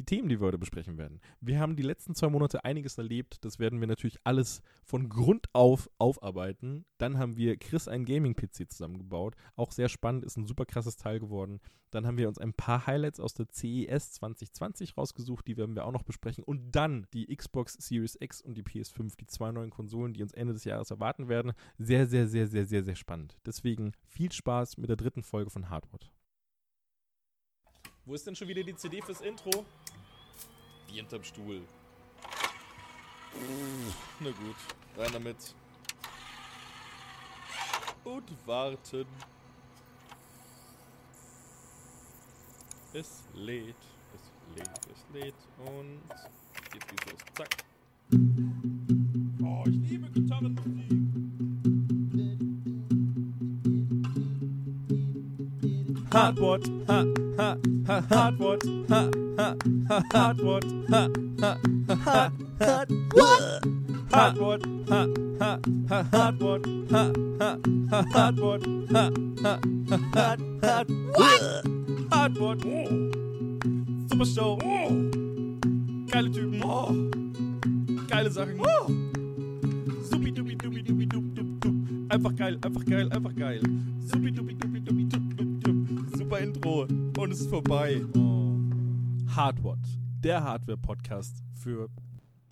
die Themen, die wir heute besprechen werden. Wir haben die letzten zwei Monate einiges erlebt. Das werden wir natürlich alles von Grund auf aufarbeiten. Dann haben wir Chris einen Gaming-PC zusammengebaut. Auch sehr spannend, ist ein super krasses Teil geworden. Dann haben wir uns ein paar Highlights aus der CES 2020 rausgesucht, die werden wir auch noch besprechen. Und dann die Xbox Series X und die PS5, die zwei neuen Konsolen, die uns Ende des Jahres erwarten werden. Sehr, sehr, sehr, sehr, sehr, sehr spannend. Deswegen viel Spaß mit der dritten Folge von Hardwood. Wo ist denn schon wieder die CD fürs Intro? Die hinterm Stuhl. Na gut, rein damit. Und warten. Es lädt, es lädt, es lädt und jetzt geht's los. Zack. Oh, ich liebe Gitarrenmusik. Hardwood, ha, ha, ha, Hardwood, ha, ha, ha, Hardwood, ha, ha, ha, ha, what? Hardwood, ha, ha, ha, Hardwood, ha, ha, ha, Hardwood, ha, ha, ha, hard, hard, what? Hardwood, super Show, geile Typen, geile Sachen, supi dupi dupi dupi dup dup dup, einfach geil, einfach geil, einfach geil, supi dupi dupi dupi dup dup dup, super Intro und es ist vorbei. Hardwood, der Hardware-Podcast für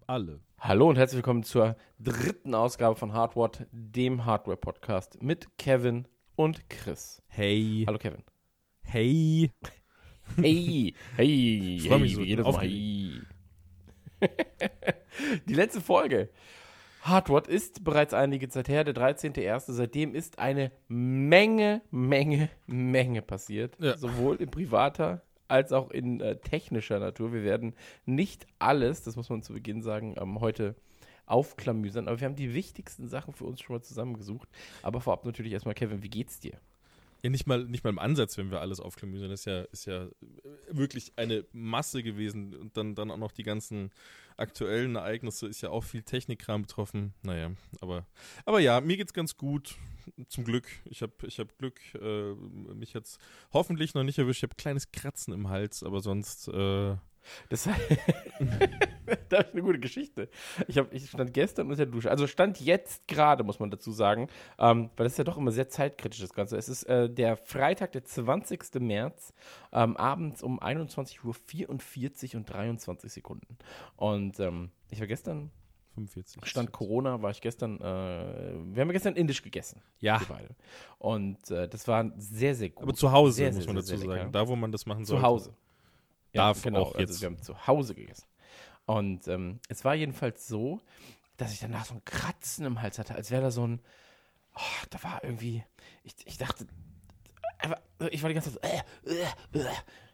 alle. Hallo und herzlich willkommen zur dritten Ausgabe von Hardware, dem Hardware-Podcast mit Kevin und Chris. Hey. Hallo Kevin. Hey. Hey, hey, Ich freu mich hey, so, jedes Mal. Hey. Die letzte Folge. Hardware ist bereits einige Zeit her, der 13.01. Seitdem ist eine Menge, Menge, Menge passiert. Ja. Sowohl in privater als auch in äh, technischer Natur. Wir werden nicht alles, das muss man zu Beginn sagen, ähm, heute aufklamüsern, aber wir haben die wichtigsten Sachen für uns schon mal zusammengesucht. Aber vorab natürlich erstmal, Kevin, wie geht's dir? Ja, nicht mal, nicht mal im Ansatz, wenn wir alles aufklamüsern. Das ist ja, ist ja wirklich eine Masse gewesen. Und dann, dann auch noch die ganzen aktuellen Ereignisse, ist ja auch viel Technikkram betroffen. Naja, aber, aber ja, mir geht's ganz gut. Zum Glück. Ich habe ich hab Glück. Äh, mich jetzt hoffentlich noch nicht erwischt. Ich habe kleines Kratzen im Hals, aber sonst. Äh, Das, das ist eine gute Geschichte. Ich, hab, ich stand gestern unter der Dusche. Also stand jetzt gerade, muss man dazu sagen, ähm, weil das ist ja doch immer sehr zeitkritisch, das Ganze. Es ist äh, der Freitag, der 20. März, ähm, abends um 21.44 Uhr und 23 Sekunden. Und ähm, ich war gestern, 45. stand Corona, war ich gestern, äh, wir haben ja gestern indisch gegessen. Ja. Und äh, das war sehr, sehr gut. aber zu Hause, Sehr, muss sehr, man dazu sagen. Da, wo man das machen Zu soll. Hause. Darf genau. auch jetzt. Also wir haben zu Hause gegessen. Und ähm, es war jedenfalls so, dass ich danach so ein Kratzen im Hals hatte, als wäre da so ein, oh, da war irgendwie, ich, ich dachte, ich war die ganze Zeit so, äh, äh, äh.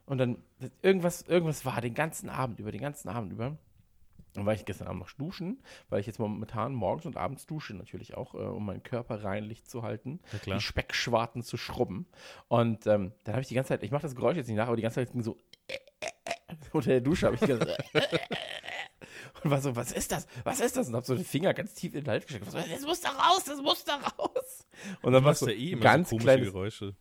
und dann irgendwas, irgendwas war den ganzen Abend über, den ganzen Abend über. Dann war ich gestern Abend noch duschen, weil ich jetzt momentan morgens und abends dusche natürlich auch, äh, um meinen Körper reinlich zu halten, Ja, die Speckschwarten zu schrubben. Und ähm, dann habe ich die ganze Zeit, ich mache das Geräusch jetzt nicht nach, aber die ganze Zeit ging so unter der Dusche habe ich gesagt und war so, was ist das? Was ist das? Und habe so den Finger ganz tief in den Hals gesteckt. So, das muss da raus, das muss da raus. Und dann war so eh ganz so kleines, Geräusche.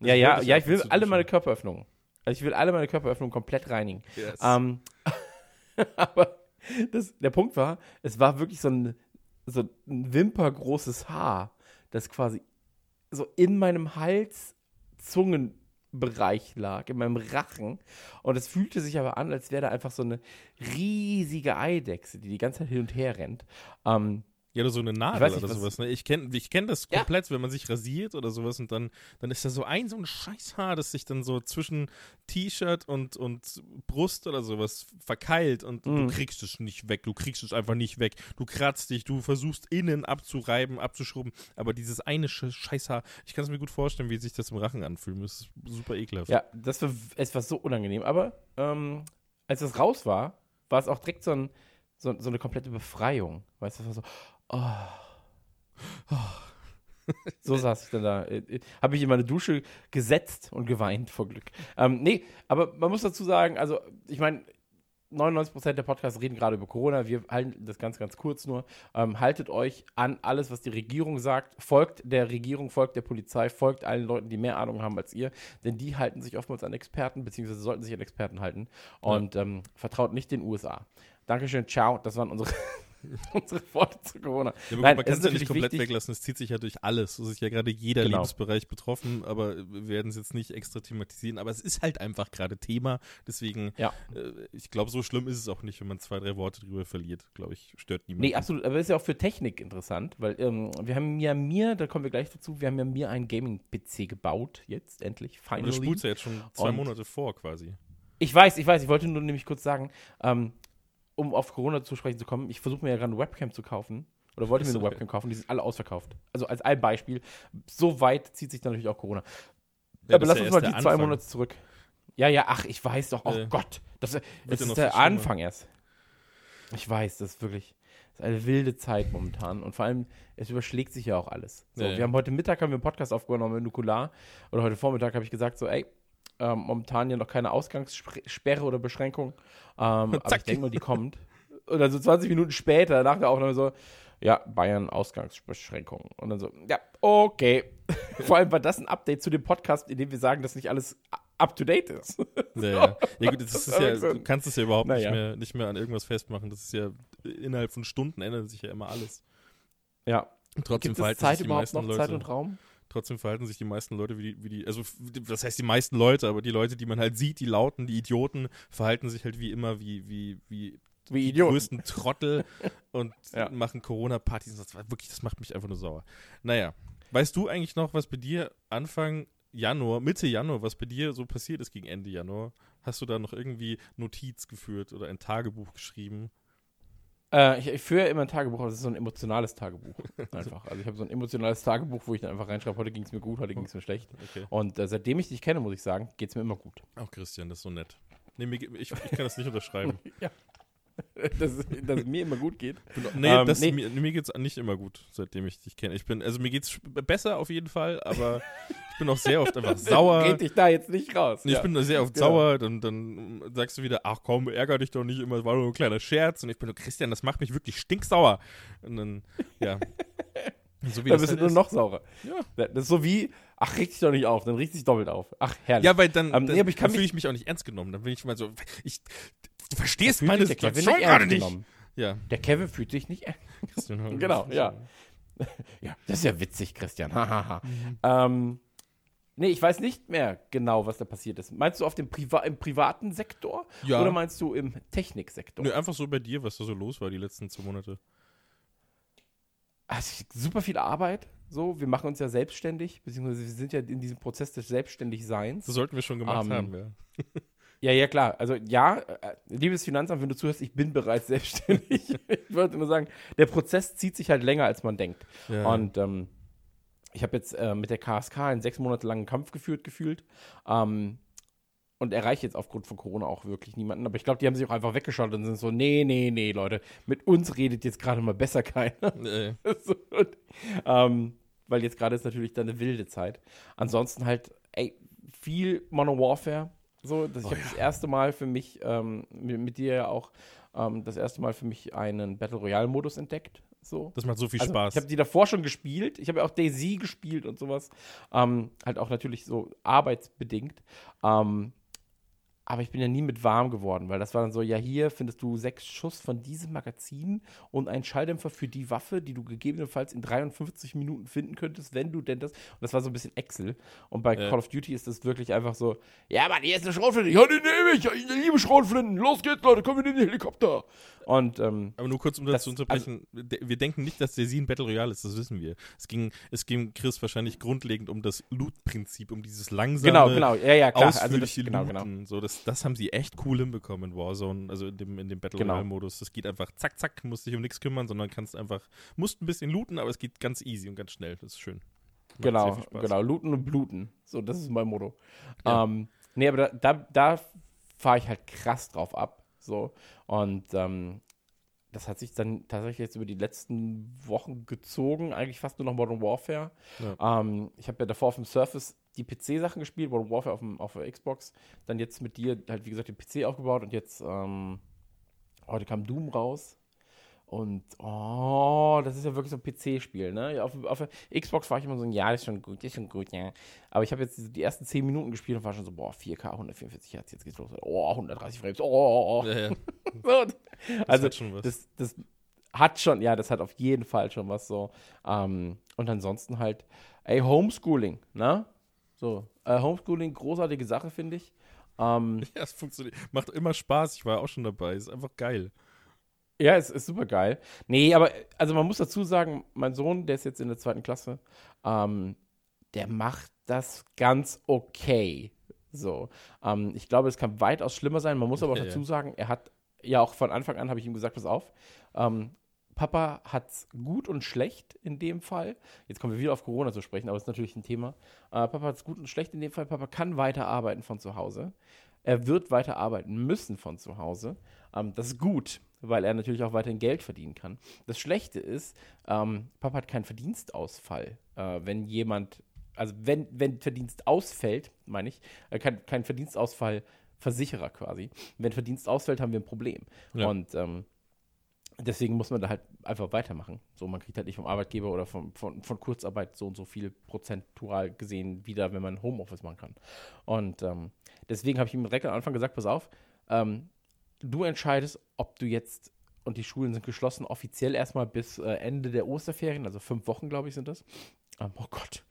ja, ja, ja, ich will alle meine Körperöffnungen. Also ich will alle meine Körperöffnungen komplett reinigen. Yes. Ähm, aber das, der Punkt war, es war wirklich so ein, so ein wimpergroßes Haar, das quasi so in meinem Hals, Zungenbereich lag, in meinem Rachen. Und es fühlte sich aber an, als wäre da einfach so eine riesige Eidechse, die die ganze Zeit hin und her rennt. Ähm, Ja, oder so eine Nadel nicht, oder was- sowas. Ne? Ich kenne ich kenn das Ja. komplett, wenn man sich rasiert oder sowas und dann, dann ist da so ein so ein Scheißhaar, das sich dann so zwischen T-Shirt und, und Brust oder sowas verkeilt und Mhm. du kriegst es nicht weg. Du kriegst es einfach nicht weg. Du kratzt dich, du versuchst innen abzureiben, abzuschrubben, aber dieses eine Sch- Scheißhaar, ich kann es mir gut vorstellen, wie sich das im Rachen anfühlt. Das ist super ekelhaft. Ja, das war, es war so unangenehm. Aber ähm, als es raus war, war es auch direkt so, ein, so, so eine komplette Befreiung. Weißt du, es war so, oh. So saß ich dann da. Äh, Habe ich in meine Dusche gesetzt und geweint vor Glück. Ähm, nee, aber man muss dazu sagen, also ich meine, 99% der Podcasts reden gerade über Corona. Wir halten das ganz, ganz kurz nur. Ähm, haltet euch an alles, was die Regierung sagt. Folgt der Regierung, folgt der Polizei, folgt allen Leuten, die mehr Ahnung haben als ihr. Denn die halten sich oftmals an Experten, beziehungsweise sollten sich an Experten halten. Und ähm, vertraut nicht den USA. Dankeschön, ciao. Das waren unsere, unsere Worte zu Corona. Ja, Nein, man es kann es ja nicht komplett wichtig- weglassen, es zieht sich ja durch alles. Es ist ja gerade jeder Genau. Lebensbereich betroffen, aber wir werden es jetzt nicht extra thematisieren. Aber es ist halt einfach gerade Thema. Deswegen, Ja. äh, ich glaube, so schlimm ist es auch nicht, wenn man zwei, drei Worte drüber verliert. Glaube ich, stört niemanden. Nee, absolut. Aber ist ja auch für Technik interessant, weil ähm, wir haben ja mir, da kommen wir gleich dazu, wir haben ja mir einen Gaming-PC gebaut, jetzt endlich, finally. das spult ja jetzt schon zwei Und- Monate vor quasi. Ich weiß, ich weiß, ich wollte nur nämlich kurz sagen, ähm, um auf Corona zu sprechen zu kommen, ich versuche mir ja gerade eine Webcam zu kaufen. Oder wollte mir eine Okay. Webcam kaufen, die sind alle ausverkauft. Also als ein Beispiel, so weit zieht sich dann natürlich auch Corona. Ja, Aber lass ja uns mal die zwei. Monate zurück. Ja, ja, ach, ich weiß doch. Oh Äh, Gott, das, das ja ist der. Anfang erst. Ich weiß, das ist wirklich das ist eine wilde Zeit momentan. Und vor allem, es überschlägt sich ja auch alles. So, Ja, ja. Wir haben heute Mittag haben wir einen Podcast aufgenommen mit Nukular. Oder heute Vormittag habe ich gesagt, so, ey, ähm, momentan ja noch keine Ausgangssperre oder Beschränkung. Ähm, aber ich denke mal, die kommt. Und dann so 20 Minuten später, nach der Aufnahme, so, ja, Bayern Ausgangsbeschränkung. Und dann so, ja, okay. Vor allem war das ein Update zu dem Podcast, in dem wir sagen, dass nicht alles up to date ist. Ja, ja. ja gut, das ist ja, so- du kannst es ja überhaupt Naja. nicht, mehr, nicht mehr an irgendwas festmachen. Das ist ja, innerhalb von Stunden ändert sich ja immer alles. Ja. Und trotzdem Gibt es Zeit überhaupt noch, Leute. Zeit und Raum? Trotzdem verhalten sich die meisten Leute wie die, wie die, also das heißt die meisten Leute, aber die Leute, die man halt sieht, die Lauten, die Idioten, verhalten sich halt wie immer wie, wie, wie Wie die Idioten. größten Trottel und Ja. machen Corona-Partys. Das war wirklich, das macht mich einfach nur sauer. Naja, weißt du eigentlich noch, was bei dir Anfang Januar, Mitte Januar, was bei dir so passiert ist gegen Ende Januar? Hast du da noch irgendwie Notiz geführt oder ein Tagebuch geschrieben? Äh, ich, ich führe ja immer ein Tagebuch, aber das ist so ein emotionales Tagebuch. Einfach. Also ich habe so ein emotionales Tagebuch, wo ich dann einfach reinschreibe, heute ging es mir gut, heute ging es mir schlecht. Okay. Und äh, seitdem ich dich kenne, muss ich sagen, geht es mir immer gut. Auch Christian, das ist so nett. Nee, ich, ich kann das nicht unterschreiben. dass, dass es mir immer gut geht. Nee, Ähm, das, nee. mir, mir geht's nicht immer gut, seitdem ich dich kenne. Ich bin, also mir geht's sch- besser auf jeden Fall, aber ich bin auch sehr oft einfach sauer. Geht dich da jetzt nicht raus. Ich ja. bin sehr oft Genau. sauer, dann, dann sagst du wieder, ach komm, ärger dich doch nicht immer, es war nur ein kleiner Scherz. Und ich bin so, Christian, das macht mich wirklich stinksauer. Und dann, ja. so wie da das bist du halt nur ist. noch saurer. Ja. Das ist so wie, ach, reg dich doch nicht auf, dann reg dich doppelt auf. Ach, herrlich. Ja, weil dann, Ähm, dann, nee, ich dann fühle ich mich auch nicht ernst genommen. Dann bin ich mal so, ich, du verstehst meine sich der Kevin Situation nicht gerade ernst nicht. genommen. Ja, Der Kevin fühlt sich nicht ernst. Christian, Genau, ja. Ja, das ist ja witzig, Christian. Hahaha. ähm, nee, ich weiß nicht mehr genau, was da passiert ist. Meinst du auf dem Priva im privaten Sektor Ja. oder meinst du im Techniksektor? Nö, einfach so bei dir, was da so los war die letzten zwei Monate. Also, super viel Arbeit. So, wir machen uns ja selbstständig, beziehungsweise wir sind ja in diesem Prozess des Selbstständigseins. Das sollten wir schon gemacht Ähm, haben, ja. Ja, ja, klar. Also ja, äh, liebes Finanzamt, wenn du zuhörst, ich bin bereits selbstständig. ich wollte nur sagen, der Prozess zieht sich halt länger, als man denkt. ja. Und ähm, ich habe jetzt äh, mit der KSK einen sechs Monate langen Kampf geführt, gefühlt. Ähm, und erreiche jetzt aufgrund von Corona auch wirklich niemanden. Aber ich glaube, die haben sich auch einfach weggeschaut und sind so, nee, nee, nee, Leute, mit uns redet jetzt gerade mal besser keiner. äh, so, und, ähm, weil jetzt gerade ist natürlich dann eine wilde Zeit. Ansonsten halt, ey, viel Modern Warfare. So, das, ich Oh habe das erste Mal für mich, ähm, mit, mit dir ja auch, ähm, das erste Mal für mich einen Battle Royale-Modus entdeckt. So. das macht so viel Also, Spaß. Ich habe die davor schon gespielt. Ich habe ja auch Daisy gespielt und sowas. Ähm, halt auch natürlich so arbeitsbedingt. Ähm, aber ich bin ja nie mit warm geworden, weil das war dann so, ja, hier findest du sechs Schuss von diesem Magazin und einen Schalldämpfer für die Waffe, die du gegebenenfalls in 53 Minuten finden könntest, wenn du denn das. Und das war so ein bisschen Excel. Und bei Ja. Call of Duty ist das wirklich einfach so, ja, Mann, hier ist eine Schrotflinte. Ja, die nehme ich. Ich liebe Schrotflinten. Los geht's, Leute, kommen wir in den Helikopter. Und ähm, Aber nur kurz, um das, Das- zu unterbrechen. de- wir denken nicht, dass der Sie ein Battle Royale ist, das wissen wir. Es ging, es ging Chris wahrscheinlich grundlegend um das Loot-Prinzip, um dieses langsame, genau, genau. Ja, ja, klar. Also das, genau, genau. Looten. So, das, das haben sie echt cool hinbekommen in Warzone, also in dem, in dem Battle Genau. Royale-Modus. Das geht einfach zack, zack, musst dich um nichts kümmern, sondern kannst einfach, musst ein bisschen looten, aber es geht ganz easy und ganz schnell. Das ist schön. Macht Genau, genau. Looten und bluten. So, das ist mein Motto. Ja. Ähm, nee, aber da, da, da fahre ich halt krass drauf ab. So. Und ähm, das hat sich dann tatsächlich jetzt über die letzten Wochen gezogen. Eigentlich fast nur noch Modern Warfare. Ähm, ich habe ja davor auf dem Surface die PC-Sachen gespielt, Modern Warfare auf, dem, auf der Xbox. Dann jetzt mit dir halt, wie gesagt, den PC aufgebaut und jetzt ähm, heute kam Doom raus. Und, oh, das ist ja wirklich so ein PC-Spiel, ne? Auf, auf der Xbox war ich immer so, ja, das ist schon gut, das ist schon gut, ja. Aber ich habe jetzt die ersten 10 Minuten gespielt und war schon so, boah, 4K, 144 Hertz, jetzt geht's los. Oh, 130 Frames, oh. Ja, ja. So, also, hat schon was. Das, das hat schon, ja, das hat auf jeden Fall schon was so. Ähm, und ansonsten halt, ey, Homeschooling, ne? So, äh, Homeschooling, großartige Sache, finde ich. Ähm, Ja, es funktioniert. Macht immer Spaß. Ich war ja auch schon dabei. Ist einfach geil. Ja, es ist super geil. Nee, aber also man muss dazu sagen, mein Sohn, der ist jetzt in der zweiten Klasse, ähm, der macht das ganz okay. So. Ähm, ich glaube, es kann weitaus schlimmer sein. Man muss aber auch Ja, dazu sagen, er hat ja auch von Anfang an, habe ich ihm gesagt, pass auf, ähm, Papa hat's gut und schlecht in dem Fall. Jetzt kommen wir wieder auf Corona zu sprechen, aber das ist natürlich ein Thema. Äh, Papa hat's gut und schlecht in dem Fall. Papa kann weiter arbeiten von zu Hause. Er wird weiter arbeiten müssen von zu Hause. Ähm, das ist gut, weil er natürlich auch weiterhin Geld verdienen kann. Das Schlechte ist, ähm, Papa hat keinen Verdienstausfall. Äh, wenn jemand, also wenn, wenn Verdienst ausfällt, meine ich, äh, kein, kein Verdienstausfall Versicherer quasi. Wenn Verdienst ausfällt, haben wir ein Problem. Ja. Und ähm, deswegen muss man da halt einfach weitermachen. So, man kriegt halt nicht vom Arbeitgeber oder vom, von, von Kurzarbeit so und so viel prozentual gesehen wieder, wenn man Homeoffice machen kann. Und ähm, deswegen habe ich ihm direkt am Anfang gesagt, pass auf, ähm, du entscheidest, ob du jetzt, und die Schulen sind geschlossen, offiziell erstmal bis äh, Ende der Osterferien, also fünf Wochen, glaube ich, sind das. Ähm, oh Gott.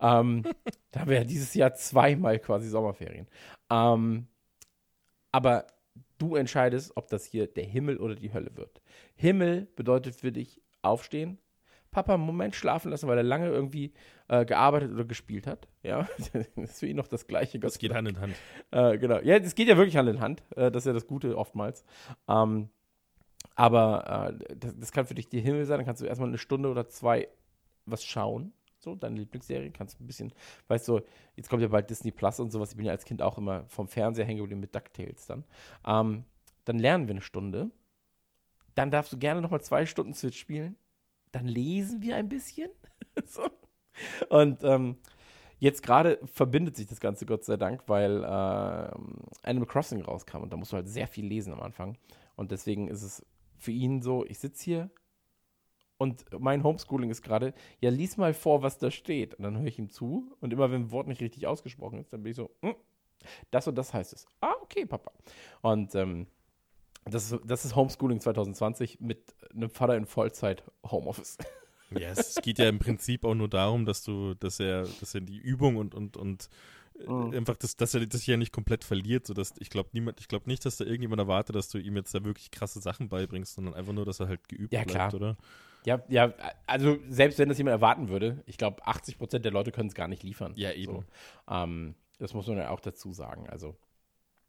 Ähm, da ja dieses Jahr zweimal quasi Sommerferien. Ähm, aber du entscheidest, ob das hier der Himmel oder die Hölle wird. Himmel bedeutet für dich aufstehen, Papa einen Moment schlafen lassen, weil er lange irgendwie äh, gearbeitet oder gespielt hat. Ja, das ist für ihn noch das Gleiche. Gott Das geht Hand in Hand. äh, genau. Ja, das geht ja wirklich Hand in Hand. Äh, das ist ja das Gute oftmals. Ähm, aber äh, das, das kann für dich die Himmel sein. Dann kannst du erstmal eine Stunde oder zwei was schauen. So, deine Lieblingsserie. Kannst ein bisschen, weißt du, jetzt kommt ja bald Disney Plus und sowas. Ich bin ja als Kind auch immer vom Fernseher hängen geblieben mit DuckTales dann. Ähm, dann lernen wir eine Stunde. Dann darfst du gerne nochmal zwei Stunden Switch spielen. Dann lesen wir ein bisschen. so. Und ähm, Jetzt gerade verbindet sich das Ganze, Gott sei Dank, weil ähm, Animal Crossing rauskam und da musst du halt sehr viel lesen am Anfang. Und deswegen ist es für ihn so, ich sitze hier und mein Homeschooling ist gerade, ja, lies mal vor, was da steht. Und dann höre ich ihm zu und immer wenn ein Wort nicht richtig ausgesprochen ist, dann bin ich so, hm, das und das heißt es. Ah, okay, Papa. Und ähm, das, ist, das ist Homeschooling 2020 mit einem Vater in Vollzeit Homeoffice. Ja, es geht ja im Prinzip auch nur darum, dass du, dass er, dass er die Übung und, und, und Mhm. einfach, das, dass er das hier nicht komplett verliert, sodass ich glaube niemand, ich glaube nicht, dass da irgendjemand erwartet, dass du ihm jetzt da wirklich krasse Sachen beibringst, sondern einfach nur, dass er halt geübt Ja, bleibt, klar. oder? Ja, ja, also selbst wenn das jemand erwarten würde, ich glaube, 80 Prozent der Leute können es gar nicht liefern. Ja, eben. So. Ähm, das muss man ja auch dazu sagen. Also,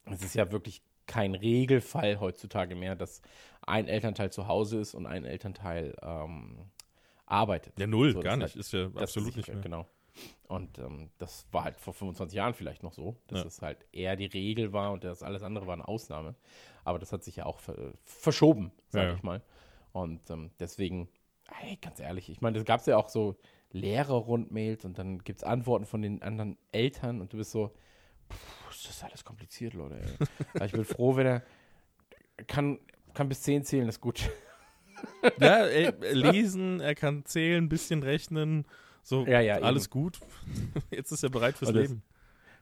es ist ja wirklich kein Regelfall heutzutage mehr, dass ein Elternteil zu Hause ist und ein Elternteil ähm, arbeitet. Ja, null, So, gar das nicht. Ist ja Das absolut ist nicht mehr. Genau. Und ähm, das war halt vor 25 Jahren vielleicht noch so, dass Ja. es halt eher die Regel war und das alles andere war eine Ausnahme. Aber das hat sich ja auch ver verschoben, sage Ja, ja. ich mal. Und ähm, deswegen, ey, ganz ehrlich, ich meine, das gab es ja auch so Lehrerrundmails und dann gibt es Antworten von den anderen Eltern und du bist so, ist das alles kompliziert, Leute. Ich bin froh, wenn er kann, kann bis 10 zählen, ist gut. Ja, ey, lesen, er kann zählen, ein bisschen rechnen, so Ja, ja, alles eben. gut. Jetzt ist er bereit fürs das- Leben.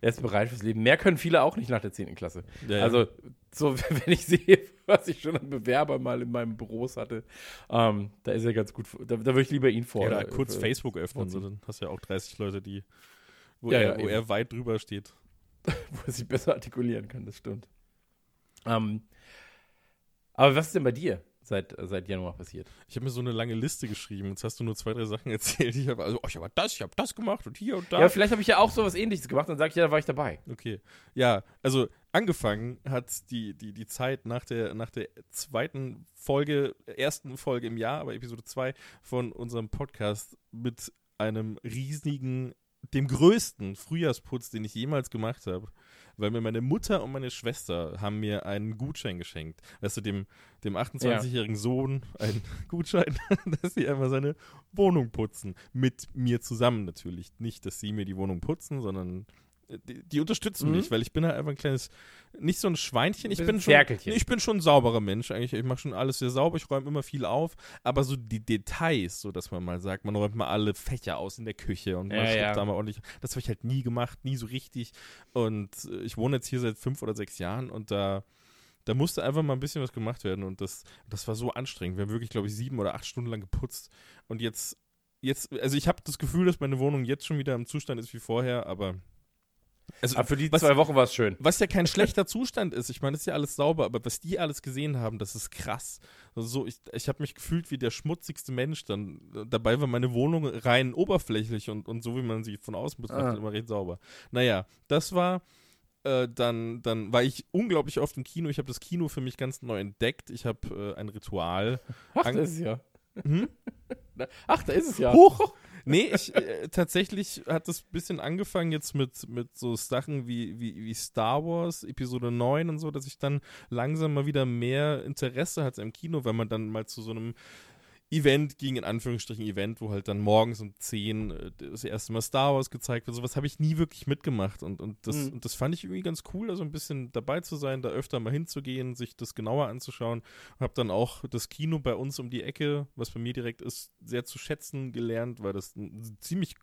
Er ist bereit fürs Leben. Mehr können viele auch nicht nach der 10. Klasse. Ja, ja. Also, so, wenn ich sehe, was ich schon an Bewerber mal in meinem Büros hatte, ähm, da ist er ganz gut. Da, da würde ich lieber ihn vor. Oder äh, kurz äh, Facebook öffnen, so, dann hast du ja auch 30 Leute, die, wo, Ja, er, ja, wo er weit drüber steht. Wo er sich besser artikulieren kann, das stimmt. Ähm, aber was ist denn bei dir seit, seit Januar passiert? Ich habe mir so eine lange Liste geschrieben. Jetzt hast du nur zwei, drei Sachen erzählt. Ich habe also, oh, ich habe das, ich habe das gemacht und hier und da. Ja, vielleicht habe ich ja auch sowas ähnliches gemacht und sage ich, ja, da war ich dabei. Okay. Ja, also angefangen hat die, die, die Zeit nach der, nach der zweiten Folge, ersten Folge im Jahr, aber Episode 2 von unserem Podcast mit einem riesigen, dem größten Frühjahrsputz, den ich jemals gemacht habe. Weil mir meine Mutter und meine Schwester haben mir einen Gutschein geschenkt. Weißt du, dem, dem 28-jährigen Sohn einen Gutschein, dass sie einmal seine Wohnung putzen. Mit mir zusammen natürlich. Nicht, dass sie mir die Wohnung putzen, sondern die, die unterstützen Mhm. mich, weil ich bin halt einfach ein kleines, nicht so ein Schweinchen, ich bin schon, ich bin schon ein sauberer Mensch eigentlich. Ich mache schon alles sehr sauber, ich räume immer viel auf, aber so die Details, so dass man mal sagt, man räumt mal alle Fächer aus in der Küche und man Ja, ja. da mal ordentlich. Das habe ich halt nie gemacht, nie so richtig. Und äh, ich wohne jetzt hier seit fünf oder sechs Jahren und da da musste einfach mal ein bisschen was gemacht werden und das, das war so anstrengend. Wir haben wirklich, glaube ich, sieben oder acht Stunden lang geputzt und jetzt, jetzt, also ich habe das Gefühl, dass meine Wohnung jetzt schon wieder im Zustand ist wie vorher, aber also, Aber für die was- zwei Wochen war es schön. was ja kein schlechter Zustand ist. Ich meine, das ist ja alles sauber, aber was die alles gesehen haben, das ist krass. Also so, ich, ich habe mich gefühlt wie der schmutzigste Mensch dann. Dabei war meine Wohnung rein oberflächlich und, und so wie man sie von außen betrachtet, Ah. immer recht sauber. Naja, das war. Äh, dann, dann war ich unglaublich oft im Kino. Ich habe das Kino für mich ganz neu entdeckt. Ich habe äh, ein Ritual. Ach, Ang- da ist es ja. Hm? Ach, da ist es ja. Huch! Nee, ich, äh, tatsächlich hat das ein bisschen angefangen jetzt mit, mit so Sachen wie, wie, wie Star Wars, Episode 9 und so, dass ich dann langsam mal wieder mehr Interesse hatte im Kino, wenn man dann mal zu so einem Event ging, in Anführungsstrichen Event, wo halt dann morgens um 10 äh, das erste Mal Star Wars gezeigt wird. Sowas habe ich nie wirklich mitgemacht und, und, das, Mhm. und das fand ich irgendwie ganz cool, also ein bisschen dabei zu sein, da öfter mal hinzugehen, sich das genauer anzuschauen. Habe dann auch das Kino bei uns um die Ecke, was bei mir direkt ist, sehr zu schätzen gelernt, weil das ein ziemlich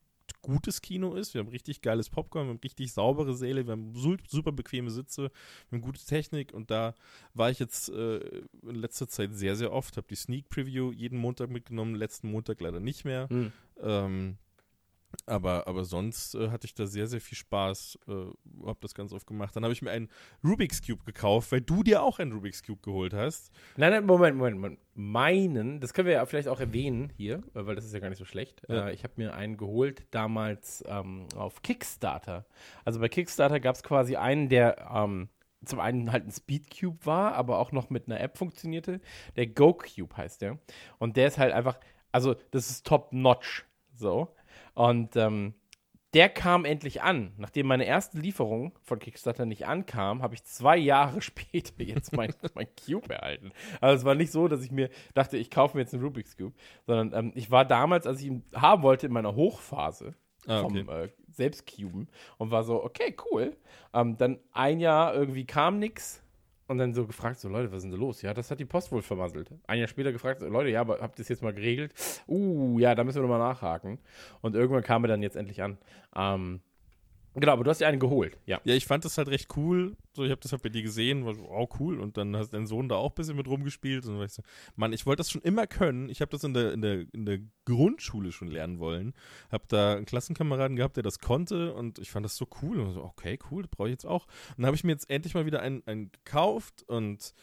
gutes Kino ist. Wir haben richtig geiles Popcorn, wir haben richtig saubere Säle, wir haben su- super bequeme Sitze, wir haben gute Technik und da war ich jetzt äh, in letzter Zeit sehr, sehr oft, habe die Sneak Preview jeden Montag mitgenommen, letzten Montag leider nicht mehr. Hm. Ähm, aber, aber sonst äh, hatte ich da sehr, sehr viel Spaß, äh, habe das ganz oft gemacht. Dann habe ich mir einen Rubik's Cube gekauft, weil du dir auch einen Rubik's Cube geholt hast. Nein, nein, Moment, Moment, Moment. Meinen, das können wir ja vielleicht auch erwähnen hier, äh, weil das ist ja gar nicht so schlecht. Ja. Äh, ich habe mir einen geholt damals ähm, auf Kickstarter. Also bei Kickstarter gab es quasi einen, der ähm, zum einen halt ein Speedcube war, aber auch noch mit einer App funktionierte. Der GoCube heißt der. Und der ist halt einfach, also das ist top-notch. So. Und ähm, der kam endlich an. Nachdem meine erste Lieferung von Kickstarter nicht ankam, habe ich zwei Jahre später jetzt mein, mein Cube erhalten. Also es war nicht so, dass ich mir dachte, ich kaufe mir jetzt einen Rubik's Cube, sondern ähm, ich war damals, als ich ihn haben wollte, in meiner Hochphase Ah, vom äh, Selbstcuben und war so, okay, cool. Ähm, dann ein Jahr irgendwie kam nix und dann so gefragt, so Leute, was ist denn los? Ja, das hat die Post wohl vermasselt. Ein Jahr später gefragt, so, Leute, ja, aber habt ihr das jetzt mal geregelt? Uh, ja, da müssen wir nochmal nachhaken. Und irgendwann kam er dann jetzt endlich an. Ähm, genau, aber du hast dir einen geholt, ja. Ja, ich fand das halt recht cool. So, ich habe das halt bei dir gesehen, war so, oh cool. Und dann hast dein Sohn da auch ein bisschen mit rumgespielt. Und dann war ich so, Mann, ich wollte das schon immer können. Ich habe das in der, in, der, in der Grundschule schon lernen wollen. Hab da einen Klassenkameraden gehabt, der das konnte. Und ich fand das so cool. Und so, okay, cool, das brauche ich jetzt auch. Und dann habe ich mir jetzt endlich mal wieder einen, einen gekauft und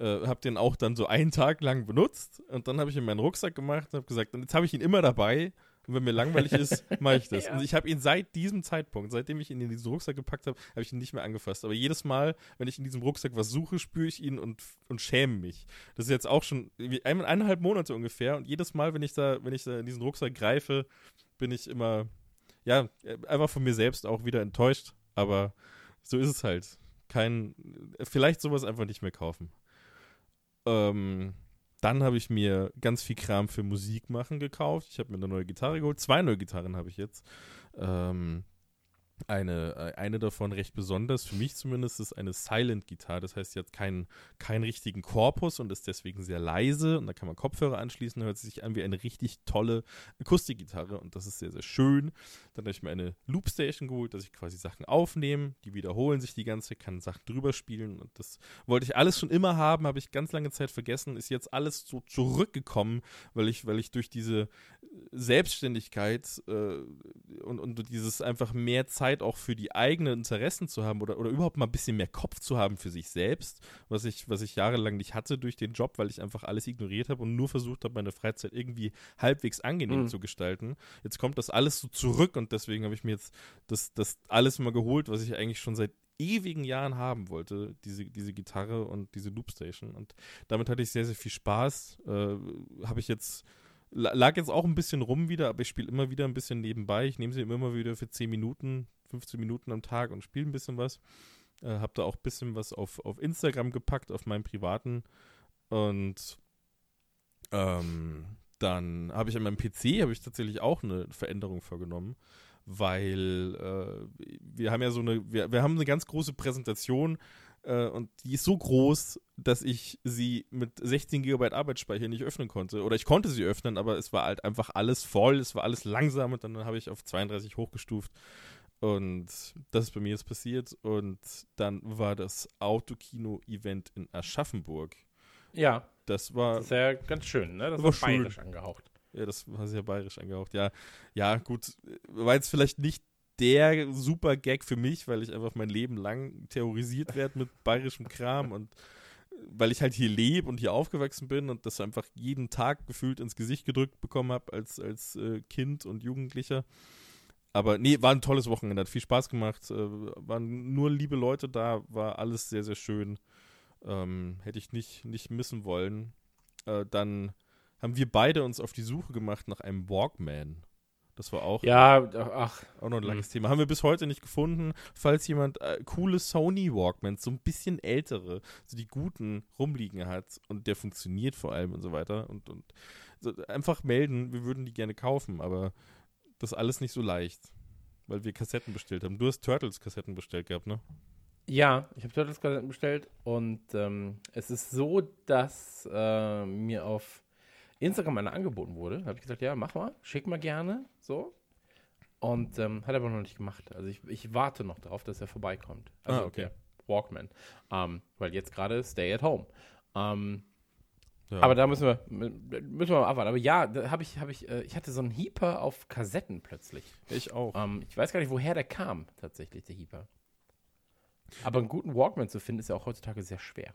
äh, habe den auch dann so einen Tag lang benutzt. Und dann habe ich in meinen Rucksack gemacht und habe gesagt, und jetzt habe ich ihn immer dabei. Und wenn mir langweilig ist, mache ich das. Ja. Und ich habe ihn seit diesem Zeitpunkt, seitdem ich ihn in diesen Rucksack gepackt habe, habe ich ihn nicht mehr angefasst. Aber jedes Mal, wenn ich in diesem Rucksack was suche, spüre ich ihn und, und schäme mich. Das ist jetzt auch schon ein, eineinhalb Monate ungefähr. Und jedes Mal, wenn ich da, wenn ich da in diesen Rucksack greife, bin ich immer, ja, einfach von mir selbst auch wieder enttäuscht. Aber so ist es halt. Kein, vielleicht sowas einfach nicht mehr kaufen. Ähm, dann habe ich mir ganz viel Kram für Musik machen gekauft. Ich habe mir eine neue Gitarre geholt. Zwei neue Gitarren habe ich jetzt. Ähm, eine, äh, eine davon recht besonders, für mich zumindest, ist eine Silent-Gitarre. Das heißt, sie hat keinen, keinen richtigen Korpus und ist deswegen sehr leise. Und da kann man Kopfhörer anschließen, hört sie sich an wie eine richtig tolle Akustikgitarre und das ist sehr, sehr schön. Dann habe ich mir eine Loopstation geholt, dass ich quasi Sachen aufnehme, die wiederholen sich die ganze, kann Sachen drüber spielen und das wollte ich alles schon immer haben, habe ich ganz lange Zeit vergessen, ist jetzt alles so zurückgekommen, weil ich, weil ich durch diese Selbstständigkeit äh, und, und dieses einfach mehr Zeit auch für die eigenen Interessen zu haben oder, oder überhaupt mal ein bisschen mehr Kopf zu haben für sich selbst, was ich, was ich jahrelang nicht hatte durch den Job, weil ich einfach alles ignoriert habe und nur versucht habe, meine Freizeit irgendwie halbwegs angenehm Mhm. zu gestalten. Jetzt kommt das alles so zurück und deswegen habe ich mir jetzt das, das alles mal geholt, was ich eigentlich schon seit ewigen Jahren haben wollte, diese, diese Gitarre und diese Loopstation. Und damit hatte ich sehr, sehr viel Spaß. Äh, habe ich jetzt, la- lag jetzt auch ein bisschen rum wieder, aber ich spiele immer wieder ein bisschen nebenbei. Ich nehme sie immer wieder für 10 Minuten, 15 Minuten am Tag und spiele ein bisschen was. Äh, habe da auch ein bisschen was auf, auf Instagram gepackt, auf meinem privaten. Und ähm, dann habe ich an meinem PC habe ich tatsächlich auch eine Veränderung vorgenommen, weil äh, wir haben ja so eine, wir, wir haben eine ganz große Präsentation äh, und die ist so groß, dass ich sie mit 16 GB Arbeitsspeicher nicht öffnen konnte. Oder ich konnte sie öffnen, aber es war halt einfach alles voll, es war alles langsam und dann habe ich auf 32 hochgestuft. Und das ist bei mir jetzt passiert. Und dann war das Autokino-Event in Aschaffenburg. Ja, Das war, das ist ja ganz schön, ne? Das War war schön. bayerisch angehaucht. ja, das war sehr bayerisch angehaucht. Ja, ja, gut, war jetzt vielleicht nicht der super Gag für mich, weil ich einfach mein Leben lang terrorisiert werde mit bayerischem Kram und weil ich halt hier lebe und hier aufgewachsen bin und das einfach jeden Tag gefühlt ins Gesicht gedrückt bekommen habe als, als äh, Kind und Jugendlicher. Aber nee, war ein tolles Wochenende, hat viel Spaß gemacht, äh, waren nur liebe Leute da, war alles sehr, sehr schön. Ähm, hätte ich nicht, nicht missen wollen. Äh, dann haben wir beide uns auf die Suche gemacht nach einem Walkman. Das war auch, Ja, ach, auch noch ein langes Thema. Haben wir bis heute nicht gefunden. Falls jemand äh, coole Sony Walkmans, so ein bisschen ältere, so die guten rumliegen hat und der funktioniert vor allem und so weiter und, und so, einfach melden, wir würden die gerne kaufen, aber das ist alles nicht so leicht, weil wir Kassetten bestellt haben. Du hast Turtles Kassetten bestellt gehabt, ne? Ja, ich habe Turtles Kassetten bestellt und ähm, es ist so, dass äh, mir auf Instagram eine angeboten wurde. Da habe ich gesagt, ja, mach mal, schick mal gerne, so. Und ähm, hat aber noch nicht gemacht. Also ich, ich warte noch darauf, dass er vorbeikommt. Also Ah, okay. Walkman. Ähm, weil jetzt gerade Stay at Home. Ähm, Ja. Aber da müssen wir, müssen wir mal abwarten. Aber ja, da habe ich, habe ich, äh, ich hatte so einen Heeper auf Kassetten plötzlich. ich auch. Ähm, ich weiß gar nicht, woher der kam, tatsächlich, der Heeper. Aber einen guten Walkman zu finden, ist ja auch heutzutage sehr schwer.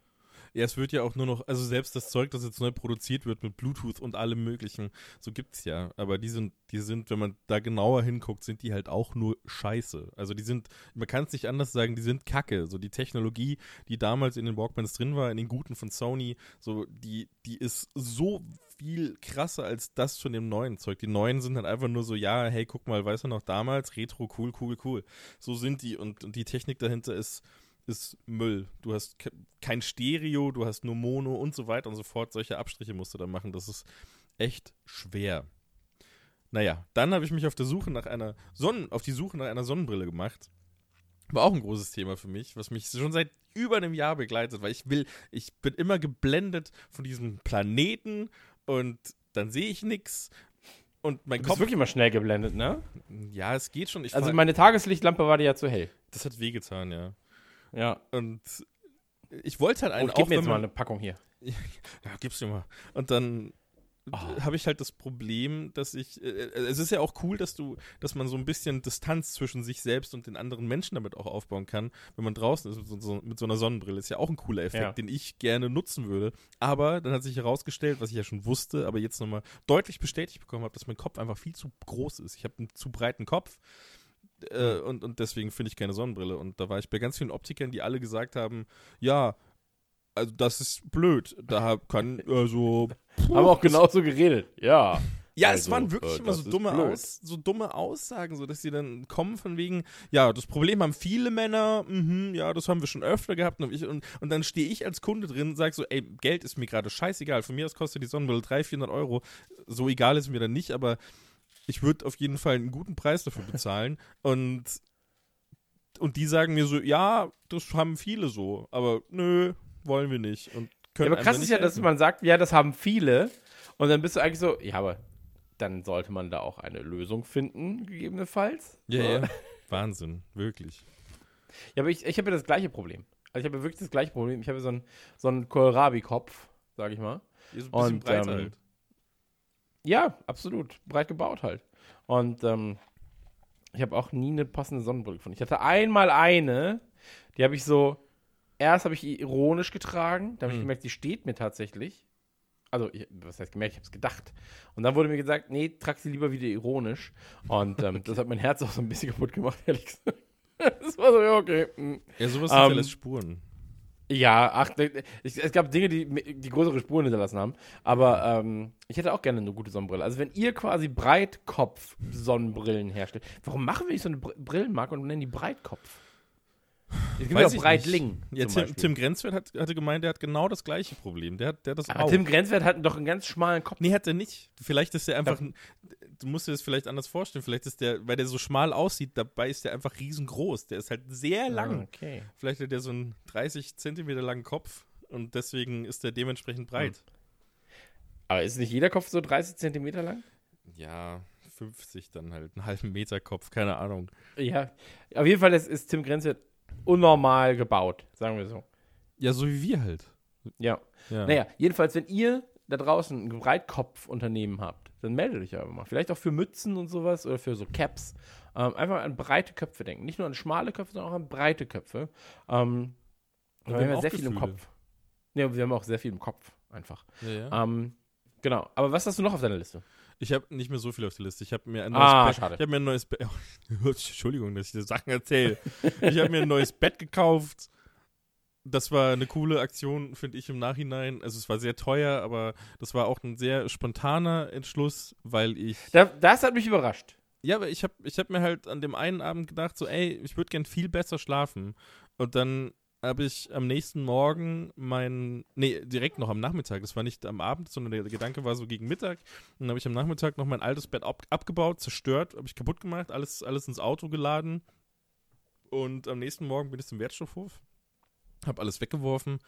Ja, es wird ja auch nur noch, also selbst das Zeug, das jetzt neu produziert wird mit Bluetooth und allem möglichen, so gibt's ja. Aber die sind, die sind, wenn man da genauer hinguckt, sind die halt auch nur scheiße. Also die sind, man kann es nicht anders sagen, die sind kacke. So die Technologie, die damals in den Walkmans drin war, in den guten von Sony, so die, die ist so viel krasser als das von dem neuen Zeug. Die neuen sind halt einfach nur so, ja, hey, guck mal, weißt du noch damals, Retro, cool, cool, cool. So sind die und, und die Technik dahinter ist ist Müll. Du hast ke- kein Stereo, du hast nur Mono und so weiter und so fort. Solche Abstriche musst du da machen. Das ist echt schwer. Naja, dann habe ich mich auf der Suche nach einer Sonnen, auf die Suche nach einer Sonnenbrille gemacht. War auch ein großes Thema für mich, was mich schon seit über einem Jahr begleitet, weil ich will, ich bin immer geblendet von diesem Planeten und dann sehe ich nichts und mein Du bist Kopf. wirklich mal schnell geblendet, ne? Ja, es geht schon. Ich Also meine Tageslichtlampe war dir ja zu hell. das hat wehgetan, ja. Ja. Und ich wollte halt Oh, einen gib mir wenn jetzt mal eine Packung hier. Ja, gib's dir mal. Und dann Oh. habe ich halt das Problem, dass ich, äh, es ist ja auch cool, dass du, dass man so ein bisschen Distanz zwischen sich selbst und den anderen Menschen damit auch aufbauen kann, wenn man draußen ist mit so, so, mit so einer Sonnenbrille. Ist ja auch ein cooler Effekt, Ja. den ich gerne nutzen würde. Aber dann hat sich herausgestellt, was ich ja schon wusste, aber jetzt nochmal deutlich bestätigt bekommen habe, dass mein Kopf einfach viel zu groß ist. Ich habe einen zu breiten Kopf. Äh, und, und deswegen finde ich keine Sonnenbrille. Und da war ich bei ganz vielen Optikern, die alle gesagt haben, ja, also das ist blöd. Da kann, also Haben wir auch genauso geredet. Ja. ja, Also, es waren wirklich äh, immer so dumme. Aus, so dumme Aussagen, so dass sie dann kommen von wegen, ja, das Problem haben viele Männer, mhm, ja, das haben wir schon öfter gehabt. Und, ich, und, und dann stehe ich als Kunde drin und sage so, ey, Geld ist mir gerade scheißegal. Von mir aus kostet die Sonnenbrille 300, 400 Euro. So egal ist mir dann nicht, aber ich würde auf jeden Fall einen guten Preis dafür bezahlen. und, und die sagen mir so, ja, das haben viele so, aber nö, wollen wir nicht. Und ja können aber einem krass ist ja, dass helfen. man sagt, ja, das haben viele. Und dann bist du eigentlich so, ja, aber dann sollte man da auch eine Lösung finden, gegebenenfalls. Ja, ja. Wahnsinn, wirklich. Ja, aber ich, ich habe ja das gleiche Problem. Also ich habe ja wirklich das gleiche Problem. Ich habe ja so einen, so einen Kohlrabi-Kopf, sage ich mal. So ein bisschen Und, breiter ähm, halt. Ja, absolut. Breit gebaut halt. Und ähm, ich habe auch nie eine passende Sonnenbrille gefunden. Ich hatte einmal eine, die habe ich so, erst habe ich ironisch getragen, da habe ich Hm. gemerkt, die steht mir tatsächlich. Also, ich, was heißt gemerkt, ich habe es gedacht. Und dann wurde mir gesagt, nee, trag sie lieber wieder ironisch. Und ähm, das hat mein Herz auch so ein bisschen kaputt gemacht, ehrlich gesagt. das war so, ja, okay. mm. Ja, sowas ähm, hinterlässt Spuren. Ja, ach, ne, es gab Dinge, die, die größere Spuren hinterlassen haben. Aber ähm, ich hätte auch gerne eine gute Sonnenbrille. Also wenn ihr quasi Breitkopf-Sonnenbrillen herstellt, warum machen wir nicht so eine Br Brillenmarke und nennen die Breitkopf? Es gibt ja auch Breitling. Ja, Tim. Tim Grenzwert hat, hatte gemeint, der hat genau das gleiche Problem. Der hat, der hat das Aber auch. Tim Grenzwert hat doch einen ganz schmalen Kopf. nee, hat er nicht. Vielleicht ist er einfach. Du musst dir das vielleicht anders vorstellen. Vielleicht ist der, weil der so schmal aussieht, dabei ist der einfach riesengroß. Der ist halt sehr lang. Ah, okay. Vielleicht hat der so einen 30 Zentimeter langen Kopf und deswegen ist der dementsprechend breit. Aber ist nicht jeder Kopf so 30 Zentimeter lang? Ja, 50 dann halt, einen halben Meter Kopf, keine Ahnung. Ja. Auf jeden Fall ist, ist Tim Grenze unnormal gebaut, sagen wir so. Ja, so wie wir halt. Ja. Ja. Naja, jedenfalls, wenn ihr da draußen ein Breitkopfunternehmen habt, dann meldet euch aber mal. Vielleicht auch für Mützen und sowas oder für so Caps. Ähm, einfach an breite Köpfe denken. Nicht nur an schmale Köpfe, sondern auch an breite Köpfe. Ähm, wir haben ja sehr viel im Gefühle. Kopf. Ja, wir haben auch sehr viel im Kopf, einfach. Ja, ja. Ähm, genau. Aber was hast du noch auf deiner Liste? Ich habe nicht mehr so viel auf der Liste. Ich habe mir ein Ah, neues Bett. schade. Ich habe mir ein neues Bett. Entschuldigung, dass ich dir Sachen erzähle. ich habe mir ein neues Bett gekauft. Das war eine coole Aktion, finde ich im Nachhinein. Also es war sehr teuer, aber das war auch ein sehr spontaner Entschluss, weil ich Da, das hat mich überrascht. ja, aber ich habe ich hab mir halt an dem einen Abend gedacht, so, ey, ich würde gern viel besser schlafen. Und dann habe ich am nächsten Morgen mein, nee, direkt noch am Nachmittag, das war nicht am Abend, sondern der Gedanke war so gegen Mittag. Und dann habe ich am Nachmittag noch mein altes Bett ab, abgebaut, zerstört, habe ich kaputt gemacht, alles, alles ins Auto geladen. Und am nächsten Morgen bin ich zum Wertstoffhof, habe alles weggeworfen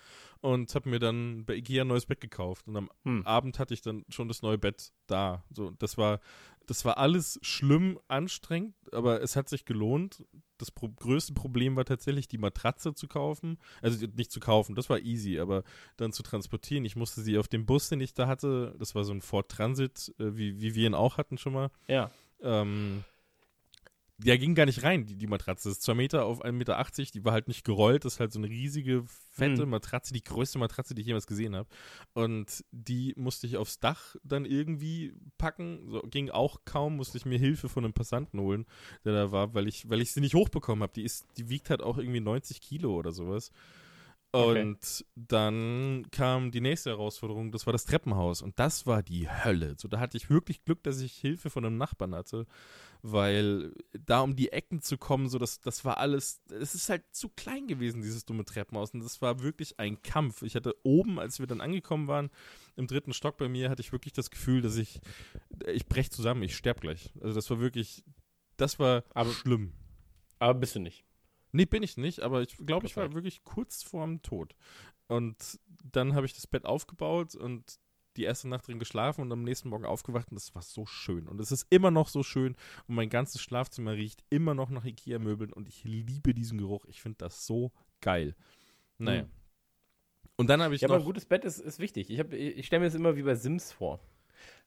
und habe mir dann bei Ikea ein neues Bett gekauft. Und am Hm. Abend hatte ich dann schon das neue Bett da. So, das war, das war alles schlimm, anstrengend, aber es hat sich gelohnt. Das pro größte Problem war tatsächlich, die Matratze zu kaufen. Also nicht zu kaufen, das war easy, aber dann zu transportieren. Ich musste sie auf dem Bus, den ich da hatte, das war so ein Ford Transit, äh, wie, wie wir ihn auch hatten schon mal. Ja. Ähm, der ging gar nicht rein, die, die Matratze. Das ist 2 Meter auf 1,80 Meter, die war halt nicht gerollt. Das ist halt so eine riesige, fette Hm. Matratze, die größte Matratze, die ich jemals gesehen habe. Und die musste ich aufs Dach dann irgendwie packen. So, ging auch kaum, musste ich mir Hilfe von einem Passanten holen, der da war, weil ich, weil ich sie nicht hochbekommen habe. Die, ist, die wiegt halt auch irgendwie 90 Kilo oder sowas. Okay. Und dann kam die nächste Herausforderung, das war das Treppenhaus. Und das war die Hölle. So, da hatte ich wirklich Glück, dass ich Hilfe von einem Nachbarn hatte, weil da um die Ecken zu kommen, so das, das war alles, es ist halt zu klein gewesen, dieses dumme Treppenhaus. Und das war wirklich ein Kampf. Ich hatte oben, als wir dann angekommen waren, im dritten Stock bei mir, hatte ich wirklich das Gefühl, dass ich, ich brech zusammen, ich sterb gleich. Also das war wirklich, das war Aber- schlimm. Aber bist du nicht. Nee, bin ich nicht, aber ich glaube, ich war wirklich kurz vorm Tod. Und dann habe ich das Bett aufgebaut und die erste Nacht drin geschlafen und am nächsten Morgen aufgewacht und das war so schön. Und es ist immer noch so schön und mein ganzes Schlafzimmer riecht immer noch nach Ikea-Möbeln und ich liebe diesen Geruch. Ich finde das so geil. Naja. Mhm. Und dann habe ich Ja, aber noch. ein gutes Bett ist, ist wichtig. Ich, hab- ich stelle mir das immer wie bei Sims vor.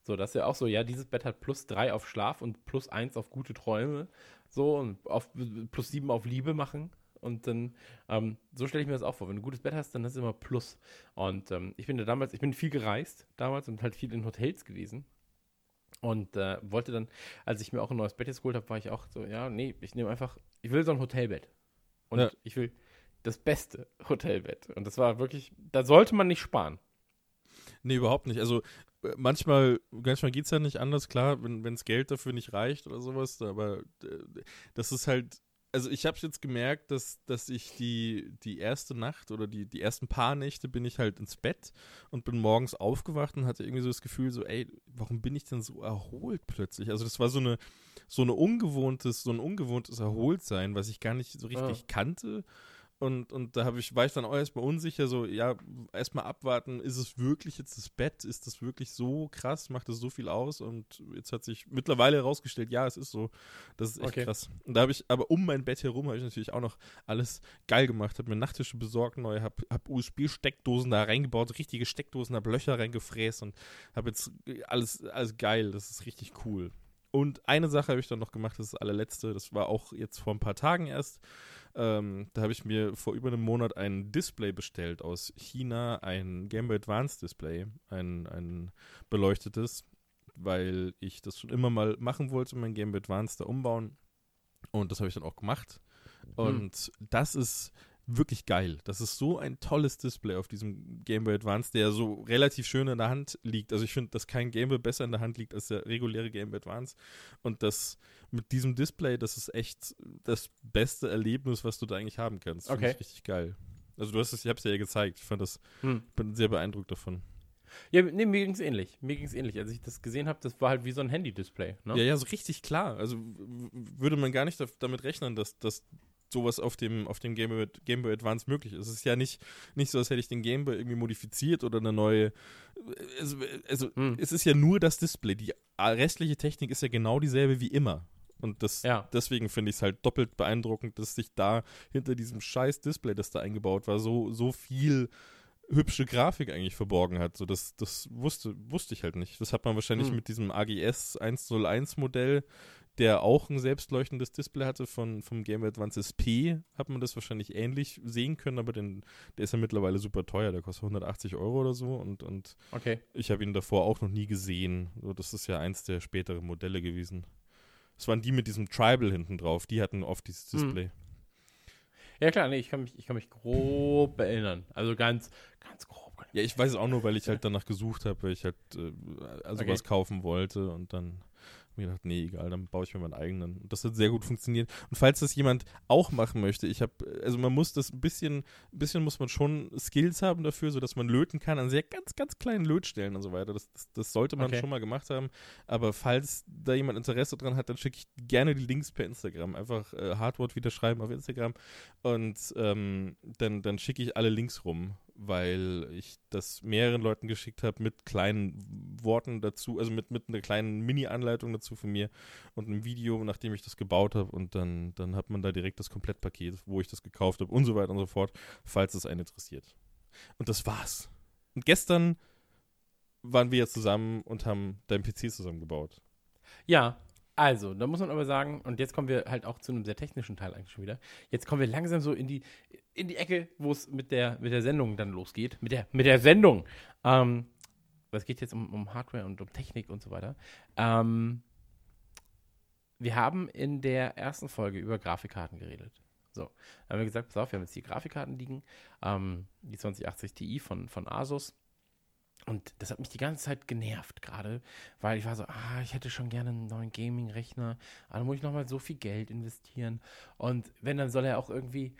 So, das ist ja auch so, ja, dieses Bett hat plus drei auf Schlaf und plus eins auf gute Träume. So, und auf, plus sieben auf Liebe machen. Und dann, ähm, so stelle ich mir das auch vor. Wenn du ein gutes Bett hast, dann ist es immer plus. Und ähm, ich bin ja damals, ich bin viel gereist damals und halt viel in Hotels gewesen. Und äh, wollte dann, als ich mir auch ein neues Bett jetzt geholt habe, war ich auch so, ja, nee, ich nehme einfach, ich will so ein Hotelbett. Und Ja. ich will das beste Hotelbett. Und das war wirklich, da sollte man nicht sparen. Nee, überhaupt nicht. Also äh, manchmal, manchmal geht es ja nicht anders, klar, wenn das Geld dafür nicht reicht oder sowas, aber äh, das ist halt, also ich habe jetzt gemerkt, dass, dass ich die, die erste Nacht oder die, die ersten paar Nächte bin ich halt ins Bett und bin morgens aufgewacht und hatte irgendwie so das Gefühl, so, ey, warum bin ich denn so erholt plötzlich? Also das war so eine, so eine ungewohntes, so ein ungewohntes Erholtsein, was ich gar nicht so richtig Ah. kannte. Und, und da ich, war ich dann auch erstmal unsicher, so, ja, erstmal abwarten, ist es wirklich jetzt das Bett? Ist das wirklich so krass? Macht das so viel aus? Und jetzt hat sich mittlerweile herausgestellt, ja, es ist so. Das ist echt Okay. krass. Und da habe ich, aber um mein Bett herum habe ich natürlich auch noch alles geil gemacht. Habe mir Nachttische besorgt, neu, habe hab USB-Steckdosen da reingebaut, richtige Steckdosen, habe Löcher reingefräst und habe jetzt alles, alles geil. Das ist richtig cool. Und eine Sache habe ich dann noch gemacht, das ist das allerletzte, das war auch jetzt vor ein paar Tagen erst. Ähm, da habe ich mir vor über einem Monat ein Display bestellt aus China, ein Game Boy Advance Display, ein, ein beleuchtetes, weil ich das schon immer mal machen wollte, mein Game Boy Advance da umbauen. Und das habe ich dann auch gemacht. Und das ist wirklich geil. Das ist so ein tolles Display auf diesem Game Boy Advance, der so relativ schön in der Hand liegt. Also ich finde, dass kein Game Boy besser in der Hand liegt als der reguläre Game Boy Advance. Und das mit diesem Display, das ist echt das beste Erlebnis, was du da eigentlich haben kannst. Finde Okay. ich richtig geil. Also du hast es, ich habe es dir ja gezeigt. Ich fand das, Hm. bin sehr beeindruckt davon. Ja, nee, mir ging es ähnlich. Mir ging es ähnlich. Als ich das gesehen habe, das war halt wie so ein Handy-Display. Ne? Ja, ja, so richtig klar. Also würde man gar nicht damit rechnen, dass, dass sowas auf dem, auf dem Game, Boy, Game Boy Advance möglich ist. Es ist ja nicht, nicht so, als hätte ich den Game Boy irgendwie modifiziert oder eine neue. Also, also Hm. es ist ja nur das Display. Die restliche Technik ist ja genau dieselbe wie immer. Und das, Ja. deswegen finde ich es halt doppelt beeindruckend, dass sich da hinter diesem scheiß Display, das da eingebaut war, so, so viel hübsche Grafik eigentlich verborgen hat. So, das, das wusste, wusste ich halt nicht. Das hat man wahrscheinlich Hm. mit diesem AGS 101 Modell, der auch ein selbstleuchtendes Display hatte von, vom Game Advance SP, hat man das wahrscheinlich ähnlich sehen können, aber den, der ist ja mittlerweile super teuer, der kostet 180 Euro oder so und, und Okay. ich habe ihn davor auch noch nie gesehen. So, das ist ja eins der späteren Modelle gewesen. Es waren die mit diesem Tribal hinten drauf, die hatten oft dieses Hm. Display. Ja, klar, nee, ich kann mich, ich kann mich grob erinnern. Also ganz, ganz grob. Ja, ich weiß es auch nur, weil ich halt danach gesucht habe, weil ich halt äh, also Okay. was kaufen wollte und dann ich gedacht, nee, egal, dann baue ich mir meinen eigenen. Und das hat sehr gut funktioniert. Und falls das jemand auch machen möchte, ich habe, also man muss das ein bisschen, ein bisschen muss man schon Skills haben dafür, sodass man löten kann an sehr ganz, ganz kleinen Lötstellen und so weiter. Das, das, das sollte man Okay. schon mal gemacht haben. Aber falls da jemand Interesse dran hat, dann schicke ich gerne die Links per Instagram. Einfach äh, Hardwort wieder schreiben auf Instagram und ähm, dann, dann schicke ich alle Links rum, weil ich das mehreren Leuten geschickt habe mit kleinen Worten dazu, also mit, mit einer kleinen Mini-Anleitung dazu von mir und einem Video, nachdem ich das gebaut habe und dann, dann hat man da direkt das Komplettpaket, wo ich das gekauft habe und so weiter und so fort, falls es einen interessiert. Und das war's. Und gestern waren wir ja zusammen und haben deinen PC zusammengebaut. Ja, also, da muss man aber sagen, und jetzt kommen wir halt auch zu einem sehr technischen Teil eigentlich schon wieder. Jetzt kommen wir langsam so in die, in die Ecke, wo es mit der, mit der Sendung dann losgeht. Mit der, mit der Sendung. Ähm, es geht jetzt um, um Hardware und um Technik und so weiter. Ähm, wir haben in der ersten Folge über Grafikkarten geredet. So, dann haben wir gesagt, pass auf, wir haben jetzt die Grafikkarten liegen, ähm, die 2080 Ti von, von Asus. Und das hat mich die ganze Zeit genervt gerade, weil ich war so, ah, ich hätte schon gerne einen neuen Gaming-Rechner, aber dann muss ich nochmal so viel Geld investieren. Und wenn, dann soll er auch irgendwie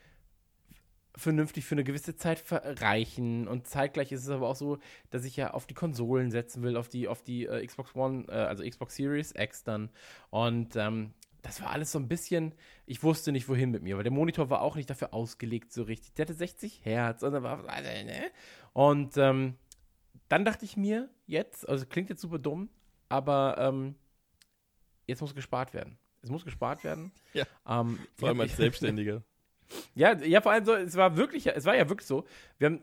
vernünftig für eine gewisse Zeit reichen. Und zeitgleich ist es aber auch so, dass ich ja auf die Konsolen setzen will, auf die, auf die äh, Xbox One, äh, also Xbox Series X dann. Und ähm, das war alles so ein bisschen, ich wusste nicht, wohin mit mir, weil der Monitor war auch nicht dafür ausgelegt so richtig. Der hatte 60 Hertz und, dann war, ne? und ähm, dann dachte ich mir jetzt, also klingt jetzt super dumm, aber ähm, jetzt muss gespart werden. Es muss gespart werden. Ja. Ähm, Vor allem als Selbstständiger. Ja, ja, vor allem so, es war wirklich, es war ja wirklich so. Wir haben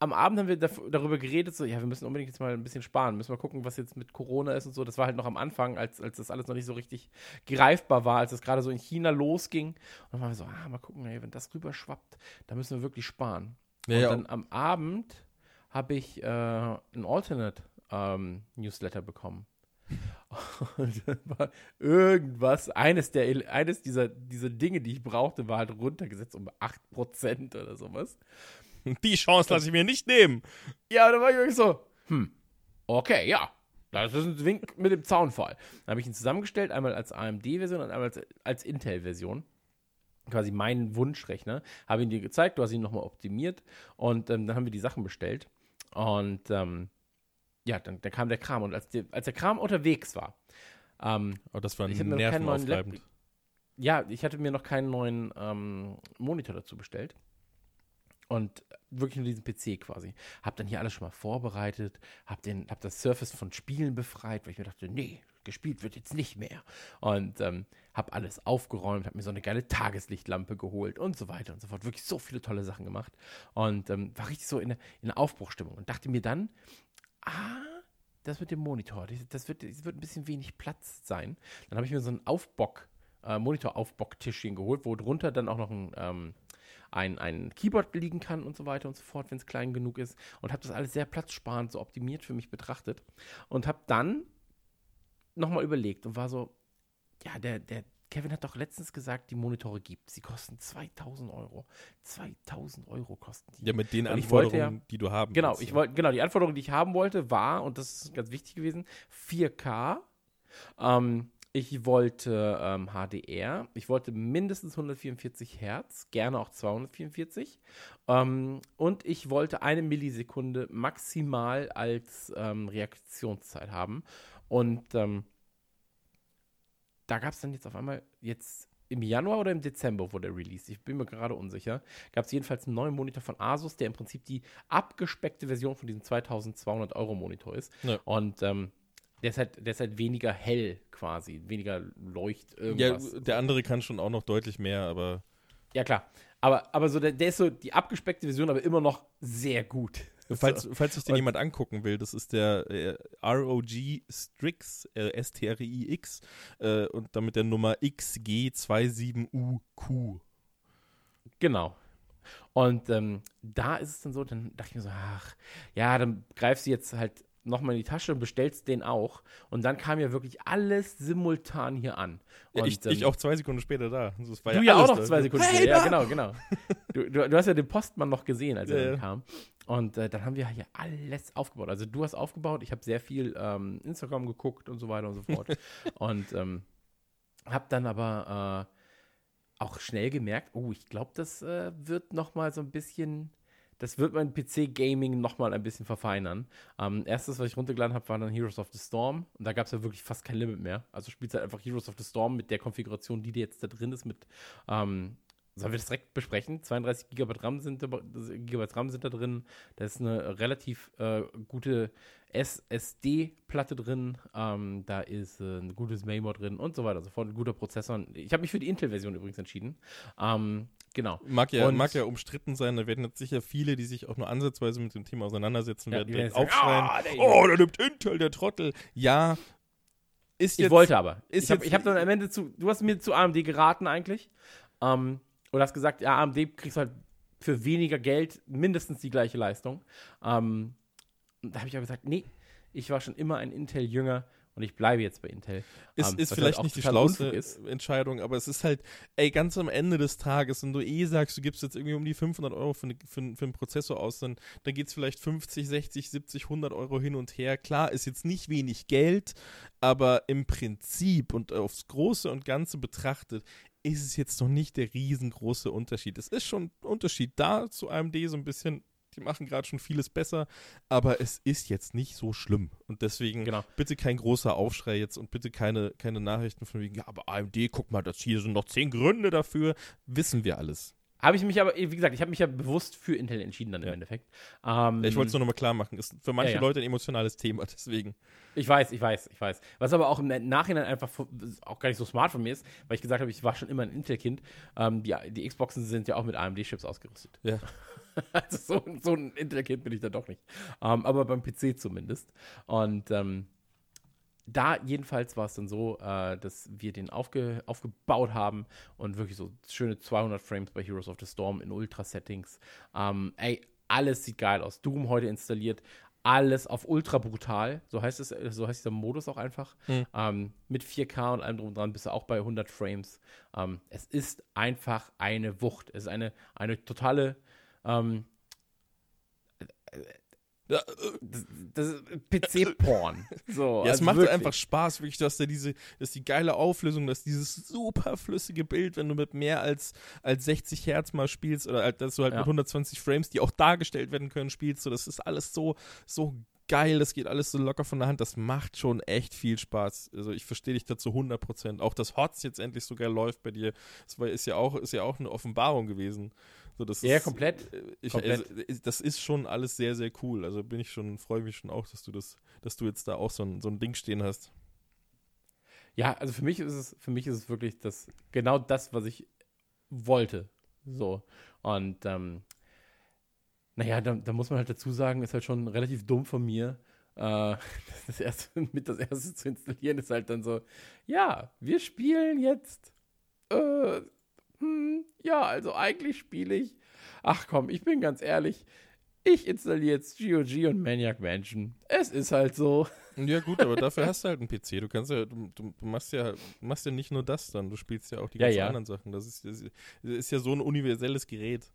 am Abend haben wir darüber geredet, so, ja, wir müssen unbedingt jetzt mal ein bisschen sparen, müssen mal gucken, was jetzt mit Corona ist und so. Das war halt noch am Anfang, als, als das alles noch nicht so richtig greifbar war, als es gerade so in China losging. Und dann waren wir so, ah, mal gucken, ey, wenn das rüberschwappt, da müssen wir wirklich sparen. Ja, und ja, dann am Abend habe ich äh, ein Alternate-Newsletter bekommen. Und irgendwas, eines, der, eines dieser, dieser Dinge, die ich brauchte, war halt runtergesetzt um 8% oder sowas. Die Chance lasse ich mir nicht nehmen. Ja, und dann war ich wirklich so, hm, okay, ja. Das ist ein Wink mit dem Zaunfall. Dann habe ich ihn zusammengestellt, einmal als AMD-Version und einmal als, als Intel-Version. Quasi meinen Wunschrechner. Habe ihn dir gezeigt, du hast ihn nochmal optimiert und ähm, dann haben wir die Sachen bestellt. Und ähm, ja, dann, dann kam der Kram. Und als, der- als der Kram unterwegs war, ähm, Oh, das war nervenaufreibend. ja, ich hatte mir noch keinen neuen ähm, Monitor dazu bestellt. Und wirklich nur diesen PC quasi. Hab dann hier alles schon mal vorbereitet, hab, den, hab das Surface von Spielen befreit, weil ich mir dachte, nee, gespielt wird jetzt nicht mehr. Und ähm, hab alles aufgeräumt, hab mir so eine geile Tageslichtlampe geholt und so weiter und so fort. Wirklich so viele tolle Sachen gemacht. Und ähm, war richtig so in in Aufbruchstimmung. Und dachte mir dann, ah, das mit dem Monitor, das, wird, das wird ein bisschen wenig Platz sein. Dann habe ich mir so einen Aufbock, äh, Monitor-Aufbocktischchen geholt, wo drunter dann auch noch ein, ähm, ein, ein Keyboard liegen kann und so weiter und so fort, wenn es klein genug ist. Und habe das alles sehr platzsparend, so optimiert für mich betrachtet. Und habe dann nochmal überlegt und war so, ja, der, der Kevin hat doch letztens gesagt, die Monitore gibt. Sie kosten 2000 Euro. 2000 Euro kosten die. Ja, mit den Weil Anforderungen, die du haben Genau, willst, ich ja. wollte, genau, die Anforderung, die ich haben wollte, war, und das ist ganz wichtig gewesen, 4K, ähm, Ich wollte ähm, HDR. Ich wollte mindestens 144 Hertz, gerne auch 244. Ähm, und ich wollte eine Millisekunde maximal als ähm, Reaktionszeit haben. Und ähm, da gab es dann jetzt auf einmal jetzt im Januar oder im Dezember wurde er released. Ich bin mir gerade unsicher. Gab es jedenfalls einen neuen Monitor von Asus, der im Prinzip die abgespeckte Version von diesem 2200 Euro Monitor ist. Ja. Und ähm, der ist, halt, der ist halt weniger hell quasi, weniger leucht irgendwas. Ja, der andere kann schon auch noch deutlich mehr, aber Ja, klar. Aber, aber so der, der ist so die abgespeckte Version, aber immer noch sehr gut. Falls, falls sich den Und- jemand angucken will, das ist der äh, ROG Strix, äh, S-T-R-I-X äh, und damit der Nummer XG27UQ. Genau. Und ähm, da ist es dann so, dann dachte ich mir so, ach, ja, dann greifst du jetzt halt nochmal in die Tasche und bestellst den auch. Und dann kam ja wirklich alles simultan hier an. Ja, Und, ich, ähm, ich auch zwei Sekunden später da. Also Du ja, auch alles noch zwei Sekunden Hey, später. Ja, genau, genau. Du, du, du hast ja den Postmann noch gesehen, als er Ja, dann ja. kam. Und äh, dann haben wir hier alles aufgebaut. Also du hast aufgebaut, ich habe sehr viel ähm, Instagram geguckt und so weiter und so fort. und ähm, habe dann aber äh, auch schnell gemerkt, oh, ich glaube, das äh, wird noch mal so ein bisschen, das wird mein PC-Gaming noch mal ein bisschen verfeinern. Ähm, erstes, was ich runtergeladen habe, war dann Heroes of the Storm. Und da gab es ja wirklich fast kein Limit mehr. Also spielst halt einfach Heroes of the Storm mit der Konfiguration, die dir jetzt da drin ist, mit ähm, Sollen wir das direkt besprechen? 32 GB RAM sind, da- Gigabyte RAM sind da drin. Da ist eine relativ äh, gute SSD-Platte drin. Ähm, da ist äh, ein gutes Maymore drin und so weiter. und So fort. Ein guter Prozessor. Ich habe mich für die Intel-Version übrigens entschieden. Ähm, genau. Mag ja, Und- mag ja umstritten sein, da werden jetzt sicher viele, die sich auch nur ansatzweise mit dem Thema auseinandersetzen, Ja, werden direkt aufschreien. "Ah, der oh, da nimmt Intel, der Trottel. Ja, ist Ich jetzt, wollte aber. ist ich habe hab dann am Ende zu, du hast mir zu AMD geraten eigentlich. Ähm, oder hast gesagt, ja, AMD kriegst du halt für weniger Geld mindestens die gleiche Leistung. Ähm, da habe ich aber gesagt, nee, ich war schon immer ein Intel-Jünger und ich bleibe jetzt bei Intel. Ist, Ähm, ist was vielleicht halt nicht die schlauste. Entscheidung, aber es ist halt, ey, ganz am Ende des Tages, wenn du eh sagst, du gibst jetzt irgendwie um die 500 Euro für, eine, für, einen- für einen Prozessor aus, dann, dann geht es vielleicht 50, 60, 70, 100 Euro hin und her. Klar, ist jetzt nicht wenig Geld, aber im Prinzip und aufs Große und Ganze betrachtet, ist es jetzt noch nicht der riesengroße Unterschied. Es ist schon ein Unterschied da zu AMD so ein bisschen. Die machen gerade schon vieles besser, aber es ist jetzt nicht so schlimm. Und deswegen Genau. bitte kein großer Aufschrei jetzt und bitte keine, keine Nachrichten von wegen, ja, aber AMD, guck mal, das hier sind noch zehn Gründe dafür. Wissen wir alles. Habe ich mich aber, wie gesagt, ich habe mich ja bewusst für Intel entschieden dann im Ja. Endeffekt. Ähm, Ich wollte es nur nochmal klar machen. Ist für manche Ja, ja. Leute ein emotionales Thema, deswegen. Ich weiß, ich weiß, ich weiß. Was aber auch im Nachhinein einfach auch gar nicht so smart von mir ist, weil ich gesagt habe, ich war schon immer ein Intel-Kind. Ähm, die, die Xboxen sind ja auch mit AMD-Chips ausgerüstet. Ja. also so, so ein Intel-Kind bin ich dann doch nicht. Ähm, aber beim PC zumindest. Und ähm, da jedenfalls war es dann so, äh, dass wir den aufge, aufgebaut haben und wirklich so schöne 200 Frames bei Heroes of the Storm in Ultra-Settings. Ähm, ey, alles sieht geil aus. Doom heute installiert, alles auf ultra brutal, so heißt es, äh, so heißt dieser Modus auch einfach. Hm. Ähm, mit 4K und allem drum und dran bist du auch bei 100 Frames. Ähm, es ist einfach eine Wucht. Es ist eine, eine totale ähm, Ja, das, das ist PC-Porn. So, Ja, es also macht wirklich. einfach Spaß, wirklich, dass da diese, dass die geile Auflösung, dass dieses super flüssige Bild, wenn du mit mehr als, als 60 Hertz mal spielst oder halt, dass du halt Ja. mit 120 Frames, die auch dargestellt werden können, spielst, so, das ist alles so, so geil, das geht alles so locker von der Hand, das macht schon echt viel Spaß. Also ich verstehe dich dazu 100%. Auch dass HOTS jetzt endlich so geil läuft bei dir, das ist ja auch, ist ja auch eine Offenbarung gewesen. So, das Ja, ist, komplett. äh, Ich, Komplett. Also, das ist schon alles sehr, sehr cool. Also bin ich schon, freue mich schon auch, dass du das, dass du jetzt da auch so ein, so ein Ding stehen hast. Ja, also für mich ist es, für mich ist es wirklich das, genau das, was ich wollte. So. Und ähm, naja, da, da muss man halt dazu sagen, ist halt schon relativ dumm von mir. Äh, das erste, mit das erste zu installieren, ist halt dann so, ja, wir spielen jetzt. Äh, hm, ja, also eigentlich spiele ich. Ach komm, ich bin ganz ehrlich. Ich installiere jetzt GOG und Maniac Mansion. Es ist halt so. Ja, gut, aber dafür hast du halt einen PC. Du kannst ja, du, du machst ja, machst ja nicht nur das dann, du spielst ja auch die Ja, ganzen ja. anderen Sachen. Das ist, das ist ja so ein universelles Gerät.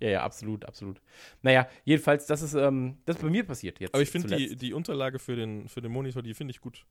Ja, ja, absolut, absolut. Naja, jedenfalls, das ist, ähm, das ist bei mir passiert jetzt. Aber ich finde die, die Unterlage für den, für den Monitor, die finde ich gut.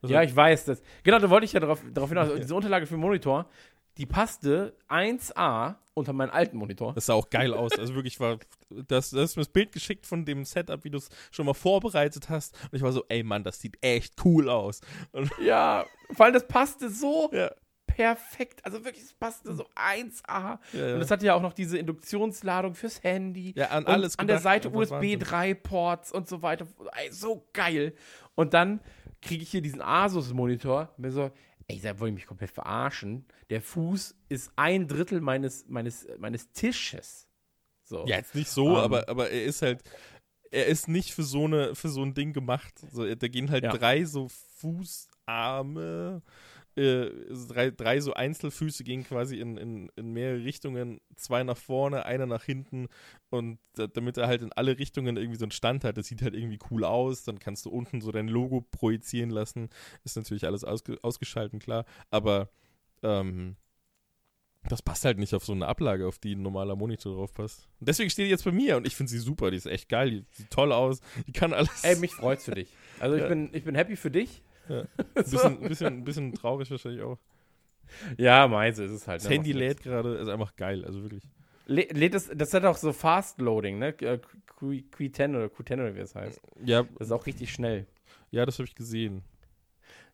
Also- ja, ich weiß das. Genau, da wollte ich ja darauf, darauf hinaus. Diese Unterlage für den Monitor, die passte 1A unter meinen alten Monitor. Das sah auch geil aus. Also wirklich war, das, das ist mir das Bild geschickt von dem Setup, wie du es schon mal vorbereitet hast. Und ich war so, ey Mann, das sieht echt cool aus. Und, Ja, vor allem das passte so ja, perfekt. Also wirklich, es passte so 1A. ja, ja. Und es hatte ja auch noch diese Induktionsladung fürs Handy. Ja, an alles An der Seite USB 3-Ports und so weiter. Ey, so geil. Und dann kriege ich hier diesen Asus-Monitor. Mir so, ey, da wollte ich mich komplett verarschen. Der Fuß ist ein Drittel meines, meines, meines Tisches. So. ja, jetzt nicht so, Ähm. aber, aber er ist halt, er ist nicht für so, eine, für so ein Ding gemacht. So, da gehen halt Ja. drei so Fußarme, äh, drei, drei so Einzelfüße gehen quasi in, in, in mehrere Richtungen, zwei nach vorne, einer nach hinten und da, damit er halt in alle Richtungen irgendwie so einen Stand hat, das sieht halt irgendwie cool aus, dann kannst du unten so dein Logo projizieren lassen, ist natürlich alles ausge, ausgeschalten, klar, aber ähm, das passt halt nicht auf so eine Ablage, auf die ein normaler Monitor drauf passt. Und deswegen steht die jetzt bei mir und ich finde sie super, die ist echt geil, die sieht toll aus, die kann alles. Ey, mich freut's für dich. Also ich, Ja. bin, ich bin happy für dich. Ja. Ein bisschen, bisschen, bisschen traurig wahrscheinlich auch. Ja, meins ist es halt. Das ne, Handy macht nix. lädt gerade, ist einfach geil, also wirklich. Lädt das, das hat auch so Fast Loading, ne? Äh, Q, Q10 oder Q10 oder wie es heißt. Ja, Das ist auch richtig schnell. ja das habe ich gesehen.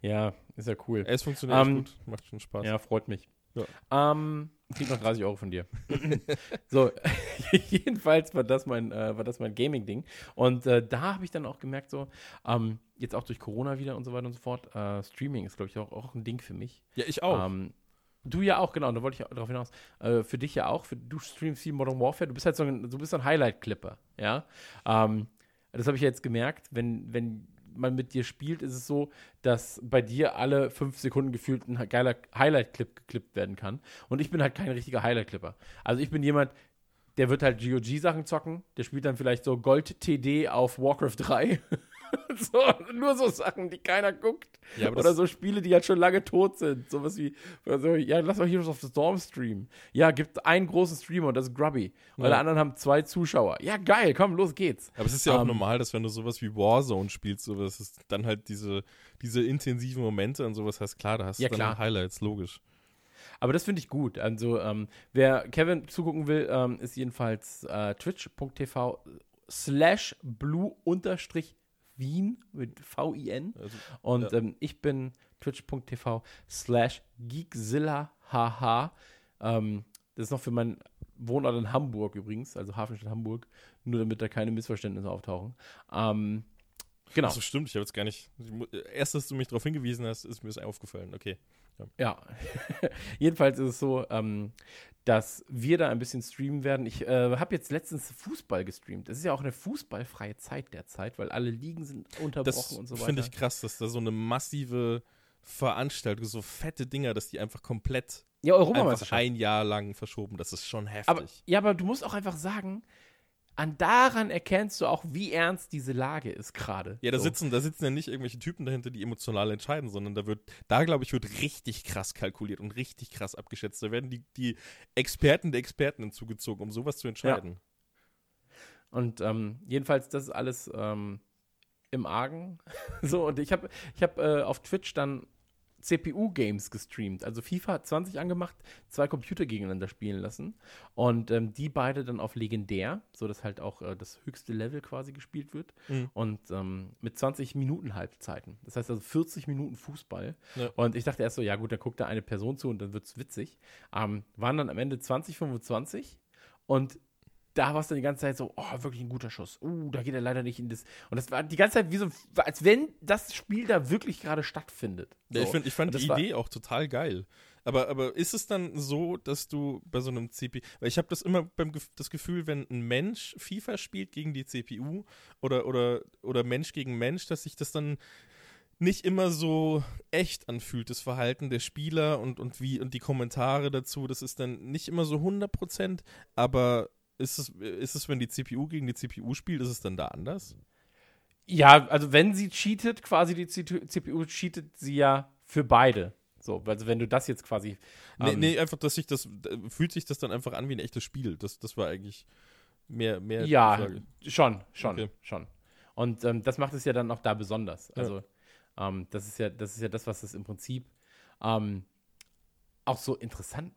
Ja, ist ja cool. Es funktioniert echt Ähm, gut, macht schon Spaß. Ja, freut mich. Ja. Ähm, krieg noch 30 Euro von dir. so, jedenfalls war das mein, äh, war das mein Gaming-Ding. Und äh, da habe ich dann auch gemerkt, so, ähm, jetzt auch durch Corona wieder und so weiter und so fort, äh, Streaming ist, glaube ich, auch, auch ein Ding für mich. Ja, ich auch. Ähm, du ja auch, genau, da wollte ich darauf hinaus. Äh, für dich ja auch, für, du streamst viel Modern Warfare, du bist halt so ein, du bist so ein Highlight-Clipper, ja. Ähm, das habe ich jetzt gemerkt, wenn, wenn man mit dir spielt, ist es so, dass bei dir alle fünf Sekunden gefühlt ein geiler Highlight-Clip geklippt werden kann. Und ich bin halt kein richtiger Highlight-Clipper. Also ich bin jemand, der wird halt GOG-Sachen zocken, der spielt dann vielleicht so Gold-TD auf Warcraft 3. so, nur so Sachen, die keiner guckt. Ja, Oder so Spiele, die halt schon lange tot sind. Sowas wie, also, ja, lass mal Heroes of the Storm streamen. Ja, gibt einen großen Streamer und das ist Grubby. Und Ja. alle anderen haben zwei Zuschauer. Ja, geil, komm, los geht's. Aber es ist ja auch ähm, normal, dass wenn du sowas wie Warzone spielst, sowas ist dann halt diese, diese intensiven Momente und sowas hast, klar, da hast Ja, du dann klar. Highlights, logisch. Aber das finde ich gut. Also, ähm, wer Kevin zugucken will, ähm, ist jedenfalls äh, twitch.tv slash blue unterstrich Wien mit V-I-N. Also, Und Ja. ähm, ich bin twitch.tv slash geekzilla haha. Ähm, das ist noch für meinen Wohnort in Hamburg übrigens, also Hafenstadt Hamburg, nur damit da keine Missverständnisse auftauchen. Ähm, genau. Achso, stimmt, ich habe jetzt gar nicht. ich mu- Erst, dass du mich darauf hingewiesen hast, ist mir das aufgefallen. Okay. Ja, jedenfalls ist es so, ähm, dass wir da ein bisschen streamen werden. Ich äh, habe jetzt letztens Fußball gestreamt. Es ist ja auch eine fußballfreie Zeit derzeit, weil alle Ligen sind unterbrochen Das und so weiter. finde ich krass, dass da so eine massive Veranstaltung, so fette Dinger, dass die einfach komplett ja, einfach Europameisterschaft. ein Jahr lang verschoben. Das ist schon heftig. Aber, ja, aber du musst auch einfach sagen, an daran erkennst du auch, wie ernst diese Lage ist gerade. ja, da so. sitzen, da sitzen ja nicht irgendwelche Typen dahinter, die emotional entscheiden, sondern da wird, da glaube ich, wird richtig krass kalkuliert und richtig krass abgeschätzt. Da werden die, die Experten der Experten hinzugezogen, um sowas zu entscheiden. Und ähm, jedenfalls, das ist alles ähm, im Argen. so, und ich habe ich hab, äh, auf Twitch dann CPU-Games gestreamt. Also FIFA 20 angemacht, zwei Computer gegeneinander spielen lassen. Und ähm, die beide dann auf legendär, sodass halt auch äh, das höchste Level quasi gespielt wird. Mhm. Und ähm, mit 20 Minuten Halbzeiten. Das heißt also 40 Minuten Fußball. Ja. Und ich dachte erst so, ja gut, dann guckt da eine Person zu und dann wird es witzig. Ähm, waren dann am Ende 20, 25 und da war es dann die ganze Zeit so, oh, wirklich ein guter Schuss. Uh, da geht er leider nicht in das. Und das war die ganze Zeit wie so, als wenn das Spiel da wirklich gerade stattfindet. Ja, ich, So. find, ich fand die Idee auch total geil. Aber, aber ist es dann so, dass du bei so einem CPU, weil ich habe das immer beim das Gefühl, wenn ein Mensch FIFA spielt gegen die CPU oder, oder, oder Mensch gegen Mensch, dass sich das dann nicht immer so echt anfühlt, das Verhalten der Spieler und, und wie und die Kommentare dazu, das ist dann nicht immer so 100%, aber ist es, ist es, wenn die CPU gegen die CPU spielt, ist es dann da anders? Ja, also wenn sie cheatet, quasi die CPU cheatet sie ja für beide. So, also wenn du das jetzt quasi. Nee, ähm, nee, einfach, dass sich das, äh, fühlt sich das dann einfach an wie ein echtes Spiel. Das, das war eigentlich mehr, mehr Ja, Frage. schon, schon, Okay. schon. Und ähm, das macht es ja dann auch da besonders. Ja. Also, Ähm, das, ist ja, das ist ja das, was es im Prinzip ähm, auch so interessant.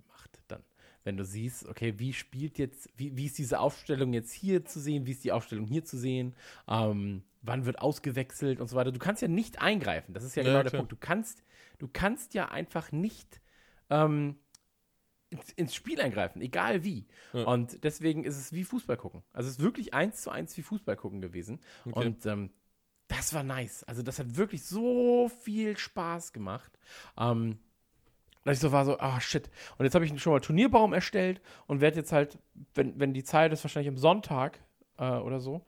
Wenn du siehst, okay, wie spielt jetzt, wie, wie ist diese Aufstellung jetzt hier zu sehen, wie ist die Aufstellung hier zu sehen, ähm, wann wird ausgewechselt und so weiter. Du kannst ja nicht eingreifen, das ist ja, Ja, genau der klar. Punkt. Du kannst, du kannst ja einfach nicht ähm, ins, ins Spiel eingreifen, egal wie. Ja. Und deswegen ist es wie Fußball gucken. Also es ist wirklich eins zu eins wie Fußball gucken gewesen. Okay. Und ähm, das war nice. Also das hat wirklich so viel Spaß gemacht. Ähm, dass ich so war so, ah shit. Und jetzt habe ich schon mal Turnierbaum erstellt und werde jetzt halt, wenn, wenn die Zeit ist, wahrscheinlich am Sonntag äh, oder so,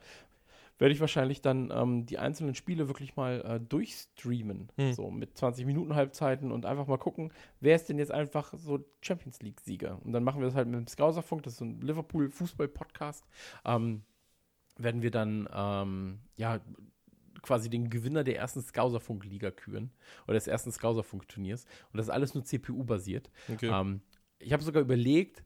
werde ich wahrscheinlich dann ähm, die einzelnen Spiele wirklich mal äh, durchstreamen. Hm. So mit 20 Minuten Halbzeiten und einfach mal gucken, wer ist denn jetzt einfach so Champions League-Sieger. Und dann machen wir das halt mit dem Scouserfunk, das ist so ein Liverpool-Fußball-Podcast. Ähm, werden wir dann ähm, ja quasi den Gewinner der ersten Scouserfunk-Liga küren oder des ersten Scouserfunk-Turniers. Und das ist alles nur CPU-basiert. Okay. Ähm, ich habe sogar überlegt,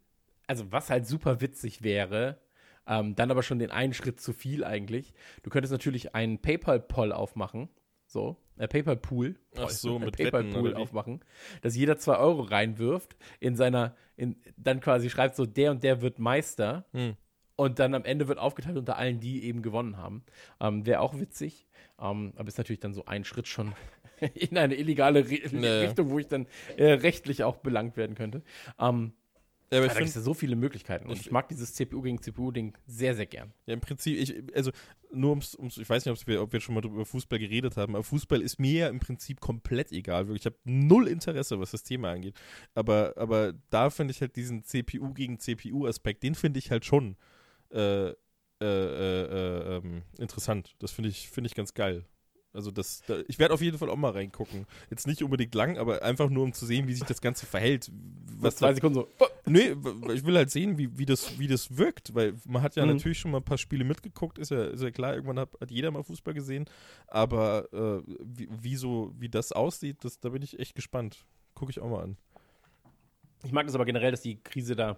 also was halt super witzig wäre, ähm, dann aber schon den einen Schritt zu viel eigentlich. Du könntest natürlich einen PayPal-Poll aufmachen, so, äh, PayPal-Pool. Ach so, mit äh, Wetten, PayPal-Pool aufmachen, dass jeder zwei Euro reinwirft in seiner, in, dann quasi schreibt so, der und der wird Meister. Hm. Und dann am Ende wird aufgeteilt unter allen, die eben gewonnen haben. Ähm, Wäre auch witzig. Ähm, aber ist natürlich dann so ein Schritt schon in eine illegale Re Naja. Richtung, wo ich dann äh, rechtlich auch belangt werden könnte. Ähm, Ja, aber da gibt es ja so viele Möglichkeiten. Und ich- ich mag dieses CPU gegen CPU-Ding sehr, sehr gern. ja, im Prinzip, ich, also nur ums, ums ich weiß nicht, wir, ob wir schon mal drüber- über Fußball geredet haben, aber Fußball ist mir ja im Prinzip komplett egal. Wirklich, ich habe null Interesse, was das Thema angeht. Aber, aber da finde ich halt diesen CPU gegen CPU-Aspekt, den finde ich halt schon äh, äh, äh, äh, ähm, interessant. Das finde ich, finde ich ganz geil. Also das, da, ich werde auf jeden Fall auch mal reingucken. Jetzt nicht unbedingt lang, aber einfach nur um zu sehen, wie sich das Ganze verhält. Was zwei Sekunden so. Nee, ich will halt sehen, wie, wie, das, wie das wirkt, weil man hat ja Mhm. natürlich schon mal ein paar Spiele mitgeguckt, ist ja, ist ja klar, irgendwann hat, hat jeder mal Fußball gesehen, aber äh, wie, wie, so, wie das aussieht, das, da bin ich echt gespannt. Gucke ich auch mal an. Ich mag das aber generell, dass die Krise da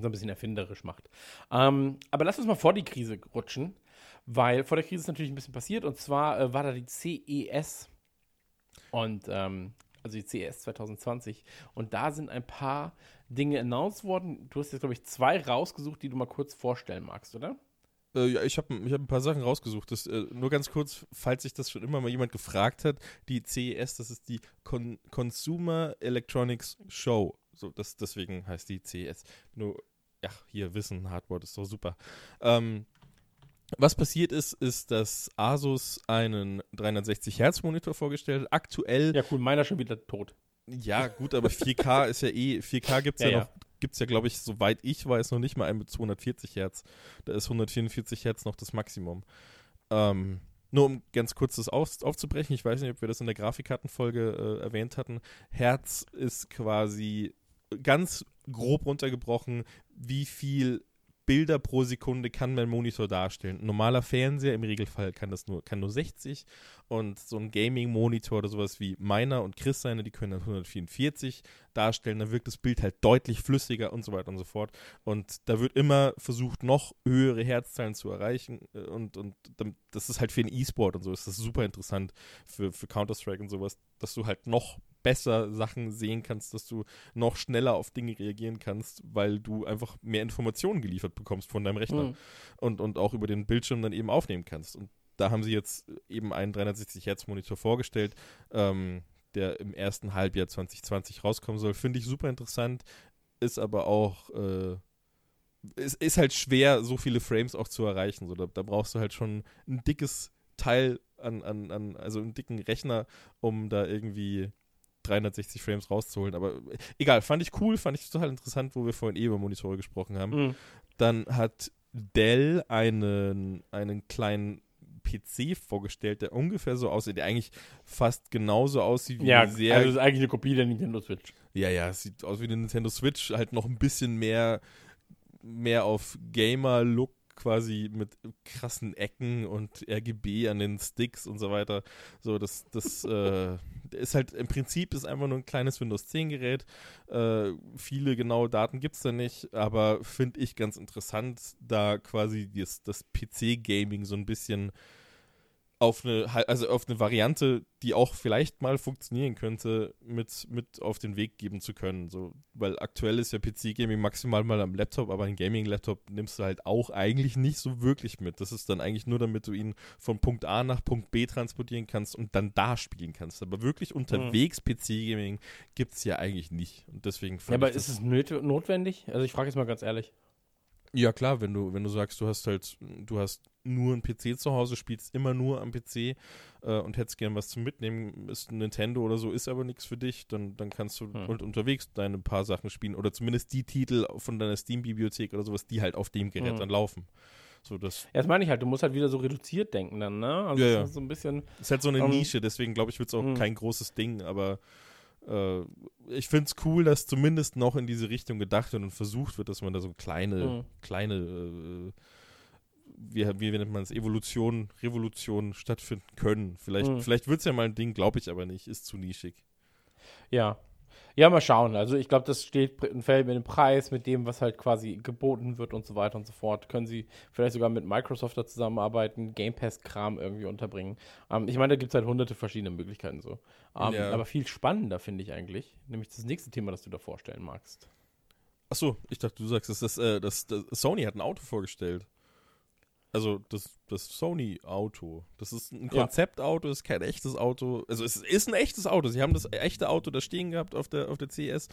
so ein bisschen erfinderisch macht. Ähm, aber lass uns mal vor die Krise rutschen, weil vor der Krise ist natürlich ein bisschen passiert und zwar äh, war da die CES und ähm, also die CES 2020 und da sind ein paar Dinge announced worden. Du hast jetzt glaube ich zwei rausgesucht, die du mal kurz vorstellen magst, oder? Äh, ja, ich habe ich hab ein paar Sachen rausgesucht. Das, äh, nur ganz kurz, falls sich das schon immer mal jemand gefragt hat, die CES, das ist die Con Consumer Electronics Show. So, das, deswegen heißt die CES. Nur, ja, hier Wissen, Hardware, ist doch super. Ähm, was passiert ist, ist, dass Asus einen 360-Hertz-Monitor vorgestellt hat. Aktuell Ja, cool, meiner schon wieder tot. ja, gut, aber 4K ist ja eh, 4K gibt es ja, Ja, noch, gibt's ja, glaube ich, soweit ich weiß, noch nicht mal einen mit 240 Hertz. Da ist 144 Hertz noch das Maximum. Ähm, nur um ganz kurz das auf, aufzubrechen, ich weiß nicht, ob wir das in der Grafikkartenfolge äh, erwähnt hatten. Hertz ist quasi ganz grob runtergebrochen, wie viel Bilder pro Sekunde kann mein Monitor darstellen. Ein normaler Fernseher im Regelfall kann das nur, kann nur 60 und so ein Gaming-Monitor oder sowas wie meiner und Chris seine, die können dann 144 darstellen. Da wirkt das Bild halt deutlich flüssiger und so weiter und so fort. Und da wird immer versucht, noch höhere Herzzahlen zu erreichen. äh, Und, und das ist halt für den E-Sport und so, ist das super interessant für, für Counter-Strike und sowas, dass du halt noch besser Sachen sehen kannst, dass du noch schneller auf Dinge reagieren kannst, weil du einfach mehr Informationen geliefert bekommst von deinem Rechner Mhm. und, und auch über den Bildschirm dann eben aufnehmen kannst. Und da haben sie jetzt eben einen 360 Hertz Monitor vorgestellt, ähm, der im ersten Halbjahr 2020 rauskommen soll. Finde ich super interessant, ist aber auch äh, es ist halt schwer, so viele Frames auch zu erreichen. So, da, da brauchst du halt schon ein dickes Teil an, an, an, also einen dicken Rechner, um da irgendwie 360 Frames rauszuholen. Aber egal, fand ich cool, fand ich total interessant, wo wir vorhin eh über Monitore gesprochen haben. Mhm. Dann hat Dell einen, einen kleinen PC vorgestellt, der ungefähr so aussieht, der eigentlich fast genauso aussieht wie Ja, eine sehr. also ist eigentlich eine Kopie der Nintendo Switch. ja, ja, es sieht aus wie eine Nintendo Switch, halt noch ein bisschen mehr, mehr auf Gamer-Look quasi mit krassen Ecken und RGB an den Sticks und so weiter. So, das, das äh, ist halt im Prinzip ist einfach nur ein kleines Windows 10 Gerät. Äh, viele genaue Daten gibt es da nicht, aber finde ich ganz interessant, da quasi das, das PC-Gaming so ein bisschen auf eine, also auf eine Variante, die auch vielleicht mal funktionieren könnte, mit, mit auf den Weg geben zu können. So, weil aktuell ist ja PC-Gaming maximal mal am Laptop, aber ein Gaming-Laptop nimmst du halt auch eigentlich nicht so wirklich mit. Das ist dann eigentlich nur, damit du ihn von Punkt A nach Punkt B transportieren kannst und dann da spielen kannst. Aber wirklich unterwegs mhm. PC-Gaming gibt es ja eigentlich nicht. Und deswegen Ja, aber ist es notwendig? Also ich frage jetzt mal ganz ehrlich. Ja, klar, wenn du, wenn du sagst, du hast halt, du hast nur einen PC zu Hause, spielst immer nur am PC äh, und hättest gern was zum Mitnehmen, ist ein Nintendo oder so, ist aber nichts für dich, dann, dann kannst du hm. und unterwegs deine paar Sachen spielen oder zumindest die Titel von deiner Steam-Bibliothek oder sowas, die halt auf dem Gerät hm. dann laufen. So, das ja, das meine ich halt, du musst halt wieder so reduziert denken dann, ne? Also ja, ja. so ein bisschen. Ist halt so eine um, ähm, Nische, deswegen glaube ich, wird es auch hm. kein großes Ding, aber äh, ich finde es cool, dass zumindest noch in diese Richtung gedacht wird und versucht wird, dass man da so kleine, mhm. kleine, äh, wie, wie nennt man es, Evolution, Revolution stattfinden können. Vielleicht, mhm. vielleicht wird es ja mal ein Ding, glaube ich aber nicht, ist zu nischig. Ja, ja, mal schauen. Also ich glaube, das steht und fällt mit dem Preis, mit dem, was halt quasi geboten wird und so weiter und so fort. Können sie vielleicht sogar mit Microsoft da zusammenarbeiten, Game Pass-Kram irgendwie unterbringen. Ähm, ich meine, da gibt es halt hunderte verschiedene Möglichkeiten so. Ähm, ja. Aber viel spannender finde ich eigentlich, nämlich das nächste Thema, das du da vorstellen magst. Achso, ich dachte, du sagst, dass das, äh, das, das Sony hat ein Auto vorgestellt. Also das, das Sony-Auto. Das ist ein Konzeptauto, ist kein echtes Auto. Also es ist ein echtes Auto. Sie haben das echte Auto da stehen gehabt auf der, auf der CS,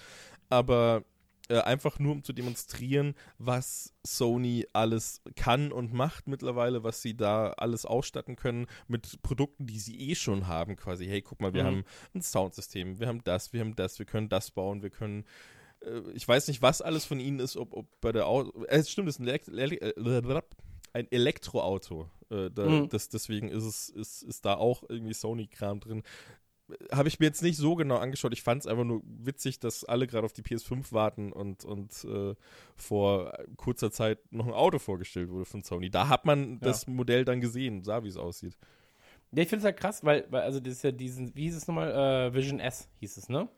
aber äh, einfach nur um zu demonstrieren, was Sony alles kann und macht mittlerweile, was sie da alles ausstatten können mit Produkten, die sie eh schon haben, quasi. Hey, guck mal, wir mhm. haben ein Soundsystem, wir haben das, wir haben das, wir können das bauen, wir können äh, ich weiß nicht, was alles von ihnen ist, ob, ob bei der Auto. Äh, es stimmt, es ist ein Elekt ein Elektroauto. Äh, da, mhm. das, deswegen ist es ist, ist da auch irgendwie Sony-Kram drin. Habe ich mir jetzt nicht so genau angeschaut. Ich fand es einfach nur witzig, dass alle gerade auf die PS5 warten und, und äh, vor kurzer Zeit noch ein Auto vorgestellt wurde von Sony. Da hat man ja. das Modell dann gesehen, sah, wie es aussieht. Ja, ich finde es halt krass, weil, weil, also das ist ja diesen, wie hieß es nochmal? Äh, Vision S hieß es, ne?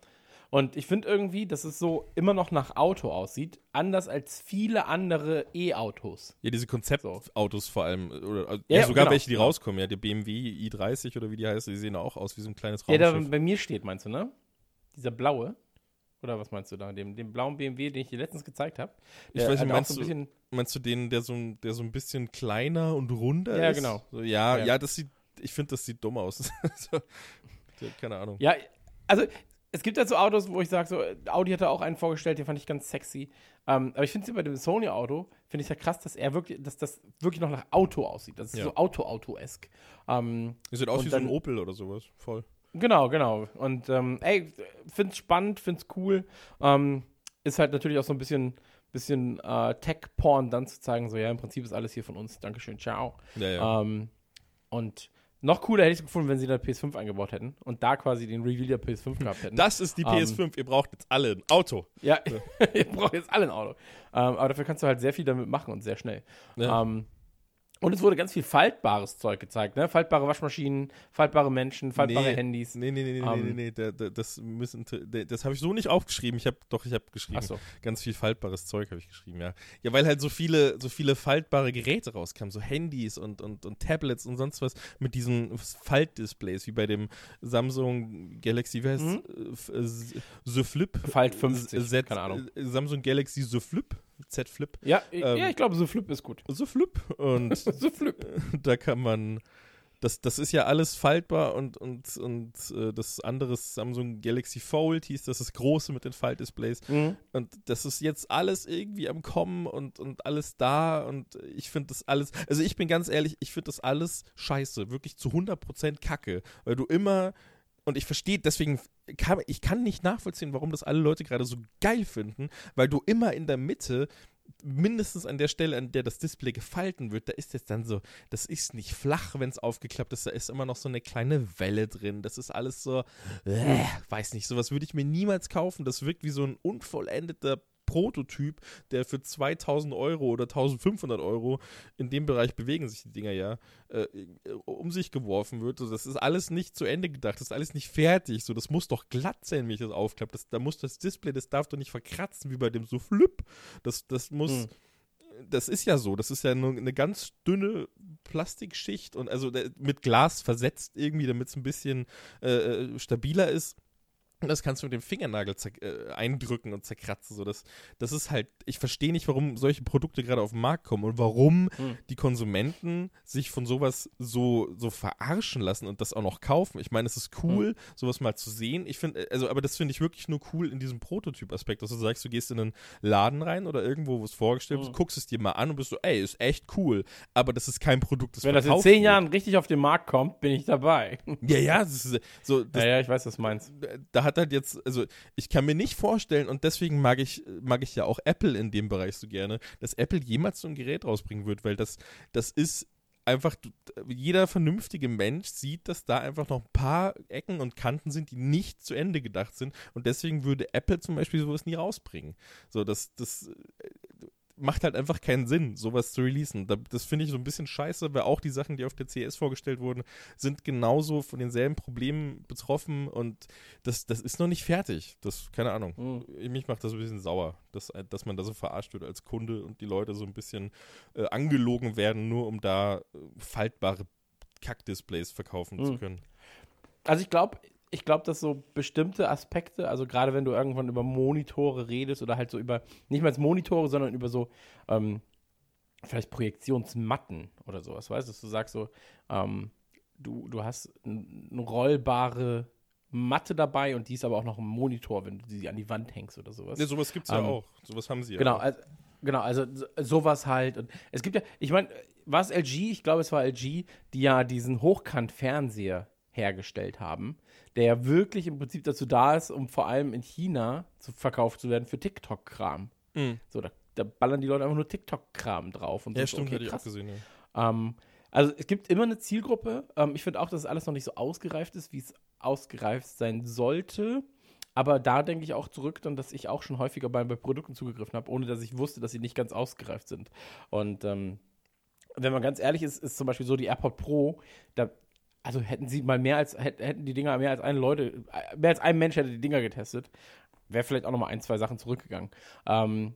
Und ich finde irgendwie, dass es so immer noch nach Auto aussieht, anders als viele andere E-Autos. Ja, diese Konzeptautos so. vor allem. Oder, ja, ja, sogar genau. welche, die rauskommen. Ja, der BMW i30 oder wie die heißt, die sehen auch aus wie so ein kleines Raumschiff. Ja, der bei mir steht, meinst du, ne? Dieser blaue. Oder was meinst du da? Den, den blauen BMW, den ich dir letztens gezeigt habe. Ich weiß nicht, meinst, so du, meinst du den, der so, der so ein bisschen kleiner und runder ja, ist? Genau. So, ja, ja, ja, das sieht, ich finde, das sieht dumm aus. so, keine Ahnung. Ja, also es gibt halt so Autos, wo ich sage, so, Audi hatte auch einen vorgestellt, den fand ich ganz sexy. Ähm, aber ich finde es bei dem Sony-Auto, finde ich ja krass, dass er wirklich, dass das wirklich noch nach Auto aussieht. Das ist ja. so Auto-Auto-esk. Ähm, das sieht aus wie so ein Opel oder sowas, voll. Genau, genau. Und ähm, ey, find's spannend, find's cool. Ähm, ist halt natürlich auch so ein bisschen, bisschen äh, Tech-Porn dann zu zeigen, so ja, im Prinzip ist alles hier von uns. Dankeschön, ciao. Ja, ja. Ähm, und noch cooler hätte ich es gefunden, wenn sie da PS5 eingebaut hätten und da quasi den Reveal der PS5 gehabt hätten. Das ist die PS5. Ähm, ihr braucht jetzt alle ein Auto. Ja, ihr braucht jetzt alle ein Auto. Um, ähm, aber dafür kannst du halt sehr viel damit machen und sehr schnell. Ja. Ähm, und es wurde ganz viel faltbares Zeug gezeigt, ne? Faltbare Waschmaschinen, faltbare Menschen, faltbare nee, Handys. Nee, nee, nee, nee, um, nee, nee, nee, nee, das müssen, das habe ich so nicht aufgeschrieben. Ich habe, doch, ich habe geschrieben. So. Ganz viel faltbares Zeug habe ich geschrieben, ja. Ja, weil halt so viele, so viele faltbare Geräte rauskamen, so Handys und, und, und Tablets und sonst was mit diesen Faltdisplays, wie bei dem Samsung Galaxy, heißt mhm. The Flip? Falt 50, Z, keine Ahnung. Samsung Galaxy The Flip Z Flip. Ja, ähm, ja ich glaube, so Flip ist gut. So Flip. Und so Flip. da kann man. Das, das ist ja alles faltbar und, und, und äh, das andere Samsung Galaxy Fold hieß das, das große mit den Faltdisplays. Mhm. Und das ist jetzt alles irgendwie am Kommen und, und alles da und ich finde das alles, also ich bin ganz ehrlich, ich finde das alles scheiße, wirklich zu 100% kacke, weil du immer und ich verstehe, deswegen kann ich kann nicht nachvollziehen, warum das alle Leute gerade so geil finden, weil du immer in der Mitte mindestens an der Stelle, an der das Display gefalten wird, da ist jetzt dann so, das ist nicht flach, wenn es aufgeklappt ist, da ist immer noch so eine kleine Welle drin. Das ist alles so, äh, weiß nicht, sowas würde ich mir niemals kaufen. Das wirkt wie so ein unvollendeter Prototyp, der für 2000 Euro oder 1500 Euro, in dem Bereich bewegen sich die Dinger ja, äh, um sich geworfen wird. Also das ist alles nicht zu Ende gedacht, das ist alles nicht fertig. So, das muss doch glatt sein, wenn ich das aufklappe. Das, da muss das Display, das darf doch nicht verkratzen wie bei dem so flip. Das, das muss. Hm das ist ja so. Das ist ja nur eine ganz dünne Plastikschicht und also mit Glas versetzt irgendwie, damit es ein bisschen äh, äh, stabiler ist. Das kannst du mit dem Fingernagel äh, eindrücken und zerkratzen. So, das, das ist halt, ich verstehe nicht, warum solche Produkte gerade auf den Markt kommen und warum Hm. die Konsumenten sich von sowas so, so verarschen lassen und das auch noch kaufen. Ich meine, es ist cool, Hm. sowas mal zu sehen. Ich finde, also, aber das finde ich wirklich nur cool in diesem Prototyp-Aspekt, dass du sagst, du gehst in einen Laden rein oder irgendwo, wo es vorgestellt wird, Hm. guckst es dir mal an und bist so, ey, ist echt cool. Aber das ist kein Produkt, das Wenn das in zehn wird. Jahren richtig auf den Markt kommt, bin ich dabei. Ja, ja, das ist so, das, ja, ja, ich weiß, was du meinst. da hat halt jetzt, also ich kann mir nicht vorstellen, und deswegen mag ich, mag ich ja auch Apple in dem Bereich so gerne, dass Apple jemals so ein Gerät rausbringen wird, weil das, das ist einfach, jeder vernünftige Mensch sieht, dass da einfach noch ein paar Ecken und Kanten sind, die nicht zu Ende gedacht sind. Und deswegen würde Apple zum Beispiel sowas nie rausbringen. So, das, das äh, macht halt einfach keinen Sinn, sowas zu releasen. Da, das finde ich so ein bisschen scheiße, weil auch die Sachen, die auf der CS vorgestellt wurden, sind genauso von denselben Problemen betroffen und das, das ist noch nicht fertig. Das, keine Ahnung. Hm. Mich macht das ein bisschen sauer, dass, dass man da so verarscht wird als Kunde und die Leute so ein bisschen äh, angelogen werden, nur um da äh, faltbare Kackdisplays verkaufen zu Mhm. können. Also ich glaube, ich glaube, dass so bestimmte Aspekte, also gerade wenn du irgendwann über Monitore redest oder halt so über, nicht mal als Monitore, sondern über so, ähm, vielleicht Projektionsmatten oder sowas, weißt du, dass du sagst so, ähm, du, du hast eine rollbare Matte dabei und die ist aber auch noch ein Monitor, wenn du sie an die Wand hängst oder sowas. Ne, sowas gibt es ja Ähm, auch. Sowas haben sie ja. Genau, auch. also, genau, also so- sowas halt. Und es gibt ja, ich meine, war es LG? Ich glaube, es war LG, die ja diesen Hochkant-Fernseher hergestellt haben, der ja wirklich im Prinzip dazu da ist, um vor allem in China zu verkauft zu werden für TikTok-Kram. Mhm. So, da, da ballern die Leute einfach nur TikTok-Kram drauf. Und Ja, stimmt, okay, hätte ich auch gesehen. Ja. Ähm, also es gibt immer eine Zielgruppe. Ähm, ich finde auch, dass es alles noch nicht so ausgereift ist, wie es ausgereift sein sollte. Aber da denke ich auch zurück, dann, dass ich auch schon häufiger bei, bei Produkten zugegriffen habe, ohne dass ich wusste, dass sie nicht ganz ausgereift sind. Und ähm, wenn man ganz ehrlich ist, ist zum Beispiel so die AirPod Pro, da, also hätten sie mal mehr als, hätt- hätten die Dinger mehr als eine Leute, äh, mehr als ein Mensch hätte die Dinger getestet, wäre vielleicht auch noch mal ein, zwei Sachen zurückgegangen. Ähm,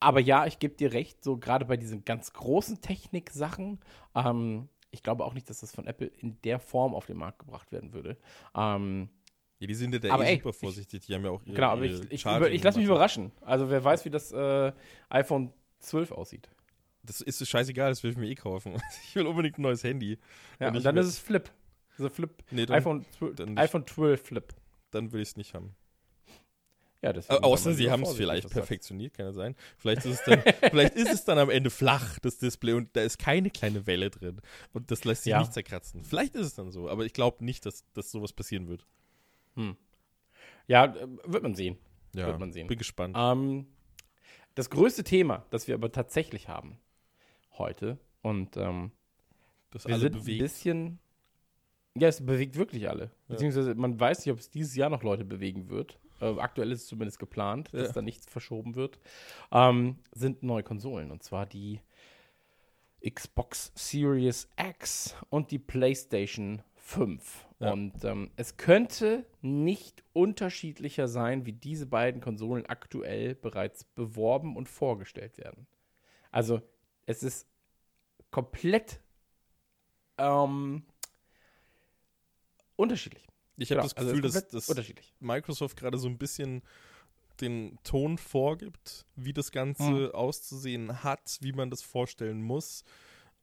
aber ja, ich gebe dir recht, so gerade bei diesen ganz großen Technik-Sachen, ähm, ich glaube auch nicht, dass das von Apple in der Form auf den Markt gebracht werden würde. Ähm, ja, die sind ja da eh super vorsichtig. Die haben ja auch ihre, genau, aber ihre ich, ich, über, ich lasse mich überraschen. Also wer weiß, wie das äh, iPhone 12 aussieht. Das ist es scheißegal, das will ich mir eh kaufen. Ich will unbedingt ein neues Handy. Ja, Und dann ist es Flip. Also Flip, Nee, dann, iPhone, 12, dann iPhone 12 Flip. dann will ich es nicht haben. Ja, außer sie haben es vielleicht perfektioniert, kann ja sein. Vielleicht ist, es dann, vielleicht ist es dann am Ende flach, das Display, und da ist keine kleine Welle drin. Und das lässt sich Ja. nicht zerkratzen. Vielleicht ist es dann so, aber ich glaube nicht, dass, dass sowas passieren wird. Ja, äh, wird man sehen. Ja, Wird man sehen. bin gespannt. Ähm, das größte Thema, das wir aber tatsächlich haben heute, und ähm, das wir sind ein bewegt. bisschen. Ja, es bewegt wirklich alle. Beziehungsweise man weiß nicht, ob es dieses Jahr noch Leute bewegen wird. Äh, aktuell ist es zumindest geplant, dass Ja. da nichts verschoben wird. Ähm, sind neue Konsolen. Und zwar die Xbox Series X und die PlayStation 5. Ja. Und ähm, es könnte nicht unterschiedlicher sein, wie diese beiden Konsolen aktuell bereits beworben und vorgestellt werden. Also es ist komplett ähm, unterschiedlich. Ich habe Genau, das also Gefühl, ist dass, dass. Microsoft gerade so ein bisschen den Ton vorgibt, wie das Ganze Mhm. auszusehen hat, wie man das vorstellen muss.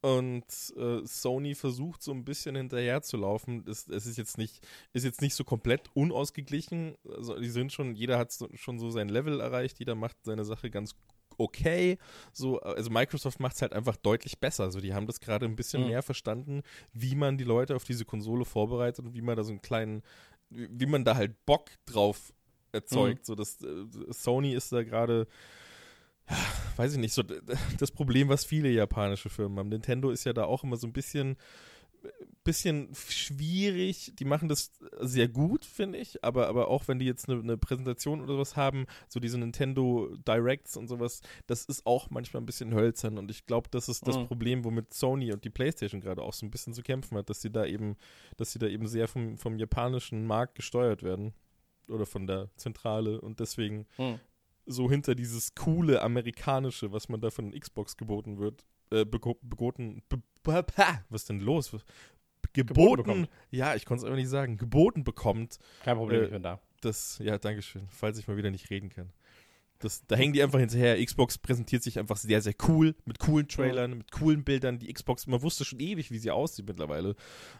Und äh, Sony versucht so ein bisschen hinterherzulaufen. Es, es ist jetzt nicht, ist jetzt nicht so komplett unausgeglichen. Also die sind schon, jeder hat so, schon so sein Level erreicht, jeder macht seine Sache ganz okay. So, also Microsoft macht es halt einfach deutlich besser. Also die haben das gerade ein bisschen Mhm. mehr verstanden, wie man die Leute auf diese Konsole vorbereitet und wie man da so einen kleinen, wie man da halt Bock drauf erzeugt. So, das, äh, Sony ist da gerade, ja, weiß ich nicht, so das Problem, was viele japanische Firmen haben. Nintendo ist ja da auch immer so ein bisschen, bisschen schwierig. Die machen das sehr gut, finde ich, aber, aber auch wenn die jetzt eine, eine Präsentation oder sowas haben, so diese Nintendo Directs und sowas, das ist auch manchmal ein bisschen hölzern und ich glaube, das ist das Mhm. Problem, womit Sony und die Playstation gerade auch so ein bisschen zu kämpfen hat, dass sie da eben, dass sie da eben sehr vom, vom japanischen Markt gesteuert werden oder von der Zentrale und deswegen Mhm. so hinter dieses coole amerikanische, was man da von Xbox geboten wird, äh, bego begoten, be be was ist denn los? Geboten Geboten, ja, ich konnte es einfach nicht sagen, geboten bekommt, Kein Problem, Äh, ich bin da. das, ja, Dankeschön, falls ich mal wieder nicht reden kann. Das, da hängen die einfach hinterher. Xbox präsentiert sich einfach sehr, sehr cool, mit coolen Trailern, mit coolen Bildern. Die Xbox, man wusste schon ewig, wie sie aussieht mittlerweile.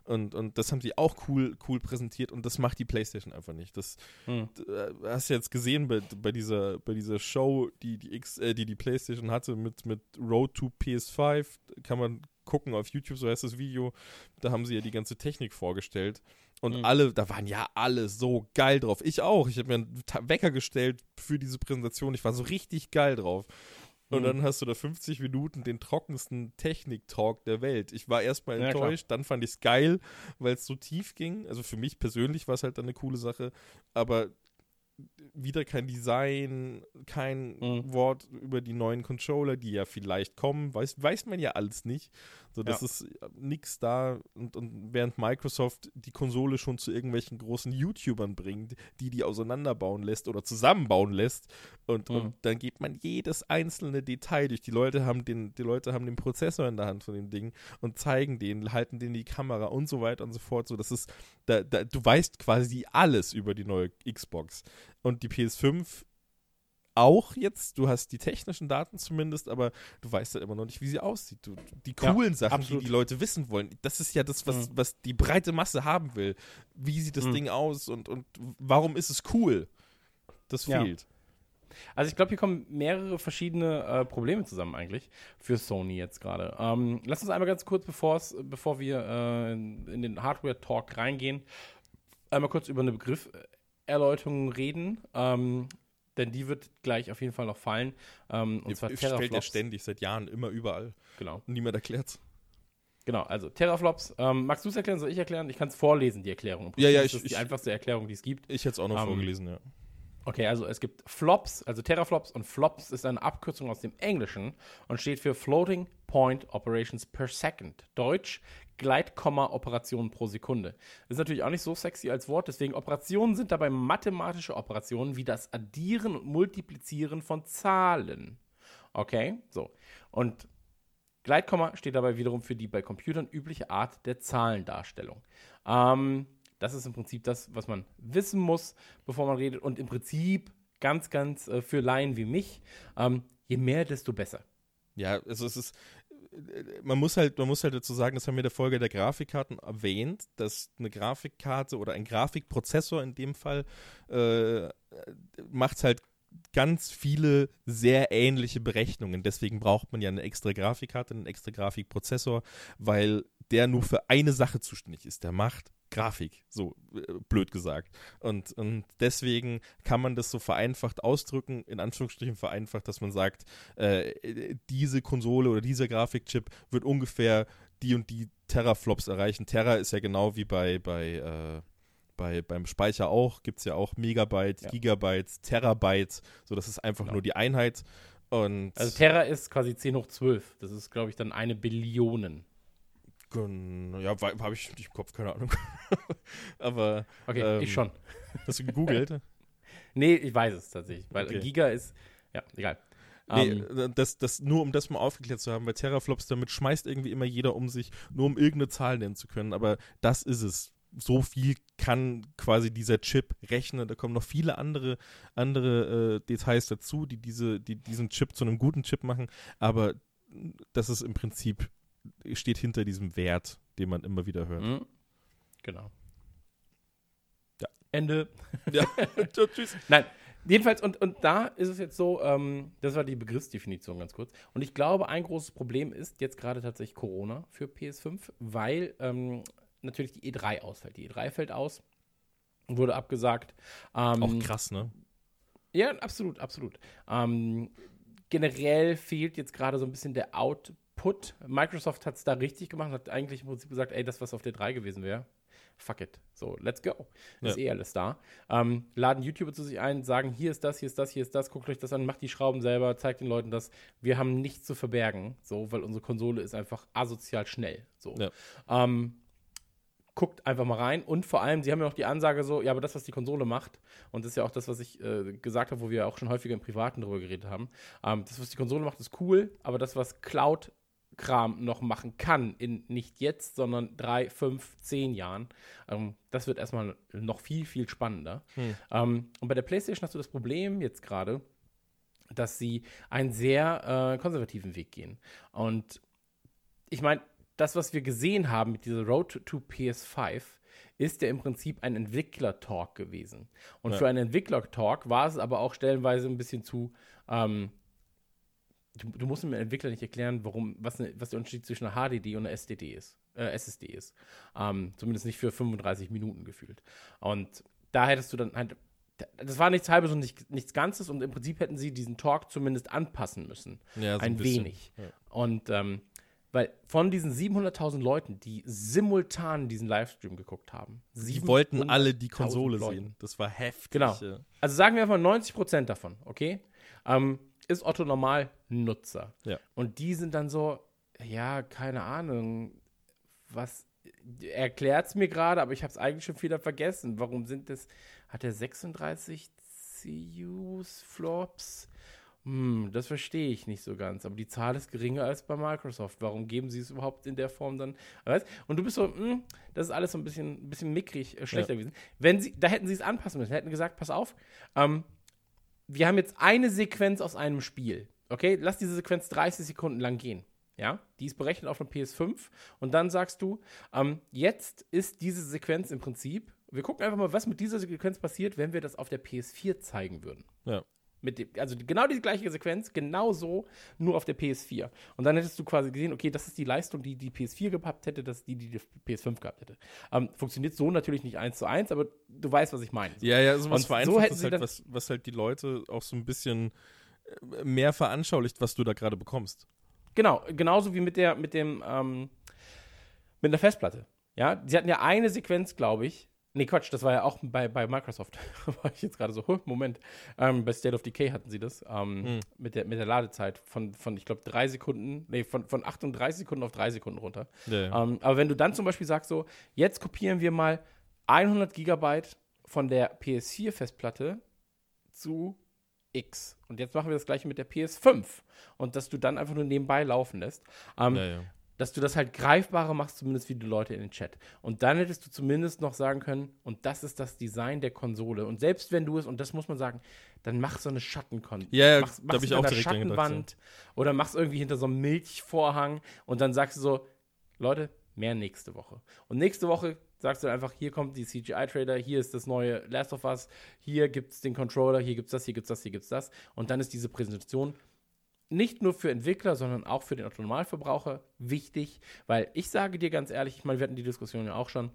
Und, und das haben sie auch cool, cool präsentiert und das macht die PlayStation einfach nicht. Das Hm. äh, hast du jetzt gesehen bei, bei, dieser, bei dieser Show, die die, X, äh, die die PlayStation hatte mit, mit Road to PS5. Kann man gucken auf YouTube, so heißt das Video. Da haben sie ja die ganze Technik vorgestellt. Und Mhm. alle, da waren ja alle so geil drauf. Ich auch. Ich habe mir einen Wecker gestellt für diese Präsentation. Ich war so richtig geil drauf. Und Mhm. dann hast du da 50 Minuten den trockensten Technik-Talk der Welt. Ich war erstmal Ja, klar. enttäuscht, dann fand ich es geil, weil es so tief ging. Also für mich persönlich war es halt dann eine coole Sache. Aber wieder kein Design, kein Mhm. Wort über die neuen Controller, die ja vielleicht kommen, weiß, weiß man ja alles nicht. So, das Ja. ist nichts da und, und während Microsoft die Konsole schon zu irgendwelchen großen YouTubern bringt, die die auseinanderbauen lässt oder zusammenbauen lässt und, Mhm. und dann geht man jedes einzelne Detail durch. Die Leute haben den, die Leute haben den Prozessor in der Hand von dem Ding und zeigen den, halten den die Kamera und so weiter und so fort. So, das ist, da, da, du weißt quasi alles über die neue Xbox. Und die PS5 auch jetzt, du hast die technischen Daten zumindest, aber du weißt halt immer noch nicht, wie sie aussieht. Du, die Ja, coolen Sachen, absolut. die die Leute wissen wollen, das ist ja das, was, Mhm. was die breite Masse haben will. Wie sieht das Mhm. Ding aus und, und warum ist es cool? Das Ja. fehlt. Also ich glaube, hier kommen mehrere verschiedene äh, Probleme zusammen eigentlich für Sony jetzt gerade. Ähm, lass uns einmal ganz kurz, bevor wir äh, in, den Hardware-Talk reingehen, einmal kurz über eine Begrifferläuterung reden. Ähm, denn die wird gleich auf jeden Fall noch fallen. Ähm, und zwar Ich stellt ja ständig, seit Jahren, immer überall. Genau, Und niemand erklärt's. genau. Also Teraflops. Ähm, magst du es erklären? Soll ich erklären? Ich kann es vorlesen, die Erklärung. Ja, ja, ist ich- das die ich- einfachste Erklärung, die es gibt. Ich hätte es auch noch Ähm, vorgelesen, ja. Okay, also es gibt Flops, also Teraflops und Flops ist eine Abkürzung aus dem Englischen und steht für Floating Point Operations per Second. Deutsch Gleitkomma-Operationen pro Sekunde. Ist natürlich auch nicht so sexy als Wort, deswegen Operationen sind dabei mathematische Operationen wie das Addieren und Multiplizieren von Zahlen. Okay, so. Und Gleitkomma steht dabei wiederum für die bei Computern übliche Art der Zahlendarstellung. Ähm, das ist im Prinzip das, was man wissen muss, bevor man redet. Und im Prinzip ganz, ganz äh, für Laien wie mich, ähm, je mehr, desto besser. Ja, also es ist, man muss halt, man muss halt dazu sagen, das haben wir in der Folge der Grafikkarten erwähnt, dass eine Grafikkarte oder ein Grafikprozessor in dem Fall äh, macht halt ganz viele sehr ähnliche Berechnungen. Deswegen braucht man ja eine extra Grafikkarte, einen extra Grafikprozessor, weil der nur für eine Sache zuständig ist. Der macht Grafik, so äh, blöd gesagt. Und, und deswegen kann man das so vereinfacht ausdrücken, in Anführungsstrichen vereinfacht, dass man sagt, äh, diese Konsole oder dieser Grafikchip wird ungefähr die und die Teraflops erreichen. Terra ist ja genau wie bei, bei, äh, bei beim Speicher auch, gibt es ja auch Megabyte, Ja. Gigabyte, Terabyte, so das ist einfach Genau. nur die Einheit. Und Also Terra ist quasi 10 hoch 12. Das ist, glaube ich, dann eine Billion. Ja, habe ich nicht im Kopf, keine Ahnung. Aber Okay, Ähm, ich schon. hast du gegoogelt? Nee, ich weiß es tatsächlich. Weil Okay. Giga ist, ja, egal. Nee, Ähm, äh, das, das, nur um das mal aufgeklärt zu haben, weil Teraflops, damit schmeißt irgendwie immer jeder um sich, nur um irgendeine Zahl nennen zu können. Aber das ist es. So viel kann quasi dieser Chip rechnen. Da kommen noch viele andere, andere äh, Details dazu, die, diese, die diesen Chip zu einem guten Chip machen. Aber das ist im Prinzip, steht hinter diesem Wert, den man immer wieder hört. mhm. Genau. Ja. Ende. Ja, tschüss. Nein, jedenfalls, und, und da ist es jetzt so, ähm, das war die Begriffsdefinition ganz kurz. Und ich glaube, ein großes Problem ist jetzt gerade tatsächlich Corona für PS5, weil ähm, natürlich die E3 ausfällt. Die E3 fällt aus, wurde abgesagt. Ähm, Auch krass, ne? Ja, absolut, absolut. Ähm, generell fehlt jetzt gerade so ein bisschen der Output. Microsoft hat es da richtig gemacht, hat eigentlich im Prinzip gesagt, ey, das, was auf der 3 gewesen wäre, fuck it. So, let's go. Ist Ja. eh alles da. Ähm, laden YouTuber zu sich ein, sagen, hier ist das, hier ist das, hier ist das, guckt euch das an, macht die Schrauben selber, zeigt den Leuten das. Wir haben nichts zu verbergen, so, weil unsere Konsole ist einfach asozial schnell. So. Ja. Ähm, guckt einfach mal rein. Und vor allem, sie haben ja auch die Ansage so, ja, aber das, was die Konsole macht, und das ist ja auch das, was ich äh, gesagt habe, wo wir auch schon häufiger im Privaten drüber geredet haben, ähm, das, was die Konsole macht, ist cool, aber das, was Cloud Kram noch machen kann, in nicht jetzt, sondern drei, fünf, zehn Jahren. Ähm, das wird erstmal noch viel, viel spannender. Hm. Ähm, und bei der PlayStation hast du das Problem jetzt gerade, dass sie einen sehr äh, konservativen Weg gehen. Und ich meine, das, was wir gesehen haben mit dieser Road to PS5, ist ja im Prinzip ein Entwickler-Talk gewesen. Und Ja. für einen Entwickler-Talk war es aber auch stellenweise ein bisschen zu. Ähm, du, du musst dem Entwickler nicht erklären, warum, was, ne, was der Unterschied zwischen einer HDD und einer SDD ist, äh, SSD ist. Ähm, zumindest nicht für 35 Minuten gefühlt. Und da hättest du dann halt. Das war nichts Halbes und nicht, nichts Ganzes und im Prinzip hätten sie diesen Talk zumindest anpassen müssen Ja, so ein bisschen. wenig. Ja. Und ähm, weil von diesen 700.000 Leuten, die simultan diesen Livestream geguckt haben, Die wollten alle die 700.000 Konsole Leute. sehen. Das war heftig. Genau. Also sagen wir einfach 90% davon, okay? Ähm, ist Otto normal Nutzer. Ja. Und die sind dann so, ja, keine Ahnung, was erklärt es mir gerade, aber ich habe es eigentlich schon wieder vergessen. Warum sind das, hat er 36 CUs, Flops? Hm, das verstehe ich nicht so ganz. Aber die Zahl ist geringer als bei Microsoft. Warum geben sie es überhaupt in der Form dann? Weißt? Und du bist so, hm, das ist alles so ein bisschen, ein bisschen mickrig, äh, schlechter Ja. gewesen. Wenn sie, da hätten sie es anpassen müssen. Hätten gesagt, pass auf, ähm, wir haben jetzt eine Sequenz aus einem Spiel. Okay, lass diese Sequenz 30 Sekunden lang gehen. Ja, die ist berechnet auf einer PS5 und dann sagst du, ähm, jetzt ist diese Sequenz im Prinzip, wir gucken einfach mal, was mit dieser Sequenz passiert, wenn wir das auf der PS4 zeigen würden. Ja. Mit dem, also genau die gleiche Sequenz, genau so, nur auf der PS4. Und dann hättest du quasi gesehen, okay, das ist die Leistung, die die PS4 gehabt hätte, das ist die, die die PS5 gehabt hätte. Ähm, funktioniert so natürlich nicht eins zu eins, aber du weißt, was ich meine. Ja, ja, sowas Und so vereinfacht hätten ist sie halt, was, was halt die Leute auch so ein bisschen äh, mehr veranschaulicht, was du da gerade bekommst. Genau, genauso wie mit der, mit dem, ähm, mit der Festplatte. Ja, sie hatten ja eine Sequenz, glaube ich. Nee, Quatsch, das war ja auch bei, bei Microsoft. war ich jetzt gerade so, Moment. Ähm, bei State of Decay hatten sie das ähm, Hm. mit, der, mit der Ladezeit von, von ich glaube, drei Sekunden, nee, von, von 38 Sekunden auf drei Sekunden runter. Ja. Ähm, aber wenn du dann zum Beispiel sagst, so, jetzt kopieren wir mal 100 Gigabyte von der PS4-Festplatte zu X. Und jetzt machen wir das gleiche mit der PS5. Und dass du dann einfach nur nebenbei laufen lässt. Ähm, ja, ja. Dass du das halt greifbarer machst, zumindest für die Leute in den Chat. Und dann hättest du zumindest noch sagen können, und das ist das Design der Konsole. Und selbst wenn du es, und das muss man sagen, dann mach so eine Schattenkonsole. Ja, ja, mach's, da mach's hab ich auch direkt dran gedacht, Schattenwand oder mach's irgendwie hinter so einem Milchvorhang und dann sagst du so, Leute, mehr nächste Woche. Und nächste Woche sagst du einfach, hier kommt die CGI-Trailer, hier ist das neue Last of Us, hier gibt's den Controller, hier gibt's das, hier gibt's das, hier gibt's das. Und dann ist diese Präsentation nicht nur für Entwickler, sondern auch für den Autonomalverbraucher wichtig, weil ich sage dir ganz ehrlich, ich meine, wir hatten die Diskussion ja auch schon,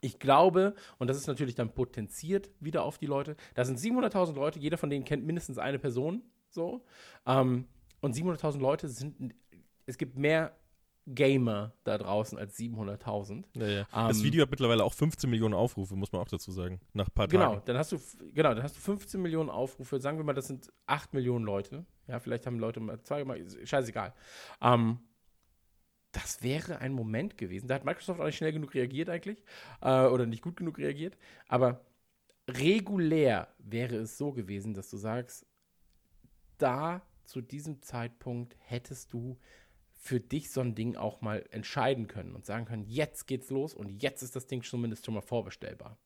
ich glaube, und das ist natürlich dann potenziert wieder auf die Leute, da sind 700.000 Leute, jeder von denen kennt mindestens eine Person, so, ähm, und 700.000 Leute sind, es gibt mehr Gamer da draußen als 700.000. ja, ja. das Ähm, Video hat mittlerweile auch 15 Millionen Aufrufe, muss man auch dazu sagen. Nach ein paar Genau, Tagen. dann hast du genau, dann hast du 15 Millionen Aufrufe. Sagen wir mal, das sind 8 Millionen Leute. Ja, vielleicht haben Leute mal zwei, mal, scheißegal. Ähm, das wäre ein Moment gewesen. Da hat Microsoft auch nicht schnell genug reagiert eigentlich äh, oder nicht gut genug reagiert. Aber regulär wäre es so gewesen, dass du sagst, da zu diesem Zeitpunkt hättest du für dich so ein Ding auch mal entscheiden können und sagen können, jetzt geht's los und jetzt ist das Ding zumindest schon mal vorbestellbar.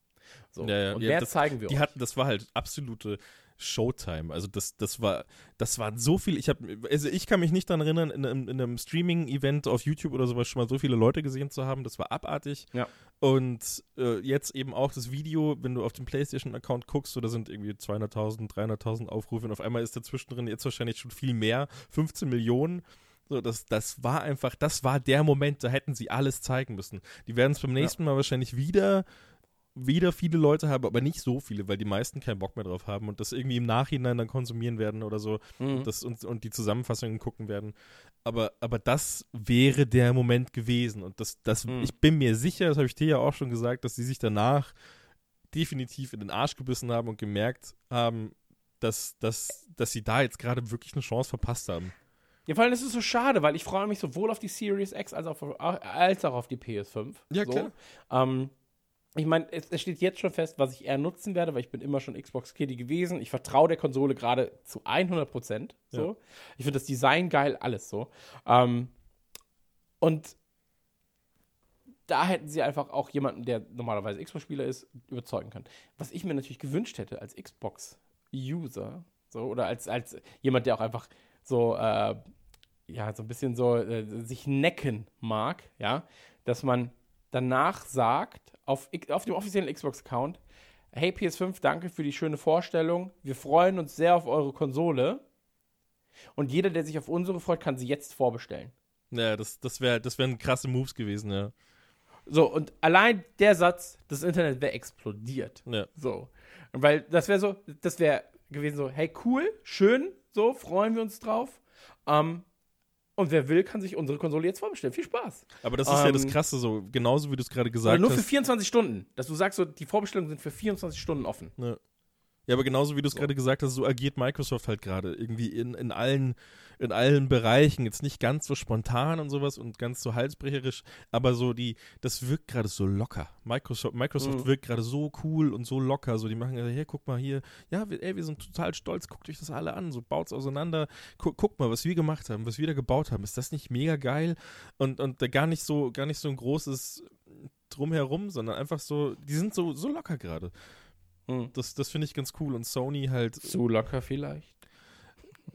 So. Ja, ja, und ja, mehr das- zeigen wir Die euch. hatten, das war halt absolute Showtime. Also das, das war, das waren so viele. Ich habe, also ich kann mich nicht daran erinnern, in, einem- in einem Streaming-Event auf YouTube oder sowas schon mal so viele Leute gesehen zu haben. Das war abartig. Ja. Und äh, jetzt eben auch das Video, wenn du auf dem PlayStation-Account guckst, so da sind irgendwie 200.000, 300.000 Aufrufe und auf einmal ist dazwischen drin jetzt wahrscheinlich schon viel mehr, 15 Millionen. So, das, das war einfach, das war der Moment, da hätten sie alles zeigen müssen. Die werden es beim nächsten Mal wahrscheinlich wieder wieder viele Leute haben, aber nicht so viele, weil die meisten keinen Bock mehr drauf haben und das irgendwie im Nachhinein dann konsumieren werden oder so Mhm. das und, und die Zusammenfassungen gucken werden. Aber, aber das wäre der Moment gewesen. Und das, das, Mhm. ich bin mir sicher, das habe ich dir ja auch schon gesagt, dass sie sich danach definitiv in den Arsch gebissen haben und gemerkt haben, dass, dass, dass sie da jetzt gerade wirklich eine Chance verpasst haben. Ja, vor allem ist es so schade, weil ich freue mich sowohl auf die Series X als auch, als auch auf die PS5. Ja, so. klar. Ähm, ich meine, es, es steht jetzt schon fest, was ich eher nutzen werde, weil ich bin immer schon Xbox-Kitty gewesen. Ich vertraue der Konsole gerade zu 100 Prozent. So. Ich finde das Design geil, alles so. Ähm, Und da hätten sie einfach auch jemanden, der normalerweise Xbox-Spieler ist, überzeugen können. Was ich mir natürlich gewünscht hätte als Xbox-User, so, oder als, als jemand, der auch einfach so, äh, ja, so ein bisschen so äh, sich necken mag, ja, dass man danach sagt, auf, auf dem offiziellen Xbox-Account, hey PS5, danke für die schöne Vorstellung, wir freuen uns sehr auf eure Konsole und jeder, der sich auf unsere freut, kann sie jetzt vorbestellen. Ja, das, das wäre das wären krasse Moves gewesen, ja. So, und allein der Satz, das Internet wäre explodiert. Ja. So. Weil das wäre so, das wäre gewesen so, hey, cool, schön, so, freuen wir uns drauf. Ähm, und wer will, kann sich unsere Konsole jetzt vorbestellen. Viel Spaß. Aber das ist ja das Ähm, Krasse, so genauso wie du es gerade gesagt nur für hast. 24 Stunden. Dass du sagst, so, die Vorbestellungen sind für 24 Stunden offen. Ja. Ja, aber genauso wie du es So. gerade gesagt hast, so agiert Microsoft halt gerade irgendwie in, in, allen, in allen Bereichen. Jetzt nicht ganz so spontan und sowas und ganz so halsbrecherisch, aber so die, das wirkt gerade so locker. Microsoft, Microsoft Mhm. wirkt gerade so cool und so locker. So, die machen gerade, hey, guck mal hier, ja, wir, ey, wir sind total stolz, guckt euch das alle an, so baut's auseinander. Guck, guck mal, was wir gemacht haben, was wir da gebaut haben. Ist das nicht mega geil? Und, und da gar nicht so, gar nicht so ein großes Drumherum, sondern einfach so, die sind so, so locker gerade. Mhm. Das, das finde ich ganz cool. Und Sony halt, Zu locker vielleicht.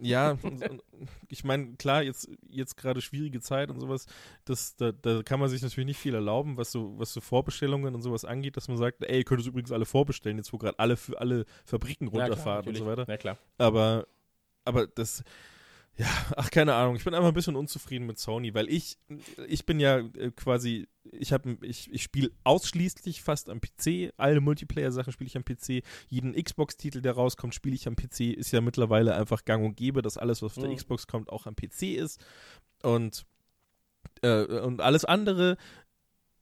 ja, ich meine, klar, jetzt, jetzt gerade schwierige Zeit und sowas, das, da, da kann man sich natürlich nicht viel erlauben, was so, was so Vorbestellungen und sowas angeht, dass man sagt, ey, ihr könnt es übrigens alle vorbestellen, jetzt wo gerade alle für alle Fabriken runterfahren und so weiter. Ja, klar. Aber, aber das, ja, ach, keine Ahnung. Ich bin einfach ein bisschen unzufrieden mit Sony, weil ich, ich bin ja äh, quasi, ich habe, ich, ich spiele ausschließlich fast am PC. Alle Multiplayer-Sachen spiele ich am PC. Jeden Xbox-Titel, der rauskommt, spiele ich am PC. Ist ja mittlerweile einfach gang und gäbe, dass alles, was auf der Mhm. Xbox kommt, auch am PC ist. Und, äh, und alles andere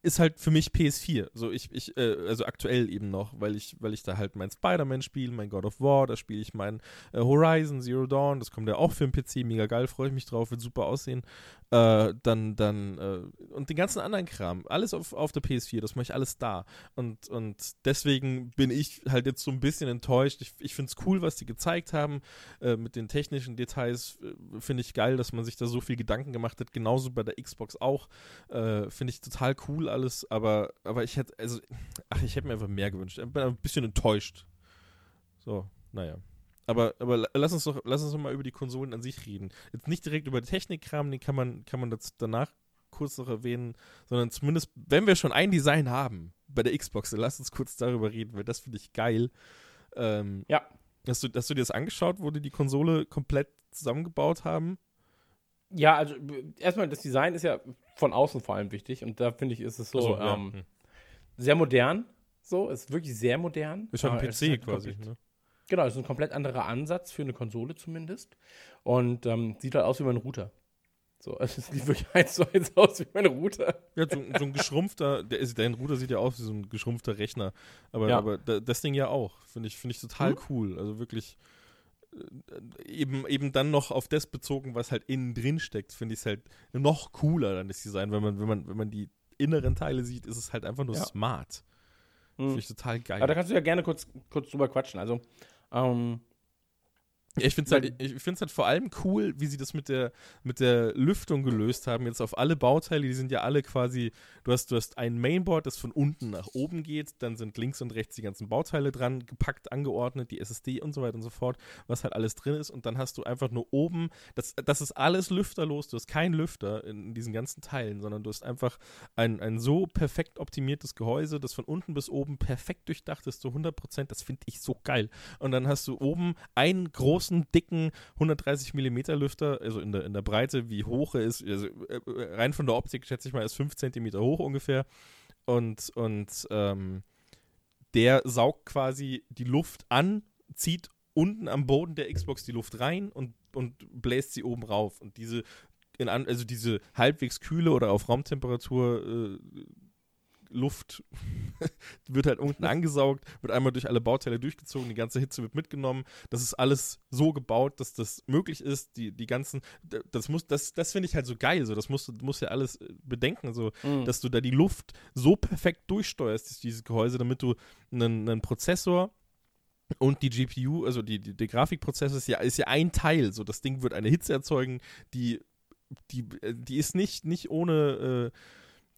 ist halt für mich PS4. So ich, ich, äh, also aktuell eben noch, weil ich, weil ich da halt mein Spider-Man spiele, mein God of War, da spiele ich mein äh, Horizon Zero Dawn, das kommt ja auch für den PC, mega geil, freue ich mich drauf, wird super aussehen. Äh, dann, dann, äh, und den ganzen anderen Kram, alles auf, auf der PS4, das mache ich alles da. Und, und deswegen bin ich halt jetzt so ein bisschen enttäuscht. Ich, ich finde es cool, was die gezeigt haben. Äh, mit den technischen Details äh, finde ich geil, dass man sich da so viel Gedanken gemacht hat. Genauso bei der Xbox auch. Finde ich total cool alles. Aber, aber ich hätte, also, ach, ich hätte mir einfach mehr gewünscht. Ich bin ein bisschen enttäuscht. So, naja. Aber, aber la- lass uns doch, lass uns doch mal über die Konsolen an sich reden. Jetzt nicht direkt über Technikkram, den kann man, kann man das danach kurz noch erwähnen, sondern zumindest, wenn wir schon ein Design haben bei der Xbox, dann lass uns kurz darüber reden, weil das finde ich geil. Ähm, Ja. Hast du, hast du dir das angeschaut, wo die die Konsole komplett zusammengebaut haben? Ja, also erstmal, das Design ist ja von außen vor allem wichtig und da finde ich, ist es so so, ja. ähm, Hm. sehr modern. So, ist wirklich sehr modern. Ist halt ein PC halt quasi. komplett- Ne? Genau, ist ein komplett anderer Ansatz für eine Konsole zumindest. Und ähm, sieht halt aus wie mein Router. So, also es sieht wirklich eins zu eins aus wie mein Router. Ja, so, so ein geschrumpfter, der, dein Router sieht ja aus wie so ein geschrumpfter Rechner. Aber, Ja. aber da, das Ding ja auch. Finde ich, finde ich total Mhm. cool. Also wirklich eben, eben dann noch auf das bezogen, was halt innen drin steckt, finde ich es halt noch cooler dann das Design. Wenn man, wenn man, wenn man die inneren Teile sieht, ist es halt einfach nur Ja. smart. Mhm. Finde ich total geil. Aber da kannst du ja gerne kurz, kurz drüber quatschen. Also, ähm, ich finde es halt, ich find's halt vor allem cool, wie sie das mit der, mit der Lüftung gelöst haben. Jetzt auf alle Bauteile, die sind ja alle quasi, du hast, du hast ein Mainboard, das von unten nach oben geht, dann sind links und rechts die ganzen Bauteile dran, gepackt, angeordnet, die SSD und so weiter und so fort, was halt alles drin ist. Und dann hast du einfach nur oben, das, das ist alles lüfterlos, du hast keinen Lüfter in, diesen ganzen Teilen, sondern du hast einfach ein, ein so perfekt optimiertes Gehäuse, das von unten bis oben perfekt durchdacht ist, zu 100 Prozent, das finde ich so geil. Und dann hast du oben einen großen, dicken 130 Millimeter Lüfter, also in der, in der Breite, wie hoch er ist, also äh, äh, rein von der Optik schätze ich mal, ist 5 Zentimeter hoch ungefähr. Und, und ähm, der saugt quasi die Luft an, zieht unten am Boden der Xbox die Luft rein und, und bläst sie oben rauf. Und diese, also diese halbwegs kühle oder auf Raumtemperatur äh, Luft wird halt unten angesaugt, wird einmal durch alle Bauteile durchgezogen, die ganze Hitze wird mitgenommen. Das ist alles so gebaut, dass das möglich ist. Die, die ganzen, das muss, das, das finde ich halt so geil. So, das musst du musst ja alles äh, bedenken, so, mh. dass du da die Luft so perfekt durchsteuerst, durch dieses Gehäuse, damit du einen, einen Prozessor und die GPU, also die, die, der Grafikprozessor ist ja, ist ja ein Teil. So, das Ding wird eine Hitze erzeugen, die die, äh, die ist nicht, nicht ohne, äh,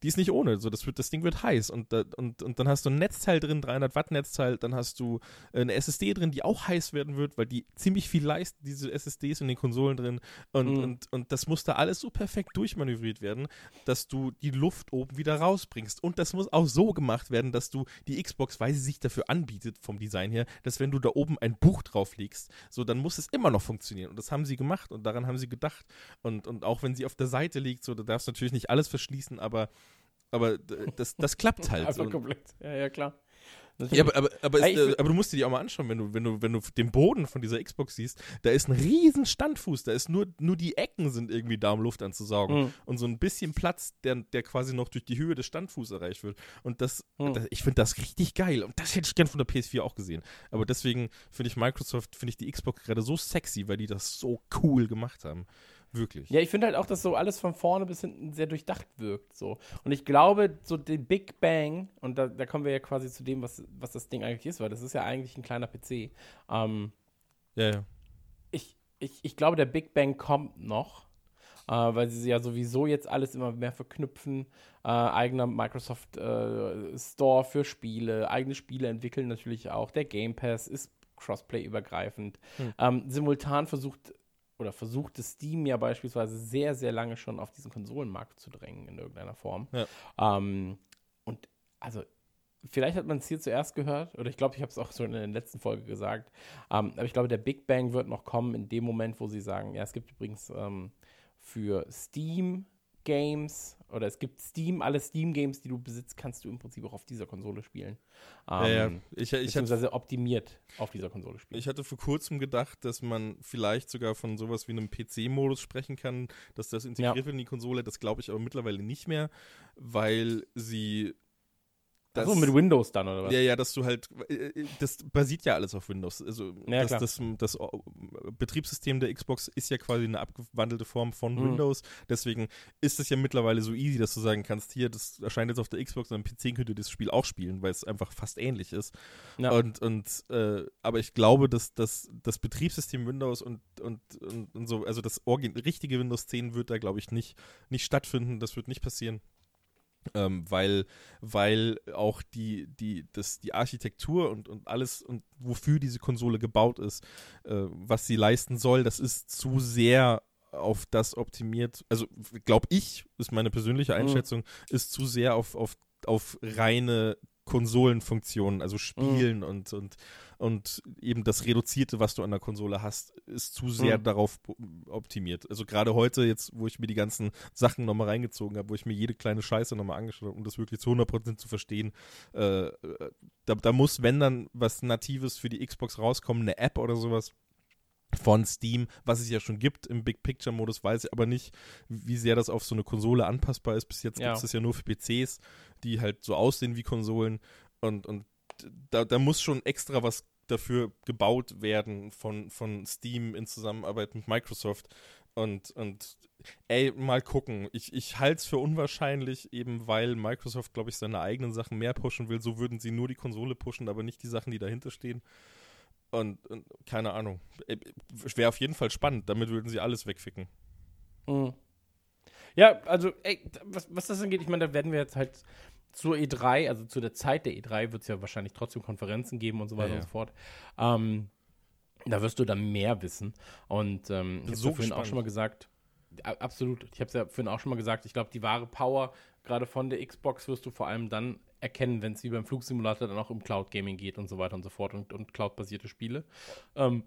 die ist nicht ohne. So, das, wird, das Ding wird heiß und, und, und dann hast du ein Netzteil drin, 300 Watt Netzteil, dann hast du eine SSD drin, die auch heiß werden wird, weil die ziemlich viel leisten, diese SSDs in den Konsolen drin und, mhm. und, und das muss da alles so perfekt durchmanövriert werden, dass du die Luft oben wieder rausbringst und das muss auch so gemacht werden, dass du die Xbox, weil sie sich dafür anbietet vom Design her, dass wenn du da oben ein Buch drauf legst, so dann muss es immer noch funktionieren und das haben sie gemacht und daran haben sie gedacht und, und auch wenn sie auf der Seite liegt, so da darfst du natürlich nicht alles verschließen, aber aber das, das klappt halt. Einfach komplett. Ja, ja, klar. Ja, aber, aber, aber, ist, äh, aber, du musst dir die auch mal anschauen, wenn du, wenn, du, wenn du den Boden von dieser Xbox siehst, da ist ein riesen Standfuß, da ist nur, nur die Ecken sind irgendwie da, um Luft anzusaugen. Mhm. Und so ein bisschen Platz, der, der quasi noch durch die Höhe des Standfußes erreicht wird. Und das, mhm. das ich finde das richtig geil. Und das hätte ich gern von der PS4 auch gesehen. Aber deswegen finde ich Microsoft, finde ich die Xbox gerade so sexy, weil die das so cool gemacht haben. Wirklich. Ja, ich finde halt auch, dass so alles von vorne bis hinten sehr durchdacht wirkt. So. Und ich glaube, so den Big Bang, und da, da kommen wir ja quasi zu dem, was, was das Ding eigentlich ist, weil das ist ja eigentlich ein kleiner PC. Ähm, ja, ja. Ich, ich, ich glaube, der Big Bang kommt noch. Uh, weil sie ja sowieso jetzt alles immer mehr verknüpfen. Uh, eigener Microsoft uh, Store für Spiele, eigene Spiele entwickeln natürlich auch. Der Game Pass ist Crossplay übergreifend. Hm. Um, ähm, simultan versucht oder versuchte Steam ja beispielsweise sehr, sehr lange schon auf diesen Konsolenmarkt zu drängen in irgendeiner Form. Ja. Ähm, und also vielleicht hat man es hier zuerst gehört, oder ich glaube, ich habe es auch so in der letzten Folge gesagt, ähm, aber ich glaube, der Big Bang wird noch kommen in dem Moment, wo sie sagen, ja, es gibt übrigens ähm, für Steam Games oder es gibt Steam, alle Steam-Games, die du besitzt, kannst du im Prinzip auch auf dieser Konsole spielen. Ähm, ja, ja. Ähm, ich, ich beziehungsweise hatte, optimiert auf dieser Konsole spielen. Ich hatte vor kurzem gedacht, dass man vielleicht sogar von sowas wie einem PC-Modus sprechen kann, dass das integriert ja. wird in die Konsole. Das glaube ich aber mittlerweile nicht mehr, weil sie Achso, mit Windows dann, oder was? Ja, ja, dass du halt, äh, äh, das basiert ja alles auf Windows. Also ja, das, das, das, Betriebssystem der Xbox ist ja quasi eine abgewandelte Form von mhm. Windows. Deswegen ist es ja mittlerweile so easy, dass du sagen kannst, hier, das erscheint jetzt auf der Xbox und am PC könnt ihr das Spiel auch spielen, weil es einfach fast ähnlich ist. Ja. Und, und äh, aber ich glaube, dass, dass das Betriebssystem Windows und, und, und, und so, also das richtige Windows 10 wird da, glaube ich, nicht, nicht stattfinden. Das wird nicht passieren. Ähm, weil, weil auch die, die, das, die Architektur und, und alles und wofür diese Konsole gebaut ist, äh, was sie leisten soll, das ist zu sehr auf das optimiert, also glaube ich, ist meine persönliche mhm. Einschätzung, mhm. ist zu sehr auf, auf, auf reine Konsolenfunktionen, also Spielen mhm. und, und, und eben das Reduzierte, was du an der Konsole hast, ist zu sehr mhm. darauf optimiert. Also gerade heute, jetzt, wo ich mir die ganzen Sachen nochmal reingezogen habe, wo ich mir jede kleine Scheiße nochmal angeschaut habe, um das wirklich zu 100% zu verstehen, äh, da, da muss, wenn dann was Natives für die Xbox rauskommen, eine App oder sowas, von Steam, was es ja schon gibt im Big Picture Modus, weiß ich aber nicht, wie sehr das auf so eine Konsole anpassbar ist. Bis jetzt ja. gibt es das ja nur für PCs, die halt so aussehen wie Konsolen und, und da, da muss schon extra was dafür gebaut werden von, von Steam in Zusammenarbeit mit Microsoft. Und, und ey, mal gucken. Ich, ich halte es für unwahrscheinlich, eben weil Microsoft, glaube ich, seine eigenen Sachen mehr pushen will. So würden sie nur die Konsole pushen, aber nicht die Sachen, die dahinter stehen. Und, und keine Ahnung. Wäre auf jeden Fall spannend. Damit würden sie alles wegficken. Mhm. Ja, also, ey, was, was das angeht, ich meine, da werden wir jetzt halt zur E3, also zu der Zeit der E3, wird es ja wahrscheinlich trotzdem Konferenzen geben und so weiter ja, ja. und so fort. Ähm, da wirst du dann mehr wissen. Und ähm, ich habe so ja vorhin auch schon mal gesagt, absolut, ich habe es ja vorhin auch schon mal gesagt, ich glaube, die wahre Power gerade von der Xbox wirst du vor allem dann erkennen, wenn es wie beim Flugsimulator dann auch um Cloud Gaming geht und so weiter und so fort und, und Cloud-basierte Spiele. Ähm,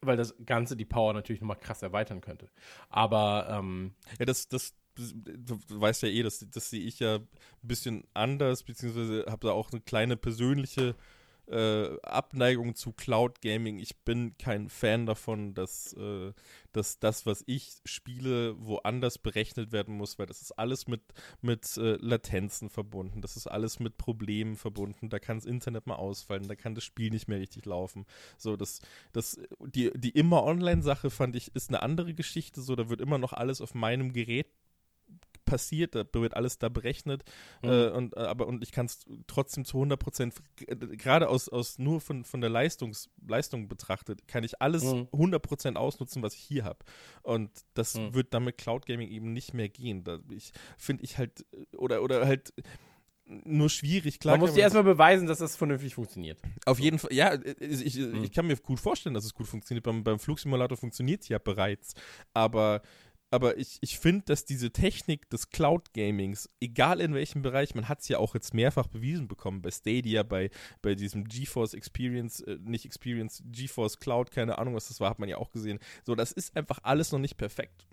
weil das Ganze die Power natürlich nochmal krass erweitern könnte. Aber ähm, ja, das, das, du weißt ja eh, das, das sehe ich ja ein bisschen anders, beziehungsweise habe da auch eine kleine persönliche äh, Abneigung zu Cloud Gaming. Ich bin kein Fan davon, dass, äh, dass das, was ich spiele, woanders berechnet werden muss, weil das ist alles mit, mit äh, Latenzen verbunden, das ist alles mit Problemen verbunden. Da kann das Internet mal ausfallen, da kann das Spiel nicht mehr richtig laufen. So, das, das, die, die immer Online-Sache fand ich, ist eine andere Geschichte. So, da wird immer noch alles auf meinem Gerät passiert, da wird alles da berechnet Mhm. äh, und, äh, aber, und ich kann es trotzdem zu 100 Prozent, gerade aus, aus nur von, von der Leistungs, Leistung betrachtet, kann ich alles Mhm. 100 Prozent ausnutzen, was ich hier habe. Und das Mhm. wird damit Cloud Gaming eben nicht mehr gehen. Da ich finde ich halt, oder, oder halt nur schwierig, klar. Man muss dir erstmal beweisen, dass das vernünftig funktioniert. auf jeden Fall, ja, äh, ich, Mhm. ich kann mir gut vorstellen, dass es gut funktioniert. Beim, beim Flugsimulator funktioniert es ja bereits. Aber, aber ich, ich finde, dass diese Technik des Cloud-Gamings, egal in welchem Bereich, man hat es ja auch jetzt mehrfach bewiesen bekommen, bei Stadia, bei, bei diesem GeForce Experience, äh, nicht Experience, GeForce Cloud, keine Ahnung, was das war, hat man ja auch gesehen. So, das ist einfach alles noch nicht perfekt.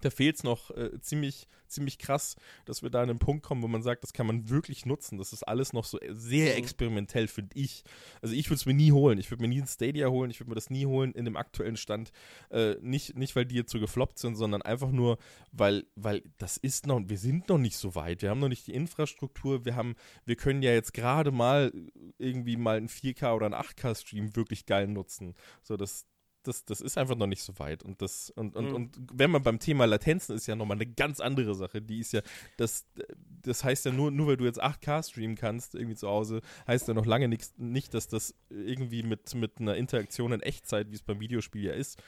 Da fehlt es noch äh, ziemlich, ziemlich krass, dass wir da an einen Punkt kommen, wo man sagt, das kann man wirklich nutzen. Das ist alles noch so sehr Mhm. experimentell, finde ich. Also ich würde es mir nie holen. Ich würde mir nie ein Stadia holen. Ich würde mir das nie holen in dem aktuellen Stand. Äh, nicht, nicht, weil die jetzt so gefloppt sind, sondern einfach nur, weil, weil das ist noch, wir sind noch nicht so weit. Wir haben noch nicht die Infrastruktur. Wir haben, wir können ja jetzt gerade mal irgendwie mal einen 4K oder einen 8K-Stream wirklich geil nutzen. So, das, das, das ist einfach noch nicht so weit. Und das, und, und, Mhm. und wenn man beim Thema Latenzen ist ja nochmal eine ganz andere Sache. Die ist ja, das, das heißt ja nur, nur weil du jetzt 8K streamen kannst, irgendwie zu Hause, heißt ja noch lange nix, nicht, dass das irgendwie mit, mit einer Interaktion in Echtzeit, wie es beim Videospiel ja ist,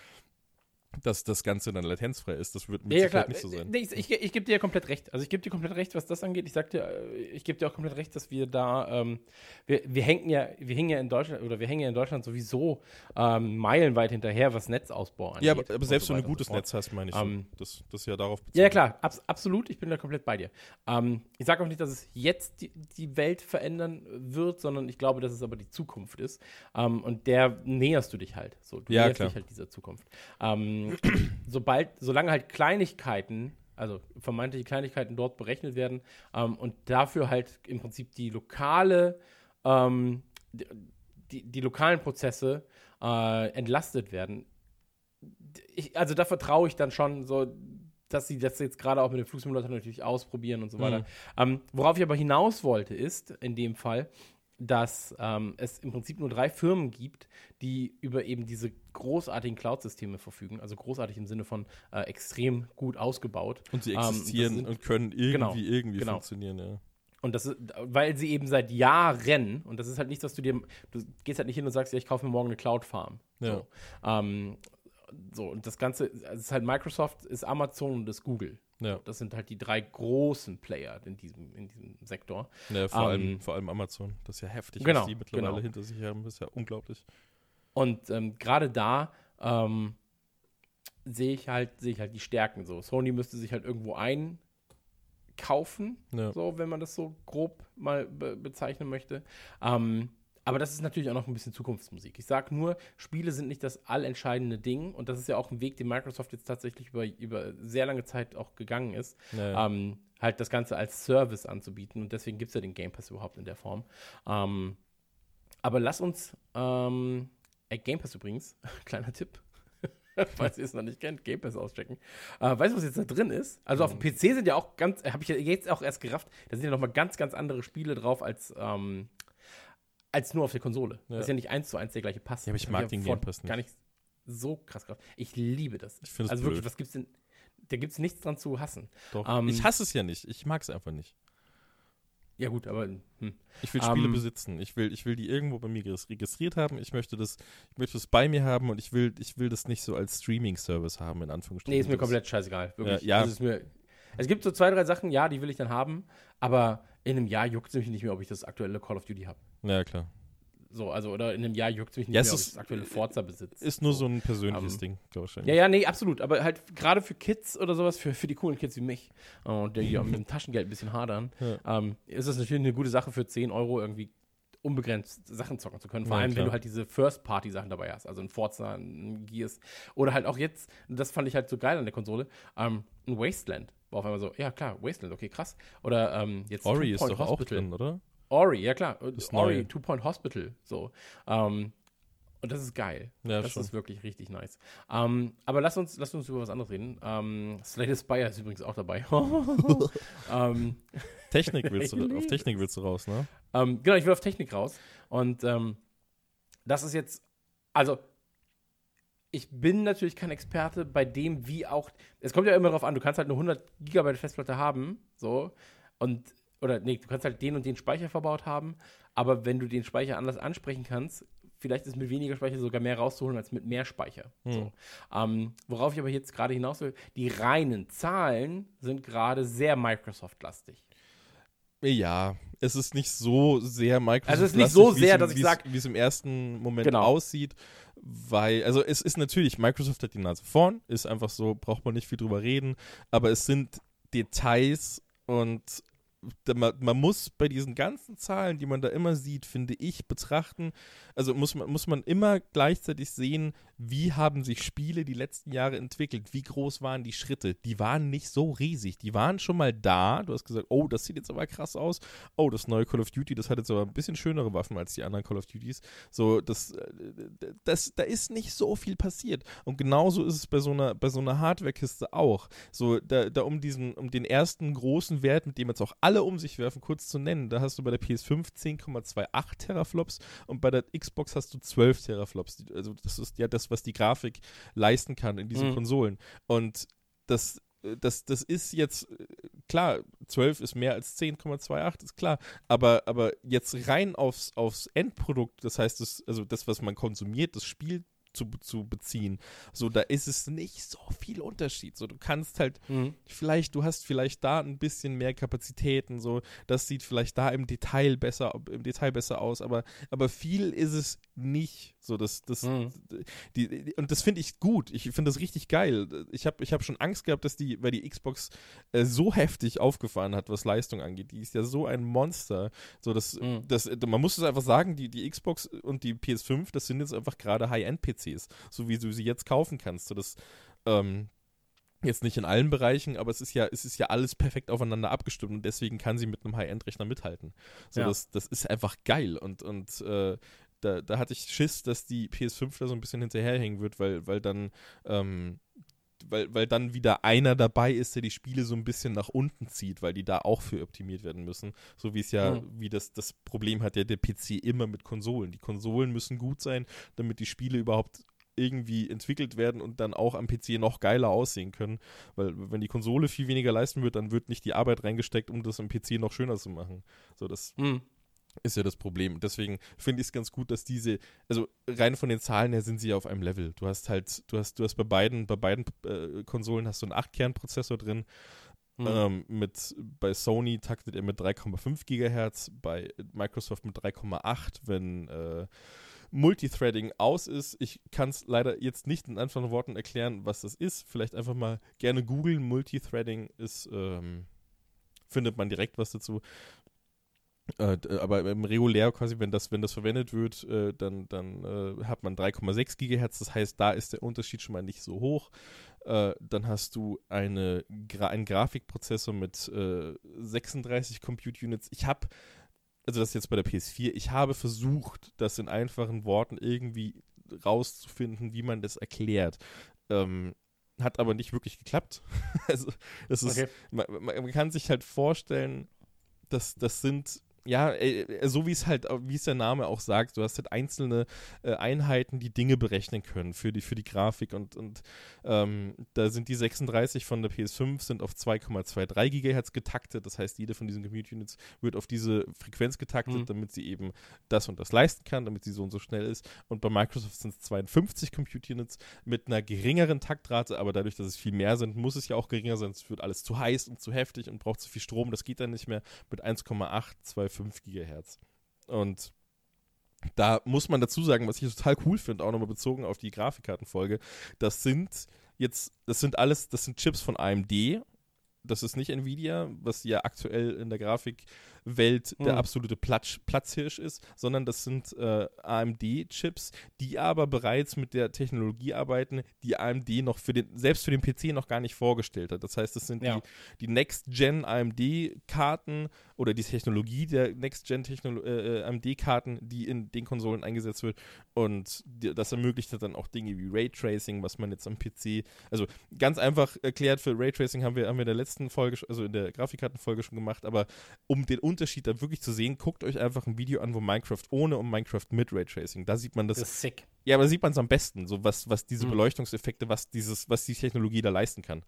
dass das Ganze dann latenzfrei ist. Das wird mit Ja, Sicherheit nicht so sein. Ich ich, ich gebe dir ja komplett recht. Also ich gebe dir komplett recht, was das angeht. Ich sag dir, äh, ich gebe dir auch komplett recht, dass wir da, ähm, wir, wir hängen ja, wir hängen ja in Deutschland oder wir hängen ja in Deutschland sowieso ähm, meilenweit hinterher, was Netzausbau angeht. Ja, aber, aber selbst so wenn du ein gutes. Netz hast, meine ich, Ähm, so. das, das ist ja darauf bezogen. Ja, ja, klar, abs absolut. Ich bin da komplett bei dir. Ähm, ich sage auch nicht, dass es jetzt die, die Welt verändern wird, sondern ich glaube, dass es aber die Zukunft ist. Ähm, und der näherst du dich halt. So, du Ja, näherst klar. dich halt dieser Zukunft. Ähm, sobald, solange halt Kleinigkeiten, also vermeintliche Kleinigkeiten dort berechnet werden ähm, und dafür halt im Prinzip die lokale, ähm, die, die, die lokalen Prozesse äh, entlastet werden. Ich, also da vertraue ich dann schon so, dass sie das jetzt gerade auch mit dem Flugsimulator natürlich ausprobieren und so weiter. Mhm. Ähm, worauf ich aber hinaus wollte, ist in dem Fall, dass ähm, es im Prinzip nur drei Firmen gibt, die über eben diese großartigen Cloud-Systeme verfügen. Also großartig im Sinne von äh, extrem gut ausgebaut. Und sie Ähm, existieren sind- und können irgendwie, Genau, irgendwie genau. funktionieren, ja. Und das ist, weil sie eben seit Jahren, und das ist halt nichts, was du dir, du gehst halt nicht hin und sagst, ja, ich kaufe mir morgen eine Cloud-Farm. Ja. So. Ähm, so, und das Ganze, also es ist halt Microsoft, ist Amazon und ist Google. Ja, Das sind halt die drei großen Player in diesem, in diesem Sektor. ja vor, Ähm, allem, vor allem Amazon. Das ist ja heftig, Genau, was die mittlerweile genau. hinter sich haben. Das ist ja unglaublich. Und ähm, gerade da ähm, sehe ich halt, sehe ich halt die Stärken so. Sony müsste sich halt irgendwo einkaufen, Ja. so, wenn man das so grob mal be bezeichnen möchte. Ähm, aber das ist natürlich auch noch ein bisschen Zukunftsmusik. Ich sage nur, Spiele sind nicht das allentscheidende Ding und das ist ja auch ein Weg, den Microsoft jetzt tatsächlich über, über sehr lange Zeit auch gegangen ist, Ja, ähm, halt das Ganze als Service anzubieten und deswegen gibt es ja den Game Pass überhaupt in der Form. Ähm, aber lass uns, ähm, ey, Game Pass übrigens, kleiner Tipp, falls ihr es noch nicht kennt, Game Pass auschecken. Äh, weißt du, was jetzt da drin ist? Also auf dem PC sind ja auch ganz, habe ich ja jetzt auch erst gerafft, da sind ja nochmal ganz, ganz andere Spiele drauf als, ähm, als nur auf der Konsole. Ja. Das ist ja nicht eins zu eins der gleiche Pass. Ja, aber ich mag den Game Pass Gar nicht so krass gerafft. Ich liebe das. Ich finde es Also blöd. wirklich, was gibt's denn? Da gibt es nichts dran zu hassen. Doch. ähm, ich hasse es ja nicht. Ich mag es einfach nicht. Ja, gut, aber. Hm. Ich will Spiele Ähm, besitzen. Ich will, ich will die irgendwo bei mir registriert haben. Ich möchte das, ich möchte das bei mir haben und ich will, ich will das nicht so als Streaming-Service haben, in Anführungsstrichen. Nee, ist mir komplett scheißegal. Wirklich. Ja, ja. Also mir, es gibt so zwei, drei Sachen, ja, die will ich dann haben, aber in einem Jahr juckt es mich nicht mehr, ob ich das aktuelle Call of Duty habe. Ja, klar. So, also, oder in einem Jahr juckt es mich nicht Ja, mehr, ob ich das aktuelle Forza besitze. Ist nur so ein persönliches Ähm, Ding, glaube ich. Ja, ja, nee, absolut. Aber halt gerade für Kids oder sowas, für, für die coolen Kids wie mich, und die ja mit dem Taschengeld ein bisschen hadern, Ja. ähm, ist das natürlich eine gute Sache für 10 Euro irgendwie unbegrenzt Sachen zocken zu können. Vor Ja, allem, wenn klar. du halt diese First-Party-Sachen dabei hast. Also ein Forza, ein Gears. Oder halt auch jetzt, das fand ich halt so geil an der Konsole, ähm, ein Wasteland. War auf einmal so, ja klar, Wasteland, okay, krass. Oder ähm, jetzt Ori ist doch auch Hospital. drin, oder? Ori, ja klar. Das Ori, Neue. Two Point Hospital. So. Ähm, und das ist geil. Ja, das schon. ist wirklich richtig nice. Ähm, aber lass uns, lass uns über was anderes reden. Ähm, Slade Spire ist übrigens auch dabei. ähm, Technik willst du, auf Technik willst du raus, ne? ähm, genau, ich will auf Technik raus. Und ähm, das ist jetzt, also ich bin natürlich kein Experte bei dem, wie auch. Es kommt ja immer darauf an, du kannst halt eine 100 Gigabyte Festplatte haben, so. Und, oder nee, du kannst halt den und den Speicher verbaut haben, aber wenn du den Speicher anders ansprechen kannst, vielleicht ist mit weniger Speicher sogar mehr rauszuholen als mit mehr Speicher. Hm. So. Ähm, worauf ich aber jetzt gerade hinaus will, die reinen Zahlen sind gerade sehr Microsoft-lastig. Ja, es ist nicht so sehr Microsoft. Also es ist nicht so sehr, dass ich wie es- sag- wie es im ersten Moment Genau. aussieht, weil, also es ist natürlich, Microsoft hat die Nase vorn, ist einfach so, braucht man nicht viel drüber reden, aber es sind Details und man, man muss bei diesen ganzen Zahlen, die man da immer sieht, finde ich, betrachten, also muss man, muss man immer gleichzeitig sehen, wie haben sich Spiele die letzten Jahre entwickelt, wie groß waren die Schritte. Die waren nicht so riesig, die waren schon mal da. Du hast gesagt, oh, das sieht jetzt aber krass aus. Oh, das neue Call of Duty, das hat jetzt aber ein bisschen schönere Waffen als die anderen Call of Duties. So, das, äh, das, da ist nicht so viel passiert. Und genauso ist es bei so einer, bei so einer Hardware-Kiste auch. So, da, da um diesen, um den ersten großen Wert, mit dem jetzt auch alle um sich werfen, kurz zu nennen, da hast du bei der PS5 10,28 Teraflops und bei der Xbox hast du 12 Teraflops. Also das ist ja das, was die Grafik leisten kann in diesen Mhm. Konsolen. Und das, äh, das, das ist jetzt, äh, klar, 12 ist mehr als 10,28, ist klar, aber, aber jetzt rein aufs, aufs Endprodukt, das heißt, das, also das, was man konsumiert, das Spiel zu, zu beziehen, so, da ist es nicht so viel Unterschied. So, du kannst halt vielleicht, du hast vielleicht da ein bisschen mehr Kapazitäten, so, das sieht vielleicht da im Detail besser, im Detail besser aus, aber, aber viel ist es nicht. So, das, das, Mhm. die, die, und das finde ich gut. Ich finde das richtig geil. Ich habe ich hab schon Angst gehabt, dass die, weil die Xbox äh, so heftig aufgefahren hat, was Leistung angeht. Die ist ja so ein Monster. So, das, Mhm. das, man muss es einfach sagen, die, die Xbox und die PS5, das sind jetzt einfach gerade High-End-PCs, so wie du sie jetzt kaufen kannst. So, das, ähm, Jetzt nicht in allen Bereichen, aber es ist ja, es ist ja alles perfekt aufeinander abgestimmt und deswegen kann sie mit einem High-End-Rechner mithalten. So, Ja. das, das ist einfach geil und, und äh, da, da hatte ich Schiss, dass die PS5 da so ein bisschen hinterherhängen wird, weil, weil dann, ähm, weil, weil dann wieder einer dabei ist, der die Spiele so ein bisschen nach unten zieht, weil die da auch für optimiert werden müssen. So wie es ja, Mhm. wie das, das Problem hat ja der PC immer mit Konsolen. Die Konsolen müssen gut sein, damit die Spiele überhaupt irgendwie entwickelt werden und dann auch am PC noch geiler aussehen können. Weil wenn die Konsole viel weniger leisten wird, dann wird nicht die Arbeit reingesteckt, um das am PC noch schöner zu machen. So, das Mhm. Ist ja das Problem. Deswegen finde ich es ganz gut, dass diese, also rein von den Zahlen her sind sie ja auf einem Level. Du hast halt, du hast, du hast bei beiden, bei beiden äh, Konsolen hast du einen 8-Kern-Prozessor drin. Mhm. Ähm, mit, bei Sony taktet er mit 3,5 Gigahertz, bei Microsoft mit 3,8, wenn äh, Multithreading aus ist. Ich kann es leider jetzt nicht in einfachen Worten erklären, was das ist. Vielleicht einfach mal gerne googeln. Multithreading ist, ähm, findet man direkt was dazu. Äh, d- aber im regulär quasi, wenn das, wenn das verwendet wird, äh, dann, dann äh, hat man 3,6 Gigahertz. Das heißt, da ist der Unterschied schon mal nicht so hoch. Äh, dann hast du eine, Gra einen Grafikprozessor mit äh, 36 Compute Units. Ich habe, also das ist jetzt bei der PS4, ich habe versucht, das in einfachen Worten irgendwie rauszufinden, wie man das erklärt. Ähm, hat aber nicht wirklich geklappt. also, das ist, Okay. man, man man kann sich halt vorstellen, dass das sind ja, äh, so wie es halt, wie es der Name auch sagt, du hast halt einzelne äh, Einheiten, die Dinge berechnen können für die, für die Grafik und, und ähm, da sind die 36 von der PS5 sind auf 2,23 Gigahertz getaktet, das heißt, jede von diesen Compute Units wird auf diese Frequenz getaktet, Mhm. damit sie eben das und das leisten kann, damit sie so und so schnell ist. Und bei Microsoft sind es 52 Compute Units mit einer geringeren Taktrate, aber dadurch, dass es viel mehr sind, muss es ja auch geringer sein, es wird alles zu heiß und zu heftig und braucht zu viel Strom, das geht dann nicht mehr. Mit 1,825 Gigahertz. Und da muss man dazu sagen, was ich total cool finde, auch nochmal bezogen auf die Grafikkartenfolge, das sind jetzt, das sind alles, das sind Chips von AMD. Das ist nicht Nvidia, was ja aktuell in der Grafikwelt der Mhm. absolute Platz, Platzhirsch ist, sondern das sind äh, AMD-Chips, die aber bereits mit der Technologie arbeiten, die AMD noch für den, selbst für den PC noch gar nicht vorgestellt hat. Das heißt, das sind Ja. die, die Next-Gen AMD-Karten oder die Technologie der Next-Gen äh, AMD-Karten, die in den Konsolen eingesetzt wird. Und die, das ermöglicht dann auch Dinge wie Raytracing, was man jetzt am PC, also ganz einfach erklärt, für Raytracing haben wir, haben wir in der letzten Folge, also in der Grafikkartenfolge schon gemacht, aber um den Unterschied da wirklich zu sehen, guckt euch einfach ein Video an, wo Minecraft ohne und Minecraft mit Raytracing. Da sieht man das. Das ist sick. ja, aber da sieht man es am besten, so was, was diese Mhm. Beleuchtungseffekte, was dieses, was die Technologie da leisten kann.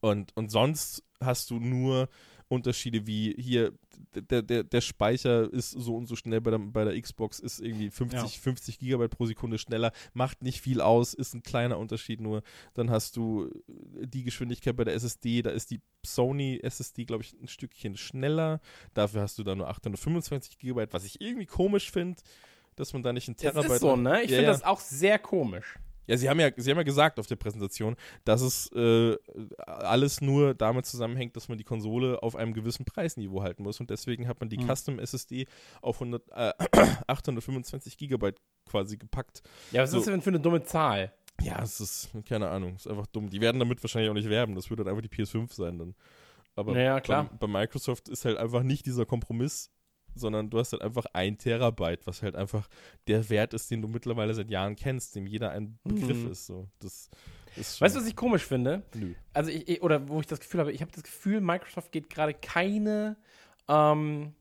Und, und sonst hast du nur Unterschiede wie hier, der, der, der Speicher ist so und so schnell bei der, bei der Xbox, ist irgendwie 50, Ja. 50 Gigabyte pro Sekunde schneller, macht nicht viel aus, ist ein kleiner Unterschied nur. Dann hast du die Geschwindigkeit bei der SSD, da ist die Sony SSD, glaube ich, ein Stückchen schneller. Dafür hast du da nur 825 Gigabyte, was ich irgendwie komisch finde, dass man da nicht ein Das Terabyte ist so, ne? Ich Ja, finde ja. das auch sehr komisch. Ja, sie haben ja, sie haben ja gesagt auf der Präsentation, dass es äh, alles nur damit zusammenhängt, dass man die Konsole auf einem gewissen Preisniveau halten muss und deswegen hat man die Mhm. Custom SSD auf 100, äh, 825 Gigabyte quasi gepackt. Ja, was So. ist das denn für eine dumme Zahl? Ja, es ist, keine Ahnung, ist einfach dumm. Die werden damit wahrscheinlich auch nicht werben, das wird dann einfach die PS5 sein dann. Aber Ja, ja, klar. Bei, bei Microsoft ist halt einfach nicht dieser Kompromiss, sondern du hast halt einfach ein Terabyte, was halt einfach der Wert ist, den du mittlerweile seit Jahren kennst, dem jeder ein Begriff Mhm. ist. So. Das ist Weißt du, was ich komisch finde? Nö. Also ich, oder wo ich das Gefühl habe, ich habe das Gefühl, Microsoft geht gerade keine, ähm,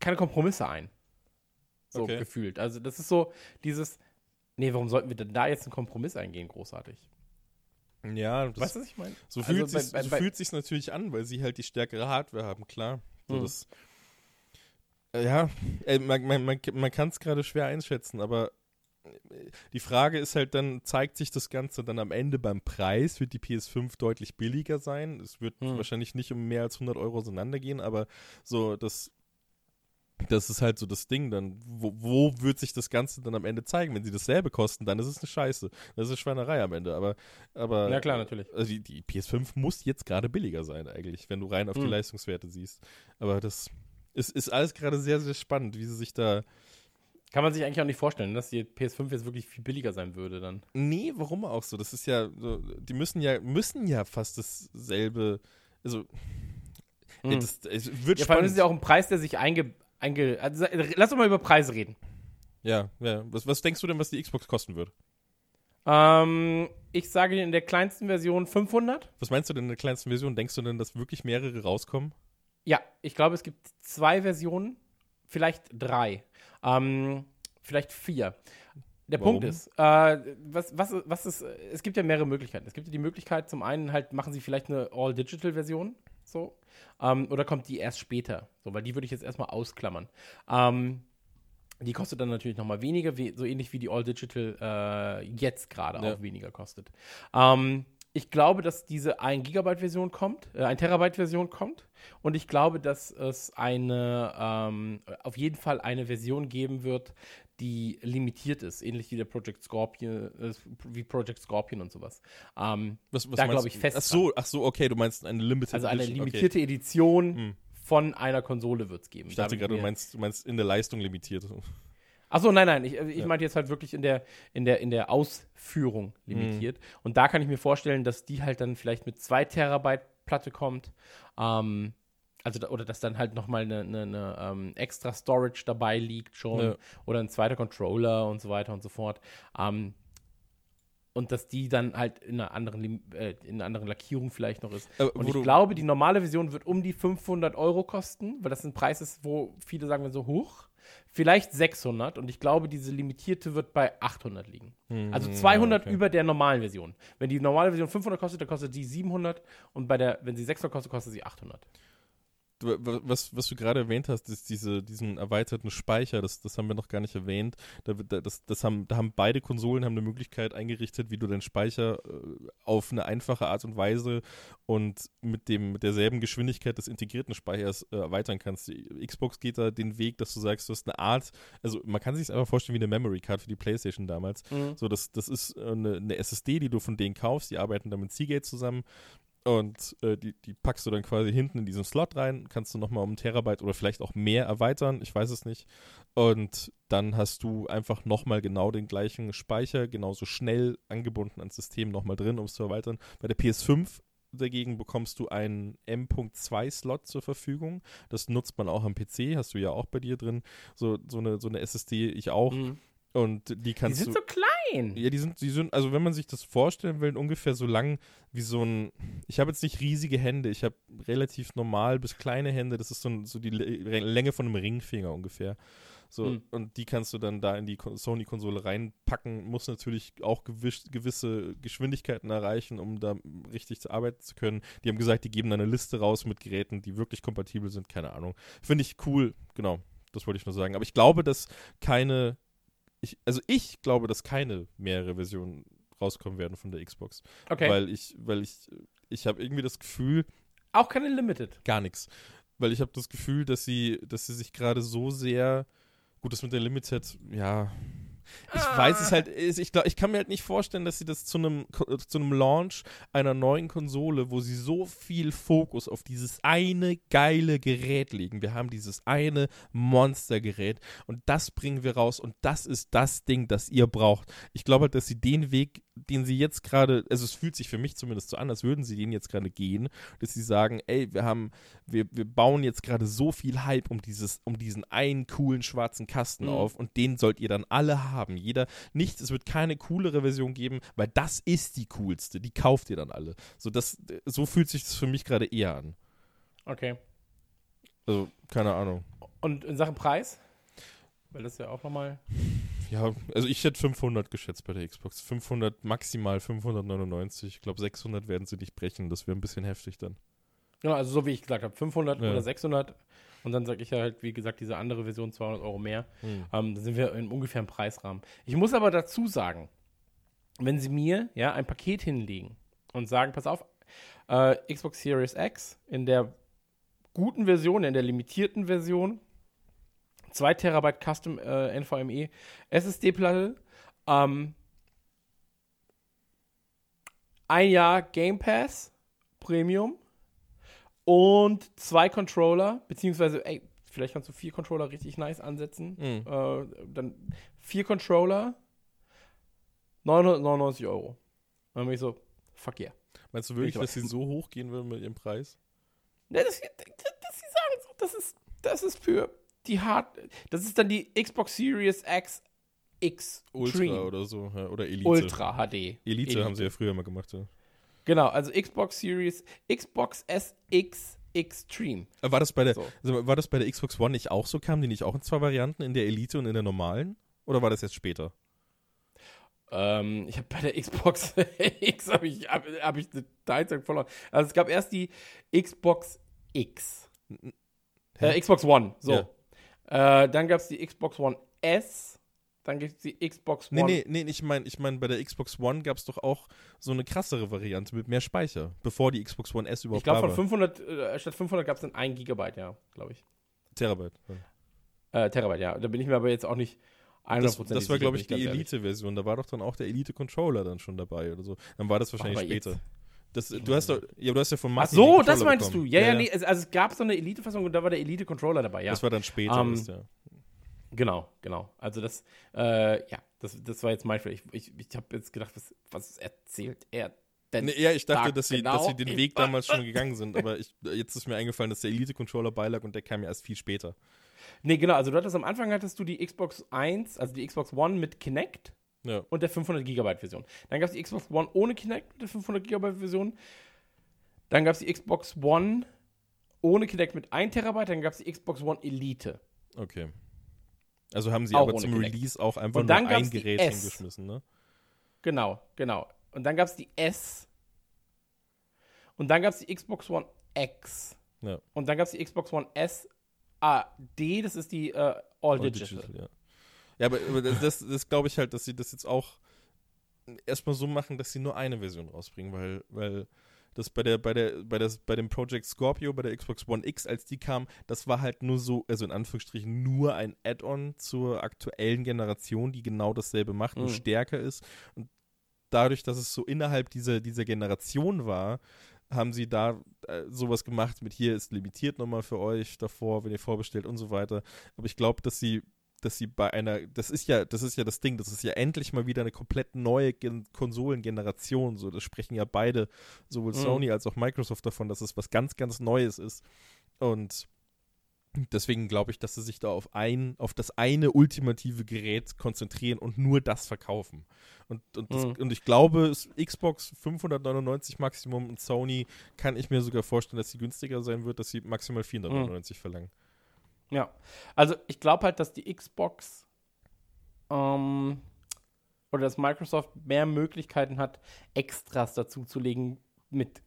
keine Kompromisse ein. So Okay. gefühlt. Also das ist so dieses, nee, warum sollten wir denn da jetzt einen Kompromiss eingehen, großartig? Ja, das, weißt du, was ich meine? so, Also fühlt bei- bei- so bei- fühlt sich's natürlich an, weil sie halt die stärkere Hardware haben, klar. So, Hm. das, ja, äh, man, man, man, man kann es gerade schwer einschätzen, aber äh, die Frage ist halt dann, zeigt sich das Ganze dann am Ende beim Preis? Wird die PS5 deutlich billiger sein? Es wird Hm. wahrscheinlich nicht um mehr als 100 Euro auseinandergehen, aber so, das, das ist halt so das Ding dann. Wo, wo wird sich das Ganze dann am Ende zeigen? Wenn sie dasselbe kosten, dann ist es eine Scheiße. Das ist eine Schweinerei am Ende, aber, aber Ja, klar, natürlich. also die, die PS5 muss jetzt gerade billiger sein eigentlich, wenn du rein auf die Hm. Leistungswerte siehst. Aber das ist, ist alles gerade sehr, sehr spannend, wie sie sich da... Kann man sich eigentlich auch nicht vorstellen, dass die PS5 jetzt wirklich viel billiger sein würde dann. Nee, warum auch so? Das ist ja, die müssen ja, müssen ja fast dasselbe, also ja, Hm. das, es wird Ja, vor allem spannend. ist es ja auch ein Preis, der sich einge... einge also, lass uns mal über Preise reden. ja, ja. Was, was denkst du denn, was die Xbox kosten wird? Ähm, ich sage dir in der kleinsten Version 500. Was meinst du denn in der kleinsten Version? Denkst du denn, dass wirklich mehrere rauskommen? Ja, ich glaube, es gibt zwei Versionen, vielleicht drei, ähm, vielleicht vier. Der Warum? Punkt ist, äh, was, was, was ist, es gibt ja mehrere Möglichkeiten. Es gibt ja die Möglichkeit, zum einen halt machen sie vielleicht eine All-Digital-Version, so, ähm, oder kommt die erst später, so, weil die würde ich jetzt erstmal ausklammern. Ähm, die kostet dann natürlich nochmal weniger, so ähnlich wie die All-Digital äh, jetzt gerade Ja. auch weniger kostet. Ähm, ich glaube, dass diese 1 Gigabyte Version kommt, äh, 1 Terabyte Version kommt. Und ich glaube, dass es eine, ähm, auf jeden Fall eine Version geben wird, die limitiert ist, ähnlich wie der Project Scorpion, äh, wie Project Scorpion und sowas. Ähm, Was, was Da meinst glaub du? ich fest Ach so, ach so, okay, du meinst eine Limited also eine Edition, limitierte Edition Hm. von einer Konsole wird es geben. Okay. Ich dachte Da gerade, du meinst, du meinst in der Leistung limitiert. Achso, nein, nein, ich, ich Ja. meinte jetzt halt wirklich in der, in der, in der Ausführung Mhm. limitiert. Und da kann ich mir vorstellen, dass die halt dann vielleicht mit 2 Terabyte Platte kommt. Ähm, also, oder dass dann halt nochmal eine, eine, eine ähm, extra Storage dabei liegt schon. Ja. Oder ein zweiter Controller und so weiter und so fort. Ähm, und dass die dann halt in einer anderen, äh, in einer anderen Lackierung vielleicht noch ist. Aber Und ich glaube, die normale Version wird um die 500 Euro kosten, weil das ein Preis ist, wo viele sagen, so hoch. Vielleicht 600 und ich glaube, diese limitierte wird bei 800 liegen. Also 200 Hm, okay. über der normalen Version. Wenn die normale Version 500 kostet, dann kostet die 700 und bei der, wenn sie 600 kostet, kostet sie 800. Was, was du gerade erwähnt hast, ist diese, diesen erweiterten Speicher, das, das haben wir noch gar nicht erwähnt. Da, da- das, das haben, da haben beide Konsolen haben eine Möglichkeit eingerichtet, wie du deinen Speicher äh, auf eine einfache Art und Weise und mit, dem, mit derselben Geschwindigkeit des integrierten Speichers äh, erweitern kannst. Die Xbox geht da den Weg, dass du sagst, du hast eine Art, also man kann sich einfach vorstellen wie eine Memory Card für die Playstation damals. So, das, das ist äh, eine, eine SSD, die du von denen kaufst, die arbeiten dann mit Seagate zusammen und äh, die, die packst du dann quasi hinten in diesen Slot rein, kannst du nochmal um einen Terabyte oder vielleicht auch mehr erweitern, ich weiß es nicht. Und dann hast du einfach nochmal genau den gleichen Speicher, genauso schnell angebunden ans System nochmal drin, um es zu erweitern. Bei der PS5 dagegen bekommst du einen M.2-Slot zur Verfügung. Das nutzt man auch am PC, hast du ja auch bei dir drin. So, so, eine, so eine SSD, ich auch. Mhm. Und die Die kannst sind du. so klein. Ja, die sind, die sind, also wenn man sich das vorstellen will, ungefähr so lang wie so ein. Ich habe jetzt nicht riesige Hände, ich habe relativ normal bis kleine Hände. Das ist so, ein, so die Länge von einem Ringfinger ungefähr. So, Hm. und die kannst du dann da in die Kon- Sony-Konsole reinpacken, muss natürlich auch gewisch, gewisse Geschwindigkeiten erreichen, um da richtig arbeiten zu können. Die haben gesagt, die geben da eine Liste raus mit Geräten, die wirklich kompatibel sind, keine Ahnung. Finde ich cool, genau, das wollte ich nur sagen. Aber ich glaube, dass keine, ich, also ich glaube, dass keine mehrere Versionen rauskommen werden von der Xbox. Okay. Weil ich, weil ich, ich habe irgendwie das Gefühl, Auch keine Limited. gar nichts. Weil ich habe das Gefühl, dass sie, dass sie sich gerade so sehr, gut, das mit der Limited, ja, ich Ah. weiß es halt, ich, glaub, ich kann mir halt nicht vorstellen, dass sie das zu einem, Ko- zu einem Launch einer neuen Konsole, wo sie so viel Fokus auf dieses eine geile Gerät legen. Wir haben dieses eine Monstergerät und das bringen wir raus und das ist das Ding, das ihr braucht. Ich glaube halt, dass sie den Weg, den sie jetzt gerade, also es fühlt sich für mich zumindest so an, als würden sie den jetzt gerade gehen, dass sie sagen, ey, wir haben, wir, wir bauen jetzt gerade so viel Hype um dieses, um diesen einen coolen schwarzen Kasten Mhm. auf und den sollt ihr dann alle haben. Jeder, nichts, es wird keine coolere Version geben, weil das ist die coolste. Die kauft ihr dann alle. So, das, so fühlt sich das für mich gerade eher an. Okay. Also, keine Ahnung. Und in Sachen Preis? Weil das ja auch nochmal. Ja, also ich hätte 500 geschätzt bei der Xbox. 500, maximal 599. Ich glaube, 600 werden sie nicht brechen. Das wäre ein bisschen heftig dann. Genau, also so wie ich gesagt habe, 500 Ja. oder 600. Und dann sage ich ja halt, wie gesagt, diese andere Version 200 Euro mehr. Hm. Ähm, da sind wir in ungefähr im Preisrahmen. Ich muss aber dazu sagen, wenn sie mir ja ein Paket hinlegen und sagen, pass auf, äh, Xbox Series X in der guten Version, in der limitierten Version, 2 Terabyte Custom äh, NVMe SSD-Platte, ähm, ein Jahr Game Pass Premium und zwei Controller, beziehungsweise, ey, vielleicht kannst du vier Controller richtig nice ansetzen. Hm. Äh, dann vier Controller, 999 Euro. Und dann bin ich so, fuck yeah. Meinst du wirklich, Ich- dass sie so hoch gehen würden mit ihrem Preis? Ne, das, das, das, sie sagen so, das ist, das ist für die Hard, das ist dann die Xbox Series X X Ultra Extreme. oder so. Ja, oder Elite. Ultra HD. Elite, haben sie ja früher mal gemacht. Ja. Genau, also Xbox Series, Xbox SX Extreme. Äh, War das, bei der, So. also war das bei der Xbox One nicht auch so? Kamen die nicht auch in zwei Varianten, in der Elite und in der normalen? Oder war das jetzt später? Ähm, ich habe bei der Xbox X habe ich, hab, hab ich eine Teilzeit verloren. Also es gab erst die Xbox X. Äh, Xbox One, so. Äh, dann gab es die Xbox One S. Dann gibt es die Xbox Nee, One. nee, nee, ich meine, ich mein, bei der Xbox One gab es doch auch so eine krassere Variante mit mehr Speicher, bevor die Xbox One S überhaupt ich glaube, da von war. 500, äh, statt 500 gab es dann 1 Gigabyte, ja, glaube ich. Terabyte. Ja. Äh, Terabyte, ja. Da bin ich mir aber jetzt auch nicht 100% Das, das war, glaube ich, die. Elite-Version. Da war doch dann auch der Elite-Controller dann schon dabei oder so. Dann war das wahrscheinlich jetzt- später. Das, du, hast doch, ja, du hast ja von Ach Martin so, den das meinst bekommen. du. Ja, ja, nee, es, also es gab so eine Elite-Fassung und da war der Elite-Controller dabei, ja. Das war dann später. Ähm, erst, ja. Genau, genau. Also das, äh, ja, das, das war jetzt mein Fehler. Ich, ich, ich habe jetzt gedacht, was, was erzählt er denn? Nee, ja, ich dachte, da dass sie, genau dass sie den in- Weg damals schon gegangen sind, aber ich, jetzt ist mir eingefallen, dass der Elite-Controller beilag und der kam ja erst viel später. Nee, genau, also du hattest am Anfang hattest du die Xbox 1, also die Xbox One mit Kinect Ja. und der 500 Gigabyte Version. Dann gab es die Xbox One ohne Kinect mit der 500 Gigabyte Version. Dann gab es die Xbox One ohne Kinect mit 1 Terabyte. Dann gab es die Xbox One Elite. Okay. Also haben sie Auch aber zum Kinect. Release auch einfach nur ein Gerät hingeschmissen, ne? Genau, genau. Und dann gab es die S. Und dann gab es die Xbox One X. Ja. Und dann gab es die Xbox One S AD, das ist die äh, All, All Digital. ja. Ja, aber, aber das, das, das glaube ich halt, dass sie das jetzt auch erstmal so machen, dass sie nur eine Version rausbringen, weil, weil das bei der, bei der, bei der, bei dem Project Scorpio, bei der Xbox One X, als die kam, das war halt nur so, also in Anführungsstrichen nur ein Add-on zur aktuellen Generation, die genau dasselbe macht, nur Mhm. stärker ist. Und dadurch, dass es so innerhalb dieser, dieser Generation war, haben sie da äh, sowas gemacht mit hier ist limitiert nochmal für euch davor, wenn ihr vorbestellt und so weiter. Aber ich glaube, dass sie, dass sie bei einer, das ist ja, das ist ja das Ding, das ist ja endlich mal wieder eine komplett neue Gen Konsolengeneration. So, das sprechen ja beide, sowohl Mhm. Sony als auch Microsoft davon, dass es was ganz, ganz Neues ist. Und Deswegen glaube ich, dass sie sich da auf ein, auf das eine ultimative Gerät konzentrieren und nur das verkaufen. Und, und, das, Mhm. und ich glaube, Xbox 599 Maximum und Sony kann ich mir sogar vorstellen, dass sie günstiger sein wird, dass sie maximal 499 verlangen. Ja. Also ich glaube halt, dass die Xbox ähm, oder dass Microsoft mehr Möglichkeiten hat, Extras dazu zu legen mit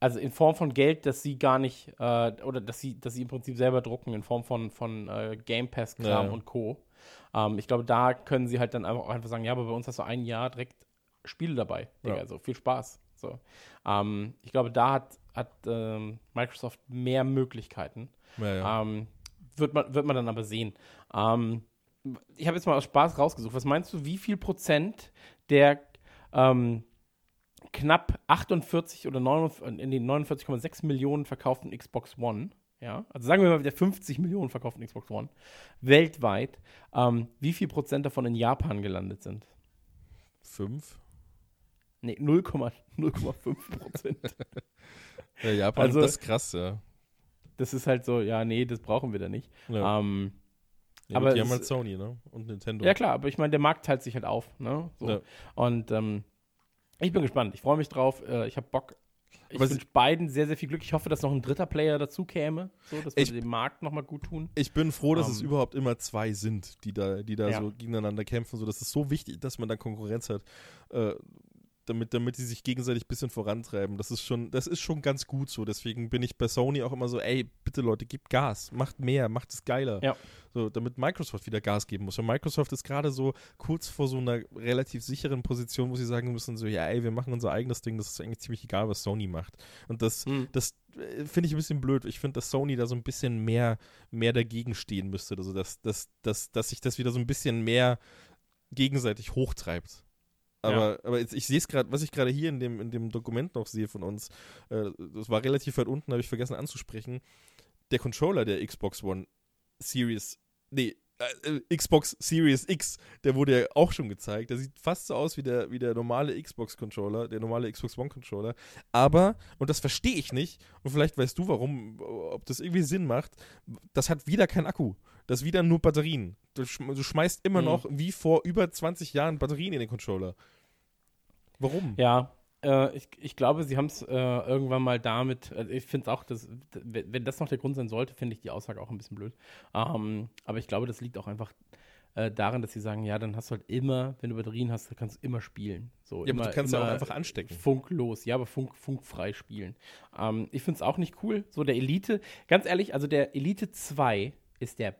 also in Form von Geld, dass sie gar nicht, äh, oder dass sie, dass sie im Prinzip selber drucken, in Form von, von äh, Game Pass-Kram Ja, und Co. Ähm, ich glaube, da können sie halt dann einfach, auch einfach sagen, ja, aber bei uns hast du ein Jahr direkt Spiele dabei. Digga, Ja. Also viel Spaß. So. Ähm, ich glaube, da hat, hat ähm, Microsoft mehr Möglichkeiten. Ja, ja. Ähm, wird, man, wird man dann aber sehen. Ähm, ich habe jetzt mal aus Spaß rausgesucht. Was meinst du, wie viel Prozent der ähm, knapp 48 oder 49, in den 49,6 Millionen verkauften Xbox One, ja, also sagen wir mal der 50 Millionen verkauften Xbox One, weltweit, ähm, wie viel Prozent davon in Japan gelandet sind? Fünf? Nee, 0,05 Prozent. Ja, Japan, Also- das ist krass, ja. Das ist halt so, ja, nee, das brauchen wir da nicht. ja. Ähm, ja aber die haben halt Sony, ne? Und Nintendo. Ja, klar, aber ich meine, der Markt teilt sich halt auf. Ne? So. Ja. Und ähm, ich bin gespannt. Ich freue mich drauf. Äh, ich habe Bock. Ich wünsche beiden sehr, sehr viel Glück. Ich hoffe, dass noch ein dritter Player dazu käme, so, dass wir Ich- dem Markt nochmal gut tun. Ich bin froh, dass es Ähm, überhaupt immer zwei sind, die da, die da Ja. so gegeneinander kämpfen. So, das ist so wichtig, dass man da Konkurrenz hat, äh, damit, damit die sich gegenseitig ein bisschen vorantreiben. Das ist schon, das ist schon ganz gut so. Deswegen bin ich bei Sony auch immer so, ey, bitte Leute, gebt Gas, macht mehr, macht es geiler. Ja. So, damit Microsoft wieder Gas geben muss. Und Microsoft ist gerade so kurz vor so einer relativ sicheren Position, wo sie sagen müssen, so, ja, ey, wir machen unser eigenes Ding, das ist eigentlich ziemlich egal, was Sony macht. Und das, Hm. das äh, finde ich ein bisschen blöd. Ich finde, dass Sony da so ein bisschen mehr, mehr dagegen stehen müsste. Also, dass, dass, dass, dass sich das wieder so ein bisschen mehr gegenseitig hochtreibt. Aber, aber jetzt, ich sehe es gerade, was ich gerade hier in dem, in dem Dokument noch sehe von uns, äh, das war relativ weit unten, habe ich vergessen anzusprechen. Der Controller der Xbox One Series, nee, äh, Xbox Series X, der wurde ja auch schon gezeigt. Der sieht fast so aus wie der, wie der normale Xbox-Controller, der normale Xbox One-Controller. Aber, und das verstehe ich nicht, und vielleicht weißt du warum, ob das irgendwie Sinn macht, das hat wieder kein Akku. Das ist wieder nur Batterien. Du schmeißt immer Mhm. noch, wie vor über 20 Jahren, Batterien in den Controller. Warum? Ja, äh, ich, ich glaube, sie haben es äh, irgendwann mal damit, also ich finde es auch, dass, wenn das noch der Grund sein sollte, finde ich die Aussage auch ein bisschen blöd. Ähm, aber ich glaube, das liegt auch einfach äh, daran, dass sie sagen, ja, dann hast du halt immer, wenn du Batterien hast, dann kannst du immer spielen. So, Ja, immer, aber du kannst ja auch einfach anstecken. Funklos, ja, aber funk, funkfrei spielen. Ähm, ich finde es auch nicht cool. So der Elite, ganz ehrlich, also der Elite 2 ist der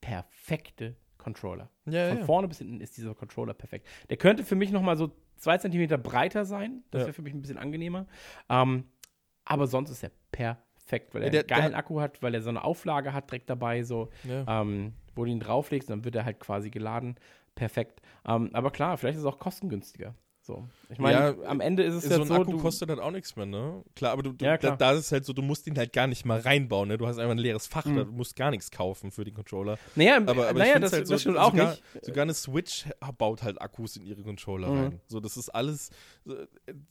perfekte Controller. Ja, Von ja. vorne bis hinten ist dieser Controller perfekt. Der könnte für mich noch mal so zwei Zentimeter breiter sein. Das Ja. wäre für mich ein bisschen angenehmer. Ähm, aber sonst ist er perfekt, weil er der- einen geilen der- Akku hat, weil er so eine Auflage hat direkt dabei, so, Ja. ähm, wo du ihn drauflegst, dann wird er halt quasi geladen. Perfekt. Ähm, aber klar, vielleicht ist es auch kostengünstiger. So. Ich meine, Ja, am Ende ist es so ja ein so, Akku du, kostet halt auch nichts mehr, ne? Klar, aber du, du Ja, da, klar. da ist es halt so, du musst ihn halt gar nicht mal reinbauen, ne? Du hast einfach ein leeres Fach, Mhm. da, du musst gar nichts kaufen für den Controller. naja, Aber, aber naja das, halt so, das stimmt auch sogar, nicht. Sogar eine Switch baut halt Akkus in ihre Controller Mhm. rein. So, das ist alles. so,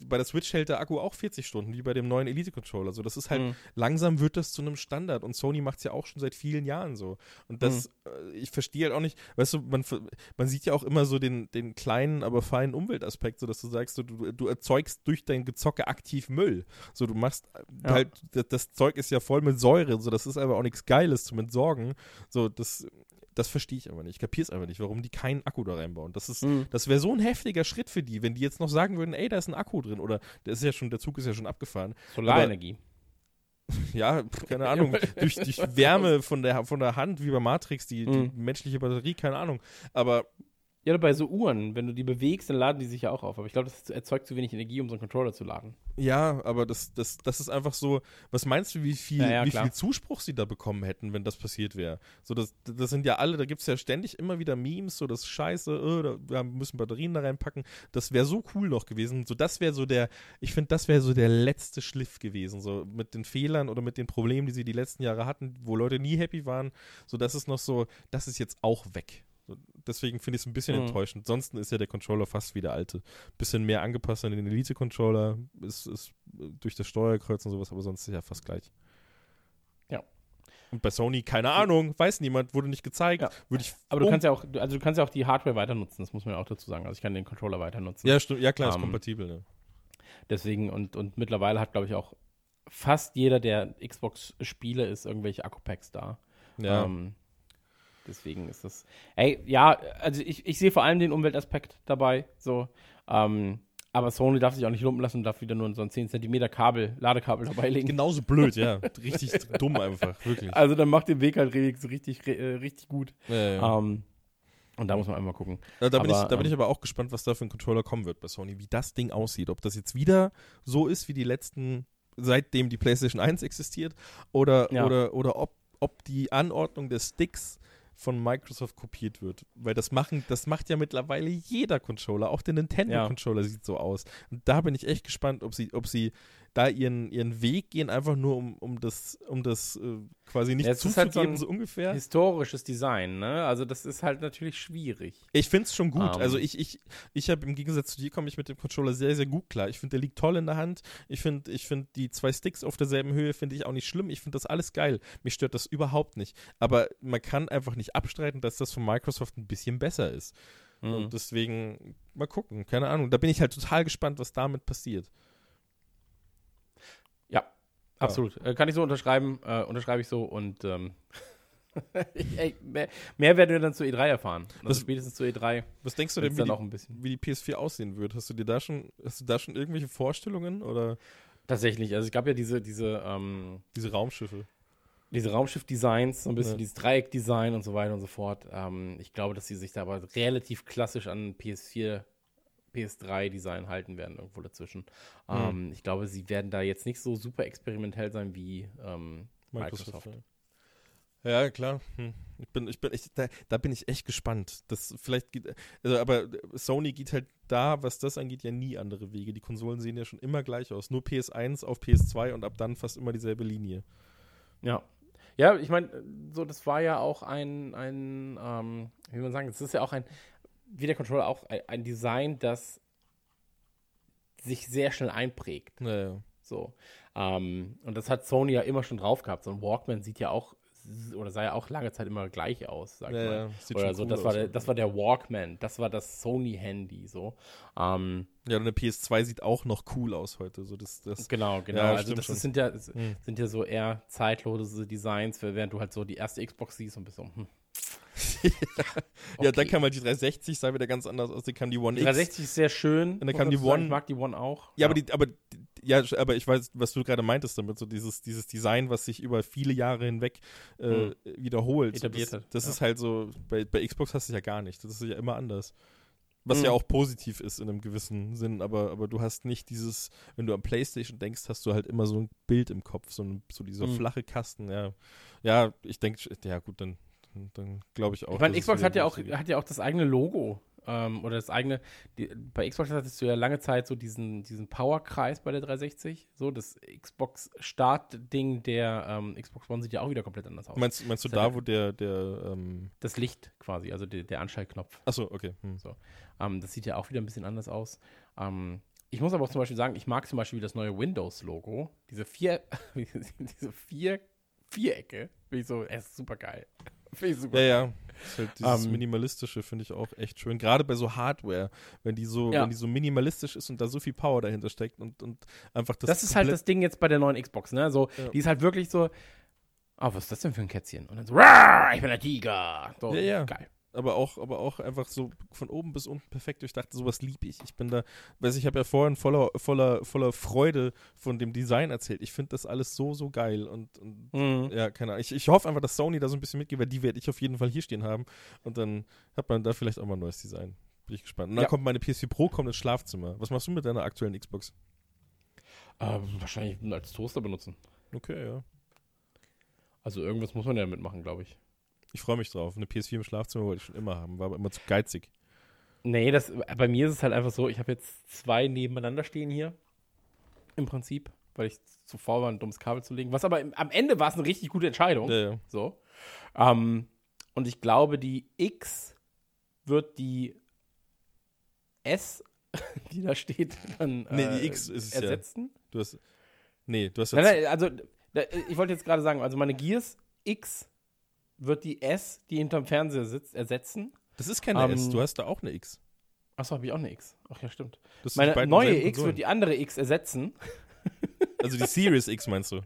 Bei der Switch hält der Akku auch 40 Stunden, wie bei dem neuen Elite-Controller. So, das ist halt, Mhm. langsam wird das zu einem Standard und Sony macht es ja auch schon seit vielen Jahren so. Und das, Mhm. äh, ich verstehe halt auch nicht, weißt du, man, man sieht ja auch immer so den, den kleinen, aber feinen Umweltaspekt, so dass du sagst, du, du erzeugst durch dein Gezocke aktiv Müll. So, du machst äh, Ja. halt, das, das Zeug ist ja voll mit Säure, so, das ist aber auch nichts Geiles zum Entsorgen. So, das, das verstehe ich aber nicht. Ich kapiere es einfach nicht, warum die keinen Akku da reinbauen. Das ist, Mhm. das wäre so ein heftiger Schritt für die, wenn die jetzt noch sagen würden, ey, da ist ein Akku drin oder der ist ja schon, der Zug ist ja schon abgefahren. Solarenergie. Ja, pf, keine Ahnung, durch, durch Wärme von der, von der Hand, wie bei Matrix, die, die Mhm. menschliche Batterie, keine Ahnung. Aber Ja, oder bei so Uhren, wenn du die bewegst, dann laden die sich ja auch auf. Aber ich glaube, das erzeugt zu wenig Energie, um so einen Controller zu laden. ja, aber das, das, das ist einfach so, was meinst du, wie viel, Ja, ja, wie klar. viel Zuspruch sie da bekommen hätten, wenn das passiert wäre? So, das, das sind ja alle, da gibt es ja ständig immer wieder Memes, so das Scheiße, äh, da, wir müssen Batterien da reinpacken. Das wäre so cool noch gewesen. So, das wäre so der, ich finde, das wäre so der letzte Schliff gewesen, so mit den Fehlern oder mit den Problemen, die sie die letzten Jahre hatten, wo Leute nie happy waren. So, das ist noch so, das ist jetzt auch weg. Deswegen finde ich es ein bisschen Mhm. enttäuschend. Ansonsten ist ja der Controller fast wie der alte. Bisschen mehr angepasst an den Elite-Controller, ist, ist äh, durch das Steuerkreuz und sowas, aber sonst ist ja fast gleich. Und bei Sony, keine Ahnung, weiß niemand, wurde nicht gezeigt. Ja. Würde ich Aber du um- kannst ja auch, also du kannst ja auch die Hardware weiter nutzen, das muss man ja auch dazu sagen. Also ich kann den Controller weiter nutzen. Ja, stimmt. Ja, klar, ist Ähm, kompatibel. Ne? Deswegen, und, und mittlerweile hat, glaube ich, auch fast jeder, der Xbox-Spiele ist, irgendwelche Akku-Packs da. Ja. Ähm, deswegen ist das. Ey, ja, also ich, ich sehe vor allem den Umweltaspekt dabei. So. Ähm, aber Sony darf sich auch nicht lumpen lassen und darf wieder nur so ein 10 cm Kabel, Ladekabel dabei legen. Genauso blöd, ja. Richtig dumm einfach, wirklich. Also dann macht den Weg halt richtig, äh, richtig gut. Ja, ja. Ähm, und da muss man einmal gucken. Ja, da, bin aber, ich, da bin ähm, ich aber auch gespannt, was da für ein Controller kommen wird bei Sony, wie das Ding aussieht. Ob das jetzt wieder so ist wie die letzten, seitdem die PlayStation 1 existiert, oder, oder, oder ob, ob die Anordnung der Sticks von Microsoft kopiert wird. Weil das machen, das macht ja mittlerweile jeder Controller, auch der Nintendo-Controller sieht so aus. Und da bin ich echt gespannt, ob sie, ob sie da ihren, ihren Weg gehen, einfach nur um, um das, um das äh, quasi nicht Ja, ist zuzugeben, halt so ungefähr. Historisches Design, ne? Also das ist halt natürlich schwierig. Ich finde es schon gut. Ähm. also ich, ich, ich habe im Gegensatz zu dir komme ich mit dem Controller sehr, sehr gut klar. Ich finde, der liegt toll in der Hand. Ich finde, ich finde die zwei Sticks auf derselben Höhe finde ich auch nicht schlimm. Ich finde das alles geil. Mich stört das überhaupt nicht. Aber man kann einfach nicht abstreiten, dass das von Microsoft ein bisschen besser ist. Mhm. Und deswegen mal gucken. Keine Ahnung. Da bin ich halt total gespannt, was damit passiert. Ja, absolut. Äh, kann ich so unterschreiben, äh, unterschreibe ich so und ähm, ey, mehr, mehr werden wir dann zu E3 erfahren. Also Das- spätestens zu E3 Was denkst du denn, wie dann die, auch ein bisschen. wie die PS4 aussehen wird? Hast du dir da schon, hast du da schon irgendwelche Vorstellungen oder Tatsächlich, also es gab ja diese, diese, ähm, diese Raumschiffe? diese Raumschiff-Designs, so ein bisschen Ja. dieses Dreieck-Design und so weiter und so fort. Ähm, ich glaube, dass sie sich da aber relativ klassisch an PS4, PS3-Design halten werden, irgendwo dazwischen. Ähm, ich glaube, sie werden da jetzt nicht so super experimentell sein wie ähm, Microsoft. Ja, Ja, klar. Hm. Ich bin, ich bin, ich, da, da bin ich echt gespannt. Das vielleicht geht, also, aber Sony geht halt da, was das angeht, ja nie andere Wege. Die Konsolen sehen ja schon immer gleich aus. Nur PS1 auf PS2 und ab dann fast immer dieselbe Linie. Ja. Ja, ich meine, so, das war ja auch ein, ein ähm, wie man sagen, es ist ja auch ein, wie der Controller auch, ein, ein Design, das sich sehr schnell einprägt. Naja. So. Ähm, und das hat Sony ja immer schon drauf gehabt. So ein Walkman sieht ja auch, oder sah ja auch lange Zeit immer gleich aus, sag Ja, mal. ja, oder so, cool das, aus, war der, das war der Walkman, das war das Sony-Handy, so. Ähm, Ja, und eine PS2 sieht auch noch cool aus heute. So das, das, Genau, genau. Ja, also das sind, ja, Hm. sind ja so eher zeitlose Designs, während du halt so die erste Xbox siehst und bist so, hm. Ja, dann okay. kam halt die 360, sah wieder ganz anders aus. Dann kam die One Die X. 360 ist sehr schön. Und dann kam die. One- Ich mag die One auch. Ja, aber die, aber ja, aber ich weiß, was du gerade meintest damit, so dieses, dieses Design, was sich über viele Jahre hinweg äh, Hm. wiederholt. Etabliert das das ja. ist halt so, bei, bei Xbox hast du es ja gar nicht. Das ist ja immer anders. Was Hm. ja auch positiv ist in einem gewissen Sinn, aber, aber du hast nicht dieses, wenn du an Playstation denkst, hast du halt immer so ein Bild im Kopf, so, ein, so dieser Hm. flache Kasten, ja. Ja, ich denke, ja gut, dann, dann, dann glaube ich auch. Ich meine, Xbox hat ja, auch, hat ja auch das eigene Logo. Ähm, oder das eigene. Die, bei Xbox hattest du ja lange Zeit so diesen, diesen Powerkreis bei der 360. So, das Xbox-Start-Ding der ähm, Xbox One sieht ja auch wieder komplett anders aus. Meinst, meinst du Das da, ja- wo der, der, ähm, das Licht quasi, also der, der Anschaltknopf. achso, okay. Hm. Ähm, das sieht ja auch wieder ein bisschen anders aus. Ähm, ich muss aber auch zum Beispiel sagen, ich mag zum Beispiel das neue Windows-Logo. Diese vier, diese vier Vierecke. Finde ich so, es ist super geil. Finde ich super. Ja, ja. Ist halt dieses Ähm, Minimalistische finde ich auch echt schön. Gerade bei so Hardware, wenn die so, Ja. wenn die so minimalistisch ist und da so viel Power dahinter steckt und, und einfach das. Das, ist halt das Ding jetzt bei der neuen Xbox, ne? So, Ja. die ist halt wirklich so, oh, was ist das denn für ein Kätzchen? Und dann so, "Rar, ich bin der Tiger. So, Ja, ja. geil. Aber auch, aber auch einfach so von oben bis unten perfekt durchdacht. Sowas liebe ich. Ich bin da, weiß ich, habe ja vorhin voller, voller, voller Freude von dem Design erzählt. Ich finde das alles so, so geil und, und Mhm. ja, keine Ahnung. Ich, ich hoffe einfach, dass Sony da so ein bisschen mitgeht, weil die werde ich auf jeden Fall hier stehen haben und dann hat man da vielleicht auch mal ein neues Design. Bin ich gespannt. Und dann Ja. kommt meine PS4 Pro, kommt ins Schlafzimmer. Was machst du mit deiner aktuellen Xbox? Ähm, wahrscheinlich als Toaster benutzen. Okay, ja. Also irgendwas muss man ja mitmachen, glaube ich. Ich freue mich drauf. Eine PS4 im Schlafzimmer wollte ich schon immer haben, war aber immer zu geizig. Nee, das, bei mir ist es halt einfach so, ich habe jetzt zwei nebeneinander stehen hier. Im Prinzip, weil ich zu faul war, ein dummes Kabel zu legen. Was aber im, am Ende war es eine richtig gute Entscheidung. Ja, ja. So. Ähm, und ich glaube, die X wird die S, die da steht, dann Nee, äh, die X ist es ja. ersetzen. Du hast. Nee, du hast Nein, jetzt. nein, also da- ich wollte jetzt gerade sagen, also meine Gears X wird die S, die hinterm Fernseher sitzt, ersetzen. Das ist keine Ähm, S, du hast da auch eine X. Achso, habe ich auch eine X. Ach ja, stimmt. Das Meine neue X Konsolen. wird die andere X ersetzen. Also die Series X meinst du?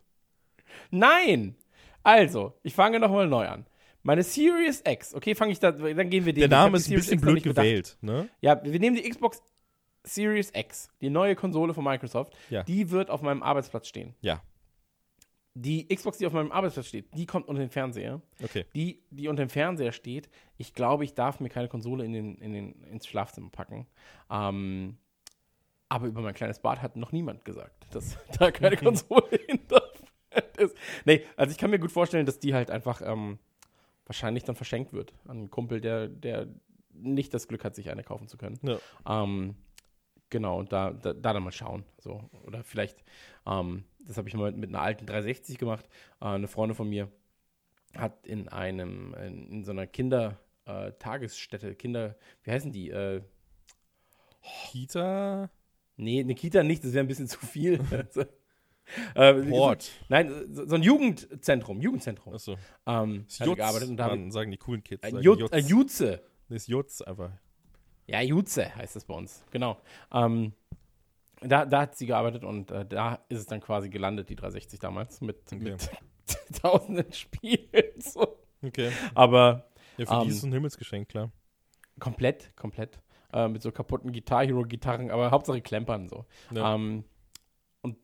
Nein! Also, ich fange nochmal neu an. Meine Series X, okay, fange ich da, dann gehen wir den Der Name ist ein bisschen X blöd gewählt, ne? Ja, wir nehmen die Xbox Series X, die neue Konsole von Microsoft. Ja. Die wird auf meinem Arbeitsplatz stehen. Ja. Die Xbox, die auf meinem Arbeitsplatz steht, die kommt unter den Fernseher. Okay. Die, die unter dem Fernseher steht, ich glaube, ich darf mir keine Konsole in den, in den, ins Schlafzimmer packen. Ähm, aber über mein kleines Bad hat noch niemand gesagt, dass da keine Konsole hin darf. Das, nee, also ich kann mir gut vorstellen, dass die halt einfach ähm, wahrscheinlich dann verschenkt wird an einen Kumpel, der, der nicht das Glück hat, sich eine kaufen zu können. Ja. Ähm, genau, und da, da, da dann mal schauen. So. Oder vielleicht, ähm, das habe ich mal mit einer alten 360 gemacht. Äh, eine Freundin von mir hat in einem, in, in so einer Kinder-Tagesstätte, Kinder, wie heißen die? Äh, Kita nee, eine Kita nicht, das wäre ein bisschen zu viel. äh, Port. Nein, so, so ein Jugendzentrum, Jugendzentrum. Achso. Ähm, Das hat die gearbeitet und Mann, sagen die coolen Kids. sagen Jut, Jutz. äh, Jutze. Nee, ist Jutz einfach. Ja, Jutze heißt das bei uns, genau. Ähm, da, da hat sie gearbeitet und äh, da ist es dann quasi gelandet, die 360 damals, mit, Okay. mit tausenden Spielen. So. Okay. Aber Ja, für Ähm, die ist es ein Himmelsgeschenk, klar. komplett, komplett. Äh, mit so kaputten Guitar Hero-Gitarren, aber Hauptsache Klempern so. Ja. Ähm, und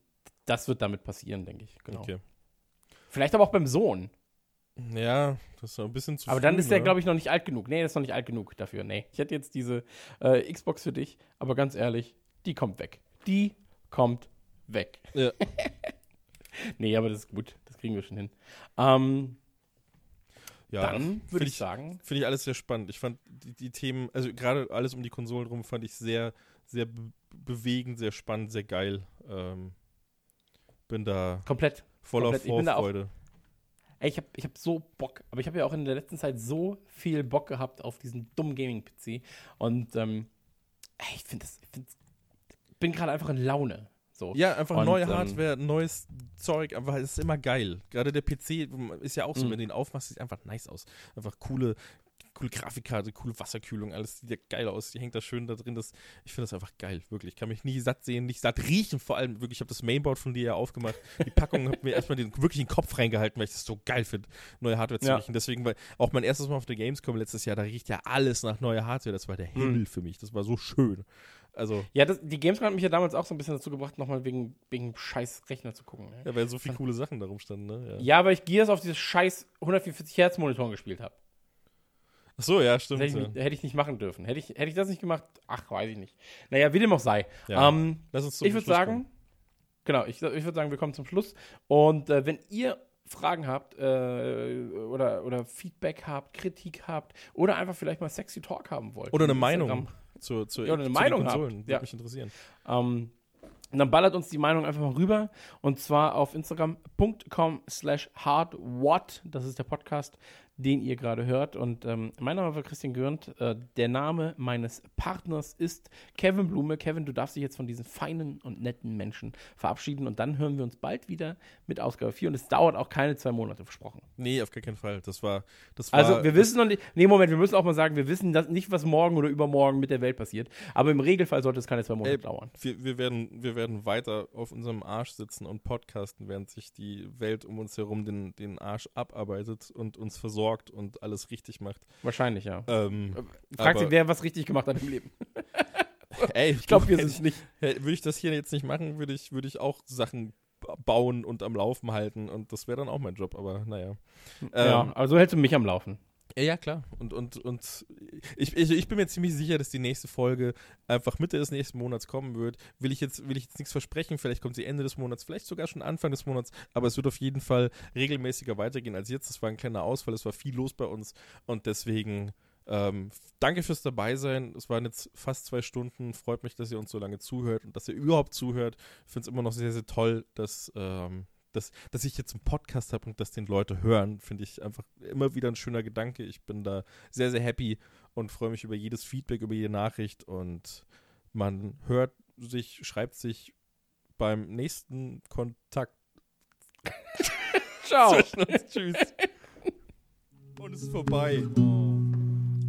das wird damit passieren, denke ich. Genau. Okay. Vielleicht aber auch beim Sohn. Ja, das ist ein bisschen zu Aber dann früh, ist der, ne? glaube ich, noch nicht alt genug. Nee, der ist noch nicht alt genug dafür. Nee. Ich hätte jetzt diese äh, Xbox für dich, aber ganz ehrlich, die kommt weg. Die kommt weg. Ja. nee, aber das ist gut. Das kriegen wir schon hin. Ähm, ja, dann würde ich sagen, Finde ich alles sehr spannend. Ich fand die, die Themen, also gerade alles um die Konsolen rum, fand ich sehr, sehr be bewegend, sehr spannend, sehr geil. Ähm, bin da komplett. voller Komplett. Ich Vorfreude. Ey, ich habe ich hab so Bock, aber ich habe ja auch in der letzten Zeit so viel Bock gehabt auf diesen dummen Gaming-PC. Und ähm, ey, ich finde das, ich find's, bin gerade einfach in Laune. So. Ja, einfach Und, neue ähm, Hardware, neues Zeug, einfach es ist immer geil. Gerade der PC ist ja auch so, Mhm. wenn du ihn aufmachst, sieht einfach nice aus. Einfach coole, coole Grafikkarte, coole Wasserkühlung, alles sieht ja geil aus. Die hängt da schön da drin. Das, ich finde das einfach geil, wirklich. Ich kann mich nie satt sehen, nicht satt riechen, vor allem wirklich. Ich habe das Mainboard von dir ja aufgemacht. Die Packung hat mir erstmal den wirklich den Kopf reingehalten, weil ich das so geil finde, neue Hardware zu Ja. riechen. Deswegen, weil auch mein erstes Mal auf der Gamescom letztes Jahr, da riecht ja alles nach neuer Hardware. Das war der Mhm. Himmel für mich. Das war so schön. Also, Ja, das, die Gamescom hat mich ja damals auch so ein bisschen dazu gebracht, nochmal wegen, wegen scheiß Rechner zu gucken. Ne? ja, weil so viele coole Sachen darum standen, ne? Ja. Ja, weil ich Gears auf dieses scheiß 144 Hertz Monitoren gespielt habe. Ach so, ja, stimmt. hätte ich, nicht, hätte ich nicht machen dürfen. Hätte ich, hätte ich das nicht gemacht? Ach, weiß ich nicht. Naja, wie dem auch sei. Ja. Ähm, Lass uns zum ich würde sagen, kommen. genau, ich, ich würde sagen, wir kommen zum Schluss. Und äh, wenn ihr Fragen habt äh, oder, oder Feedback habt, Kritik habt oder einfach vielleicht mal sexy Talk haben wollt. Oder eine Meinung zur, zur, Ja, oder eine Meinung habt. Konsolen. Würde Ja. mich interessieren. Ähm, und dann ballert uns die Meinung einfach mal rüber. Und zwar auf instagram.com slash hardwatt. Das ist der Podcast, den ihr gerade hört. Und ähm, mein Name war Christian Görnd. Äh, der Name meines Partners ist Kevin Blume. Kevin, du darfst dich jetzt von diesen feinen und netten Menschen verabschieden. Und dann hören wir uns bald wieder mit Ausgabe 4. Und es dauert auch keine zwei Monate, versprochen. Nee, auf gar keinen Fall. Das war. Das war Also wir wissen noch nicht, nee, Moment, wir müssen auch mal sagen, wir wissen nicht, was morgen oder übermorgen mit der Welt passiert. Aber im Regelfall sollte es keine zwei Monate Ey, dauern. wir, wir, werden, wir werden weiter auf unserem Arsch sitzen und podcasten, während sich die Welt um uns herum den, den Arsch abarbeitet und uns versorgt und alles richtig macht. Wahrscheinlich, ja. Ähm, Fragt sie, wer was richtig gemacht hat im Leben. ey, Ich glaube, wir sind es nicht. Würde ich das hier jetzt nicht machen, würde ich, würde ich auch Sachen ba- bauen und am Laufen halten und das wäre dann auch mein Job, aber naja. ja, Ähm, aber so hältst du mich am Laufen. Ja, ja, klar. Und, und, und ich, ich, ich bin mir ziemlich sicher, dass die nächste Folge einfach Mitte des nächsten Monats kommen wird. Will ich jetzt, will ich jetzt nichts versprechen, vielleicht kommt sie Ende des Monats, vielleicht sogar schon Anfang des Monats, aber es wird auf jeden Fall regelmäßiger weitergehen als jetzt. Es war ein kleiner Ausfall, es war viel los bei uns und deswegen ähm, danke fürs Dabeisein. Es waren jetzt fast zwei Stunden. Freut mich, dass ihr uns so lange zuhört und dass ihr überhaupt zuhört. Ich finde es immer noch sehr, sehr toll, dass, ähm, dass, dass ich jetzt einen Podcast habe und dass den Leute hören. Finde ich einfach immer wieder ein schöner Gedanke. Ich bin da sehr, sehr happy und freue mich über jedes Feedback, über jede Nachricht und man hört sich, schreibt sich beim nächsten Kontakt Ciao. zwischen uns. Tschüss. Und es ist vorbei.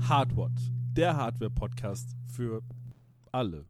Hardwatt, der Hardware-Podcast für alle.